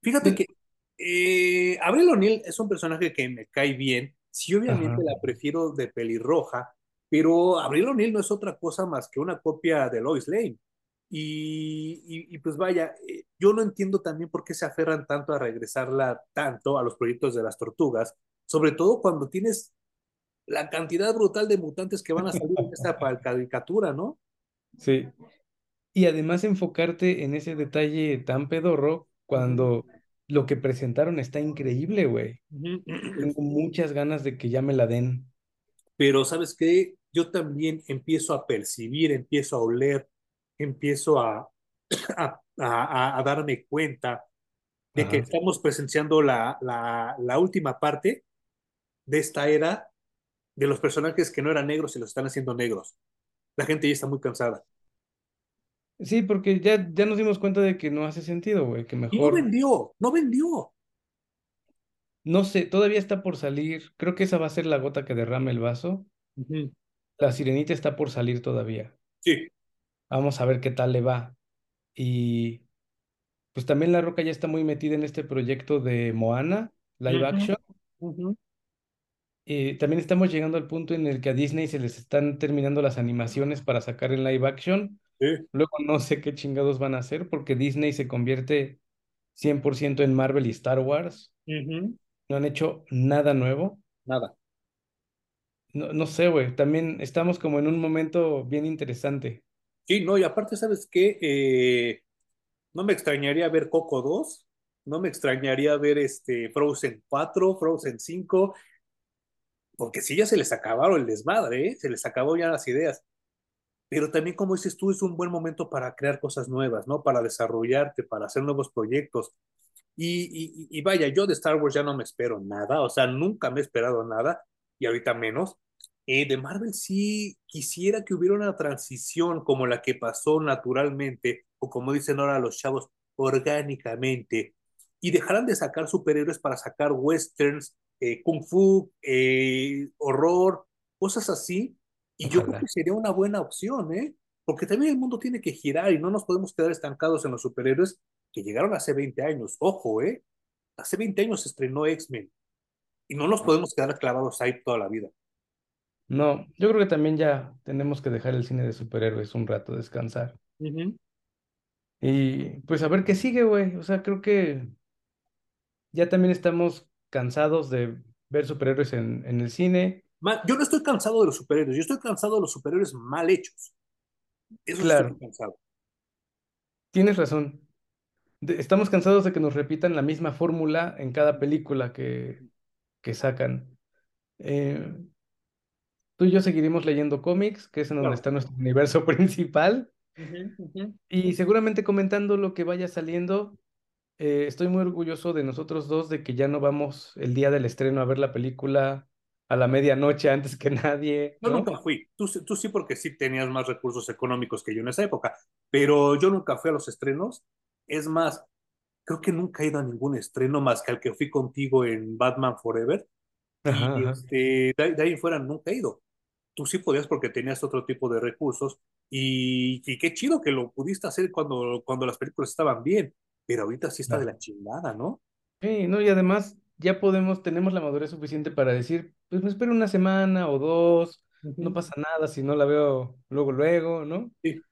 Fíjate pues, que eh, Abril O'Neil es un personaje que me cae bien. Sí, obviamente ajá, la prefiero de pelirroja, pero Abril O'Neil no es otra cosa más que una copia de Lois Lane. Y, y, y pues vaya, eh, yo no entiendo también por qué se aferran tanto a regresarla tanto a los proyectos de las tortugas, sobre todo cuando tienes la cantidad brutal de mutantes que van a salir en esta caricatura, ¿no? sí. Y además enfocarte en ese detalle tan pedorro cuando lo que presentaron está increíble, güey. Tengo muchas ganas de que ya me la den. Pero ¿sabes qué? Yo también empiezo a percibir, empiezo a oler, empiezo [CLEARS THROAT] a, a, a- a darme cuenta de que estamos presenciando la, la, la última parte de esta era de los personajes que no eran negros y los están haciendo negros. La gente ya está muy cansada. Sí, porque ya, ya nos dimos cuenta de que no hace sentido, güey, que Y no mejor, vendió, no vendió. no sé, todavía está por salir. Creo que esa va a ser la gota que derrame el vaso. La sirenita está por salir todavía. Sí. Vamos a ver qué tal le va. Y pues también La Roca ya está muy metida en este proyecto de Moana, live action. Eh, también estamos llegando al punto en el que a Disney se les están terminando las animaciones para sacar en live action. Sí. Luego no sé qué chingados van a hacer porque Disney se convierte 100% en Marvel y Star Wars. No han hecho nada nuevo. Nada. No, no sé, güey. También estamos como en un momento bien interesante. Sí, no, y aparte, ¿sabes qué? Eh, no me extrañaría ver Coco 2, no me extrañaría ver este Frozen 4, Frozen 5, porque sí, ya se les acabaron el desmadre, ¿eh? Se les acabó ya las ideas. Pero también, como dices tú, es un buen momento para crear cosas nuevas, ¿no? Para desarrollarte, para hacer nuevos proyectos. Y, y, y vaya, yo de Star Wars ya no me espero nada, o sea, nunca me he esperado nada, y ahorita menos. Eh, de Marvel sí quisiera que hubiera una transición como la que pasó naturalmente, o como dicen ahora los chavos, orgánicamente, y dejaran de sacar superhéroes para sacar westerns, eh, kung fu, eh, horror, cosas así, y yo creo que sería una buena opción, ¿eh? Porque también el mundo tiene que girar y no nos podemos quedar estancados en los superhéroes que llegaron hace 20 años. Ojo, ¿eh? Hace 20 años se estrenó X-Men y no nos podemos quedar clavados ahí toda la vida. No, yo creo que también ya tenemos que dejar el cine de superhéroes un rato, descansar. Y pues a ver qué sigue, güey. O sea, creo que ya también estamos cansados de ver superhéroes en, en el cine. Yo no estoy cansado de los superhéroes, yo estoy cansado de los superhéroes mal hechos. Eso sí estoy Claro, cansado. tienes razón. De- estamos cansados de que nos repitan la misma fórmula en cada película que, que sacan. Eh, tú y yo seguiremos leyendo cómics, que es en donde está nuestro universo [LAUGHS] principal, y seguramente comentando lo que vaya saliendo. Eh, estoy muy orgulloso de nosotros dos de que ya no vamos el día del estreno a ver la película a la medianoche antes que nadie, Yo ¿no? nunca fui. Tú, sí- tú sí porque sí tenías más recursos económicos que yo en esa época, pero yo nunca fui a los estrenos. Es más, creo que nunca he ido a ningún estreno más que al que fui contigo en Batman Forever. Ajá, Y este, de, de ahí en fuera nunca he ido. Tú sí podías porque tenías otro tipo de recursos y, y qué chido que lo pudiste hacer cuando, cuando las películas estaban bien, pero ahorita sí está de la chingada, ¿no? Sí, no, y además ya podemos, tenemos la madurez suficiente para decir, pues me espero una semana o dos, no pasa nada si no la veo luego, luego, ¿no? Sí,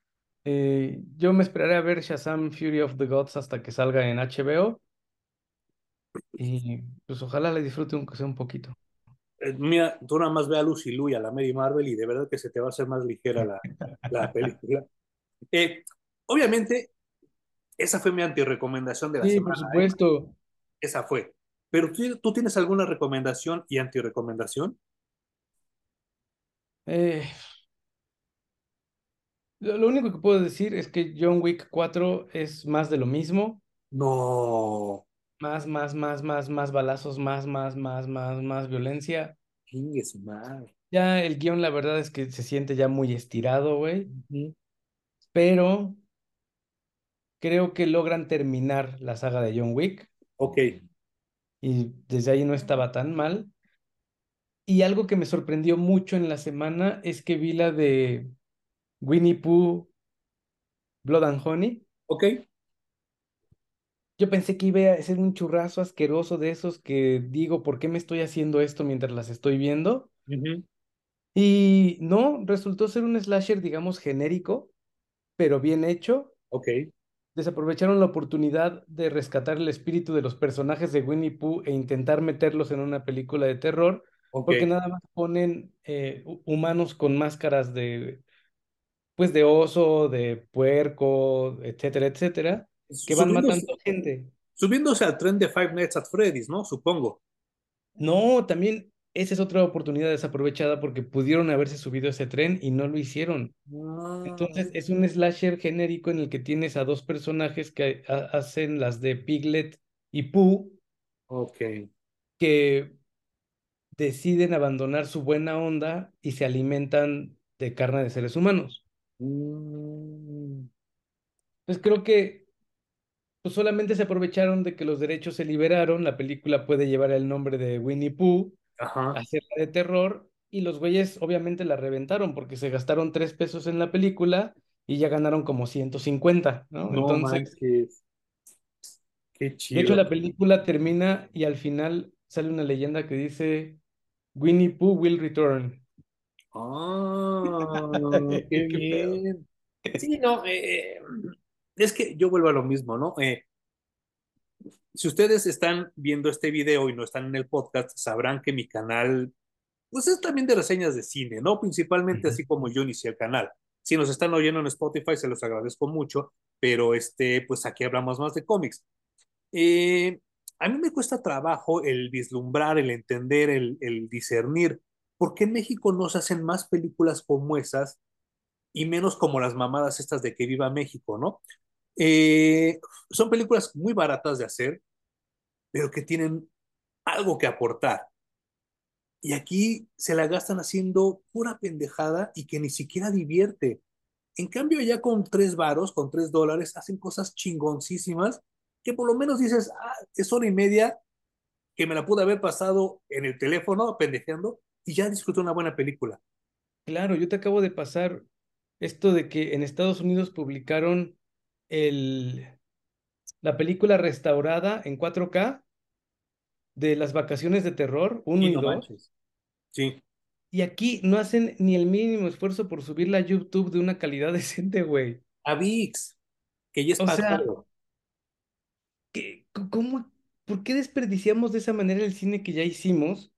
Eh, yo me esperaré a ver Shazam Fury of the Gods hasta que salga en HBO y pues ojalá la disfrute aunque sea un poquito. Eh, mira, tú nada más ve a Lucy Liu y a la Mary Marvel y de verdad que se te va a hacer más ligera la, la [LAUGHS] película. Eh, obviamente, esa fue mi antirecomendación de la Sí, por semana, ¿eh? supuesto. Esa fue. Pero ¿tú, tú tienes alguna recomendación y antirecomendación? Eh, lo, lo único que puedo decir es que John Wick 4 es más de lo mismo, No, más, más, más, más, más balazos, más, más, más, más, más violencia. chingue su madre. Ya el guion, la verdad es que se siente ya muy estirado, güey, pero creo que logran terminar la saga de John Wick Ok, y desde ahí no estaba tan mal. Y algo que me sorprendió mucho en la semana es que vi la de Winnie Pooh, Blood and Honey. ok. Yo pensé que iba a ser un churrazo asqueroso de esos que digo, ¿por qué me estoy haciendo esto mientras las estoy viendo? Y no, resultó ser un slasher, digamos, genérico, pero bien hecho. Ok, Desaprovecharon la oportunidad de rescatar el espíritu de los personajes de Winnie Pooh e intentar meterlos en una película de terror, porque nada más ponen eh, hu- humanos con máscaras de, pues, de oso, de puerco, etcétera, etcétera, que van Subiéndose, matando gente. subiéndose al tren de Five Nights at Freddy's, ¿no? Supongo. No, también esa es otra oportunidad desaprovechada porque pudieron haberse subido a ese tren y no lo hicieron. Ah, Entonces es un slasher genérico en el que tienes a dos personajes que ha- hacen las de Piglet y Pooh, ok. que deciden abandonar su buena onda y se alimentan de carne de seres humanos. Mm, Entonces creo que pues, solamente se aprovecharon de que los derechos se liberaron, la película puede llevar el nombre de Winnie Pooh ajá. hacerla de terror y los güeyes obviamente la reventaron porque se gastaron tres pesos en la película y ya ganaron como 150, ¿no? No Entonces, manches. Qué de hecho chido. la película termina y al final sale una leyenda que dice Winnie Pooh will return. Ah, [LAUGHS] qué ¿Qué pedo? bien. Sí, no, eh, es que yo vuelvo a lo mismo, ¿no? Eh, si ustedes están viendo este video y no están en el podcast, sabrán que mi canal, pues es también de reseñas de cine, ¿no? Principalmente así como yo inicié el canal. Si nos están oyendo en Spotify, se los agradezco mucho, pero este, pues aquí hablamos más de cómics. Eh, a mí me cuesta trabajo el vislumbrar, el entender, el, el discernir. ¿Por qué en México no se hacen más películas como esas y menos como las mamadas estas de que viva México, ¿no? Eh, son películas muy baratas de hacer, pero que tienen algo que aportar. Y aquí se la gastan haciendo pura pendejada y que ni siquiera divierte. En cambio, ya con tres varos, con tres dólares, hacen cosas chingoncísimas que por lo menos dices, ah, es hora y media que me la pude haber pasado en el teléfono pendejeando y ya disfruté una buena película. Claro, yo te acabo de pasar esto de que en Estados Unidos publicaron el, la película restaurada en 4K de las vacaciones de terror uno Y y no 2 manches. Sí. y aquí no hacen ni el mínimo esfuerzo por subirla a YouTube de una calidad [LAUGHS] decente, güey. A VIX, que ya es O sea. ¿qué, cómo, por qué desperdiciamos de esa manera el cine que ya hicimos,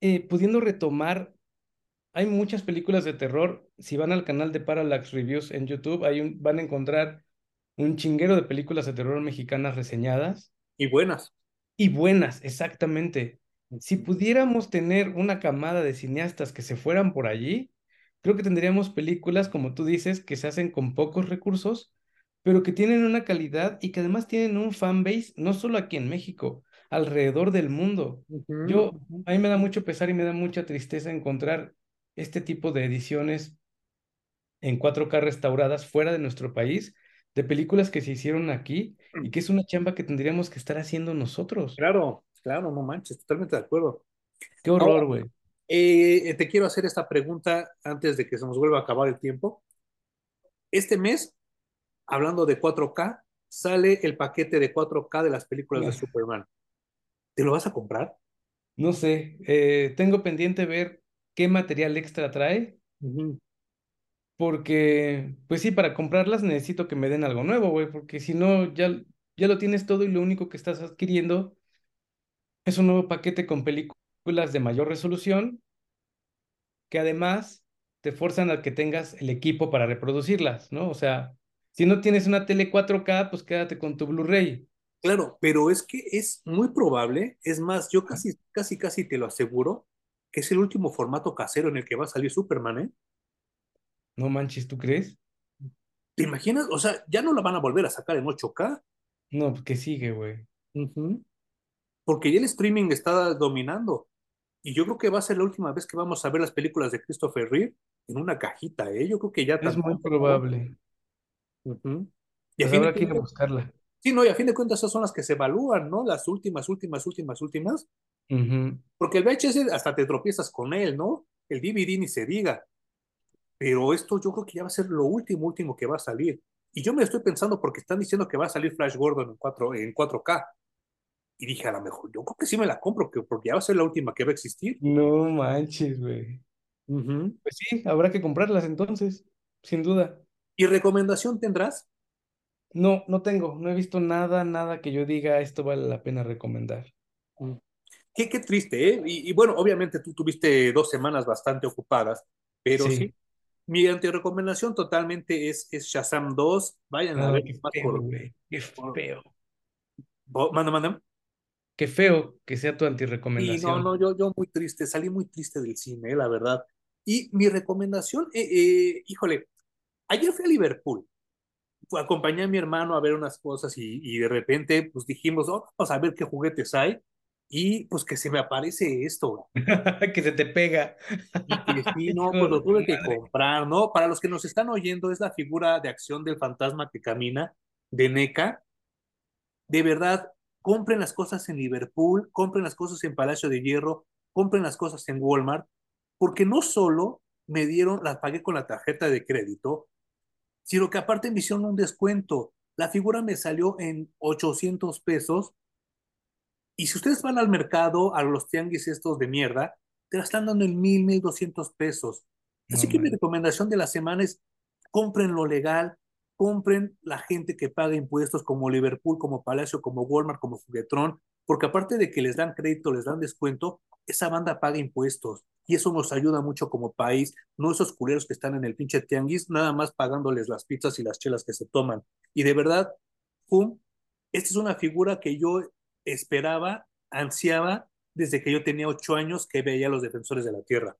eh, pudiendo retomar? Hay muchas películas de terror. Si van al canal de Parallax Reviews en YouTube, un, van a encontrar un chinguero de películas de terror mexicanas reseñadas. Y buenas. Y buenas, exactamente. Si pudiéramos tener una camada de cineastas que se fueran por allí, creo que tendríamos películas, como tú dices, que se hacen con pocos recursos, pero que tienen una calidad y que además tienen un fanbase, no solo aquí en México, alrededor del mundo. Yo, a mí me da mucho pesar y me da mucha tristeza encontrar este tipo de ediciones en 4K restauradas fuera de nuestro país, de películas que se hicieron aquí y que es una chamba que tendríamos que estar haciendo nosotros. Claro, claro, no manches, totalmente de acuerdo. Qué horror, güey. Eh, te quiero hacer esta pregunta antes de que se nos vuelva a acabar el tiempo. Este mes, hablando de 4K, sale el paquete de 4K de las películas de Superman. ¿Te lo vas a comprar? No sé, eh, tengo pendiente ver qué material extra trae. Porque, pues sí, para comprarlas necesito que me den algo nuevo, güey, porque si no, ya, ya lo tienes todo y lo único que estás adquiriendo es un nuevo paquete con películas de mayor resolución que además te forzan a que tengas el equipo para reproducirlas, ¿no? O sea, si no tienes una tele 4K, pues quédate con tu Blu-ray. Claro, pero es que es muy probable, es más, yo casi, casi, casi te lo aseguro, que es el último formato casero en el que va a salir Superman, ¿eh? No manches, ¿tú crees? ¿Te imaginas? O sea, ya no la van a volver a sacar en 8K. No, pues que sigue, güey. Porque ya el streaming está dominando. Y yo creo que va a ser la última vez que vamos a ver las películas de Christopher Reeve en una cajita, ¿eh? Yo creo que ya... Es muy probable. Y a pues fin habrá que ir a buscarla. Sí, no, y a fin de cuentas esas son las que se evalúan, ¿no? Las últimas, últimas, últimas, últimas. Porque el VHS hasta te tropiezas con él, ¿no? El DVD ni se diga. Pero esto yo creo que ya va a ser lo último, último que va a salir. Y yo me estoy pensando porque están diciendo que va a salir Flash Gordon en, 4, en 4K. Y dije, a lo mejor, yo creo que sí me la compro, porque ya va a ser la última que va a existir. No manches, güey. Pues sí, habrá que comprarlas entonces, sin duda. ¿Y recomendación tendrás? No, no tengo, no he visto nada, nada que yo diga esto vale la pena recomendar. Mm. Qué, qué triste, ¿eh? Y, bueno, obviamente tú tuviste dos semanas bastante ocupadas, pero sí, mi antirecomendación totalmente es, es Shazam 2. Vayan a ver. Qué feo, güey. Qué feo. Manda, manda. Qué feo que sea tu antirecomendación. Sí, no, no, yo, yo muy triste, salí muy triste del cine, la verdad. Y mi recomendación, eh, eh, híjole, ayer fui a Liverpool acompañé a mi hermano a ver unas cosas y, y de repente pues dijimos, oh, vamos a ver qué juguetes hay y pues que se me aparece esto. [LAUGHS] que se te pega. Y que [LAUGHS] sí, no, pues lo tuve que comprar, ¿no? Para los que nos están oyendo, es la figura de acción del fantasma que camina de NECA. De verdad, compren las cosas en Liverpool, compren las cosas en Palacio de Hierro, compren las cosas en Walmart, porque no solo me dieron, las pagué con la tarjeta de crédito, sino que aparte me hicieron un descuento. La figura me salió en 800 pesos. Y si ustedes van al mercado, a los tianguis estos de mierda, te la están dando en 1000, 1200 pesos. Así que mi recomendación de la semana es compren lo legal, compren la gente que paga impuestos como Liverpool, como Palacio, como Walmart, como Juguetrón, porque aparte de que les dan crédito, les dan descuento, esa banda paga impuestos y eso nos ayuda mucho como país, no esos culeros que están en el pinche tianguis, nada más pagándoles las pizzas y las chelas que se toman. Y de verdad, pum, esta es una figura que yo esperaba, ansiaba desde que yo tenía ocho años que veía a los defensores de la tierra.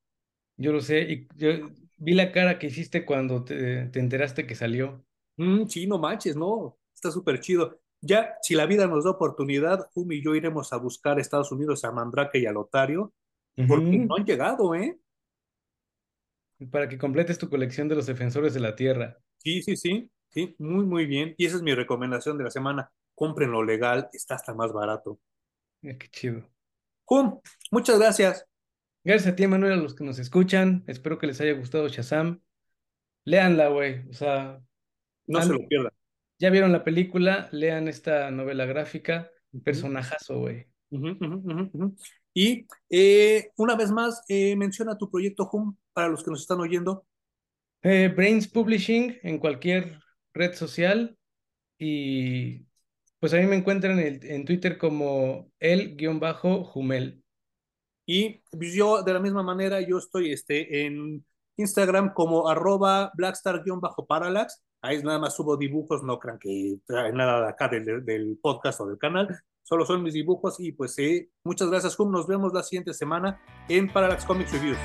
Yo lo sé, y yo vi la cara que hiciste cuando te, enteraste que salió. Mm, sí, no manches, no, está súper chido. Ya, si la vida nos da oportunidad, Fum y yo iremos a buscar a Estados Unidos a Mandrake y a Lotario porque no han llegado, ¿eh? Para que completes tu colección de los defensores de la tierra. Sí, sí, sí, sí, muy, muy bien. Y esa es mi recomendación de la semana. Compren lo legal, está hasta más barato. Eh, qué chido. ¡Cum! Muchas gracias. Gracias a ti, Manuel, a los que nos escuchan. Espero que les haya gustado Shazam. Léanla, güey. O sea. No se lo pierdan. Ya vieron la película, lean esta novela gráfica. Personajazo, güey. Y eh, una vez más, eh, menciona tu proyecto Home para los que nos están oyendo. Eh, Brains Publishing en cualquier red social y pues a mí me encuentran en, en Twitter como el-jumel. Y pues, yo de la misma manera, yo estoy este, en Instagram como arroba blackstar-parallax. Ahí nada más subo dibujos, no crean que trae nada de acá del, del podcast o del canal solo son mis dibujos y pues sí, muchas gracias, Hum. Nos vemos la siguiente semana en Parallax Comics Reviews.